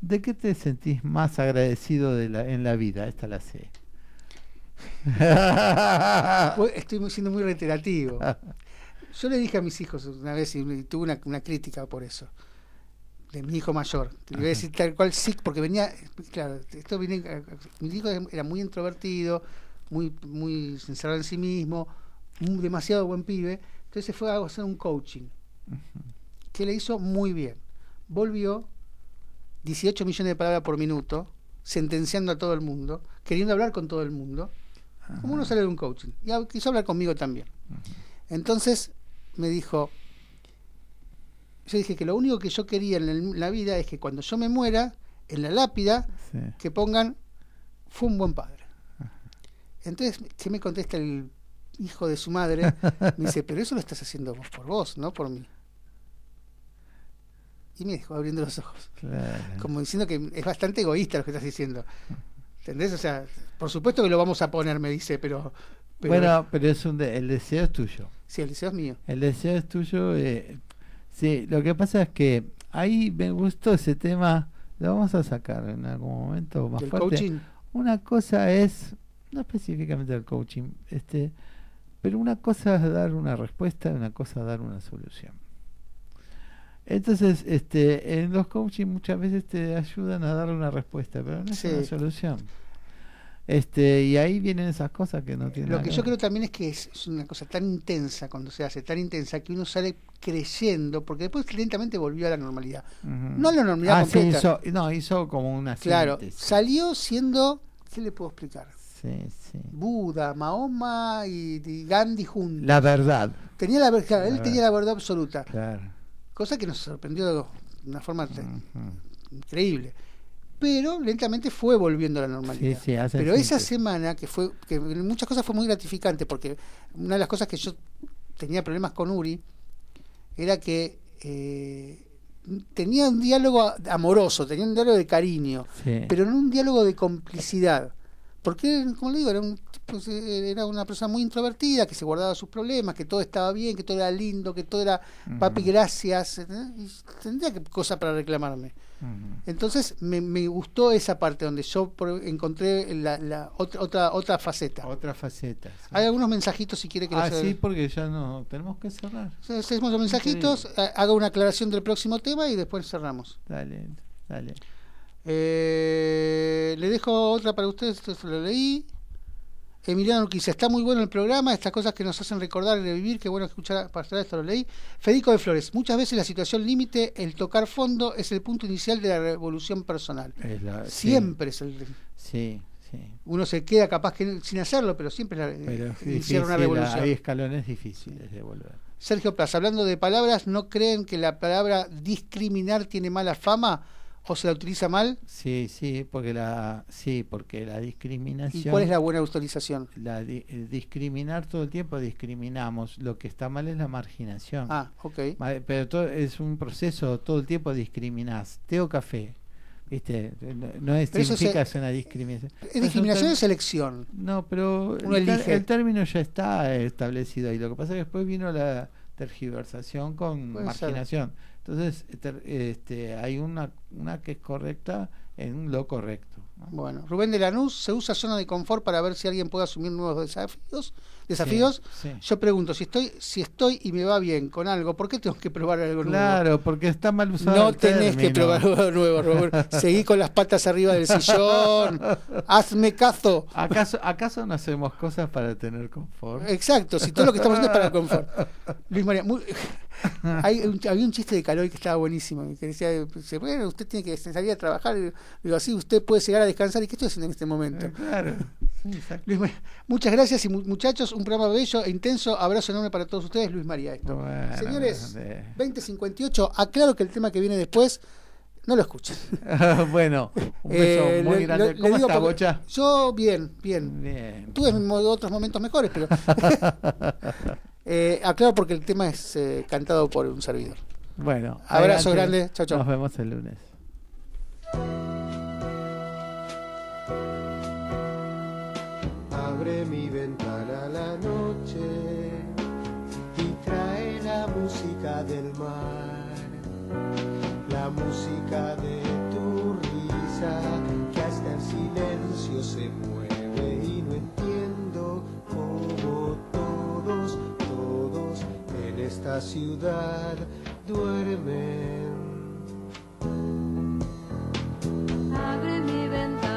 ¿De qué te sentís más agradecido de la, en la vida? Esta la sé. Estoy siendo muy reiterativo. Yo le dije a mis hijos una vez y tuve una, una crítica por eso. De mi hijo mayor. Te voy a decir tal cual sí, porque venía. Claro, esto viene. Mi hijo era muy introvertido, muy, muy encerrado en sí mismo, muy- demasiado buen pibe. Entonces se fue a hacer un coaching. Que le hizo muy bien. Volvió 18 millones de palabras por minuto, sentenciando a todo el mundo, queriendo hablar con todo el mundo. Como uno sale de un coaching. Y quiso hablar conmigo también. Entonces me dijo, yo dije que lo único que yo quería en el- la vida es que cuando yo me muera, en la lápida, Sí. que pongan, fue un buen padre. Entonces, ¿qué me contesta el hijo de su madre? Me dice, pero eso lo estás haciendo vos por vos, no por mí. Y me dejó abriendo los ojos, Claro. como diciendo que es bastante egoísta lo que estás diciendo. ¿Entendés? O sea, por supuesto que lo vamos a poner, me dice, pero... pero bueno, pero es un de- el deseo es tuyo. Sí, el deseo es mío. El deseo es tuyo. eh, sí, lo que pasa es que ahí me gustó ese tema. Lo vamos a sacar en algún momento más Del fuerte. coaching. Una cosa es, no específicamente del coaching, este, pero una cosa es dar una respuesta y una cosa es dar una solución. Entonces, este, en los coaching muchas veces te ayudan a dar una respuesta, pero no es Sí. una solución. Este, y ahí vienen esas cosas que no tienen Lo que yo creo también es que es, es una cosa tan intensa cuando se hace, tan intensa que uno sale creyendo, porque después lentamente volvió a la normalidad. No a la normalidad Ah, sí, completa. hizo, no, hizo como una Claro, síntesis. salió siendo, ¿qué le puedo explicar? Sí, sí. Buda, Mahoma y, y Gandhi juntos. La verdad. Tenía la, él La tenía la verdad absoluta, Claro. cosa que nos sorprendió de una forma increíble. Pero lentamente fue volviendo a la normalidad. Sí, Pero esa semana, que fue, que en muchas cosas fue muy gratificante, porque una de las cosas que yo tenía problemas con Uri era que eh, tenía un diálogo amoroso, tenía un diálogo de cariño, Sí. pero no un diálogo de complicidad. Porque, como le digo, era, un tipo- era una persona muy introvertida, que se guardaba sus problemas, que todo estaba bien, que todo era lindo, que todo era papi, gracias. ¿eh? Y tendría que cosa para reclamarme. Entonces me, me gustó esa parte donde yo por- encontré la, la otra, otra otra faceta. Otra faceta. sí. Hay algunos mensajitos si quiere que Ah, los sí, porque ya no tenemos que cerrar. Hacemos los mensajitos, ha- haga una aclaración del próximo tema y después cerramos. Dale, dale. Eh, le dejo otra para ustedes, esto se lo leí. Emiliano Urquiza, está muy bueno el programa, estas cosas que nos hacen recordar y revivir, qué bueno escuchar para esto lo leí. Federico de Flores, muchas veces la situación límite, el tocar fondo, es el punto inicial de la revolución personal. Es la- sí, Siempre es el... Sí, sí. Uno se queda capaz que sin hacerlo, pero siempre es la- Pero eh, es iniciar una difícil, revolución. hay escalones difíciles de volver. Sergio Plaza, hablando de palabras, ¿no creen que la palabra discriminar tiene mala fama o se la utiliza mal? Sí, sí, porque la, sí, porque la discriminación. ¿Y cuál es la buena autorización? la di- eh, discriminar todo el tiempo discriminamos. Lo que está mal es la marginación. Ah, ok. Pero todo, es un proceso, todo el tiempo discriminás. Té o café. ¿Viste? No, no es, significa se- una discriminación. ¿Es discriminación o selección? No, pero Uno el, término ya está establecido ahí. Lo que pasa es que después vino la tergiversación con Puede ser. Entonces, este, hay una, una que es correcta en lo correcto. ¿No? Bueno, Rubén de Lanús, ¿se usa zona de confort para ver si alguien puede asumir nuevos desafíos? ¿Desafíos? Sí, sí. Yo pregunto, si estoy si estoy y me va bien con algo, ¿por qué tengo que probar algo nuevo? Claro, porque está mal usado. No el tenés que probar algo nuevo, Rubén. Seguí con las patas arriba del sillón. Hazme caso. ¿Acaso, ¿Acaso no hacemos cosas para tener confort? Exacto, si todo lo que estamos haciendo es para el confort. Luis María, muy- hay un- había un chiste de Caloy que estaba buenísimo, que decía, bueno, usted tiene que salir a trabajar, digo, así usted puede llegar a descansar, ¿y qué estoy haciendo en este momento? Eh, Claro. Sí. Luis muchas gracias y mu- muchachos, un programa bello e intenso, abrazo enorme para todos ustedes, Luis María. Esto. Bueno, Señores, de- 2058, aclaro que el tema que viene después, no lo escuchen. bueno, un beso Eh, muy le- grande. ¿Cómo está, Bocha? Yo bien, bien. Bien. Tuve otros momentos mejores, pero eh, aclaro porque el tema es eh, cantado por un servidor. Bueno, Abrazo adelante. grande. Chau, chau. Nos vemos el lunes. abre mi ventana a la noche y trae la música del mar, la música de tu risa que hasta el silencio se mueve y no entiendo cómo todos, todos en esta ciudad duermen. Abre mi ventana.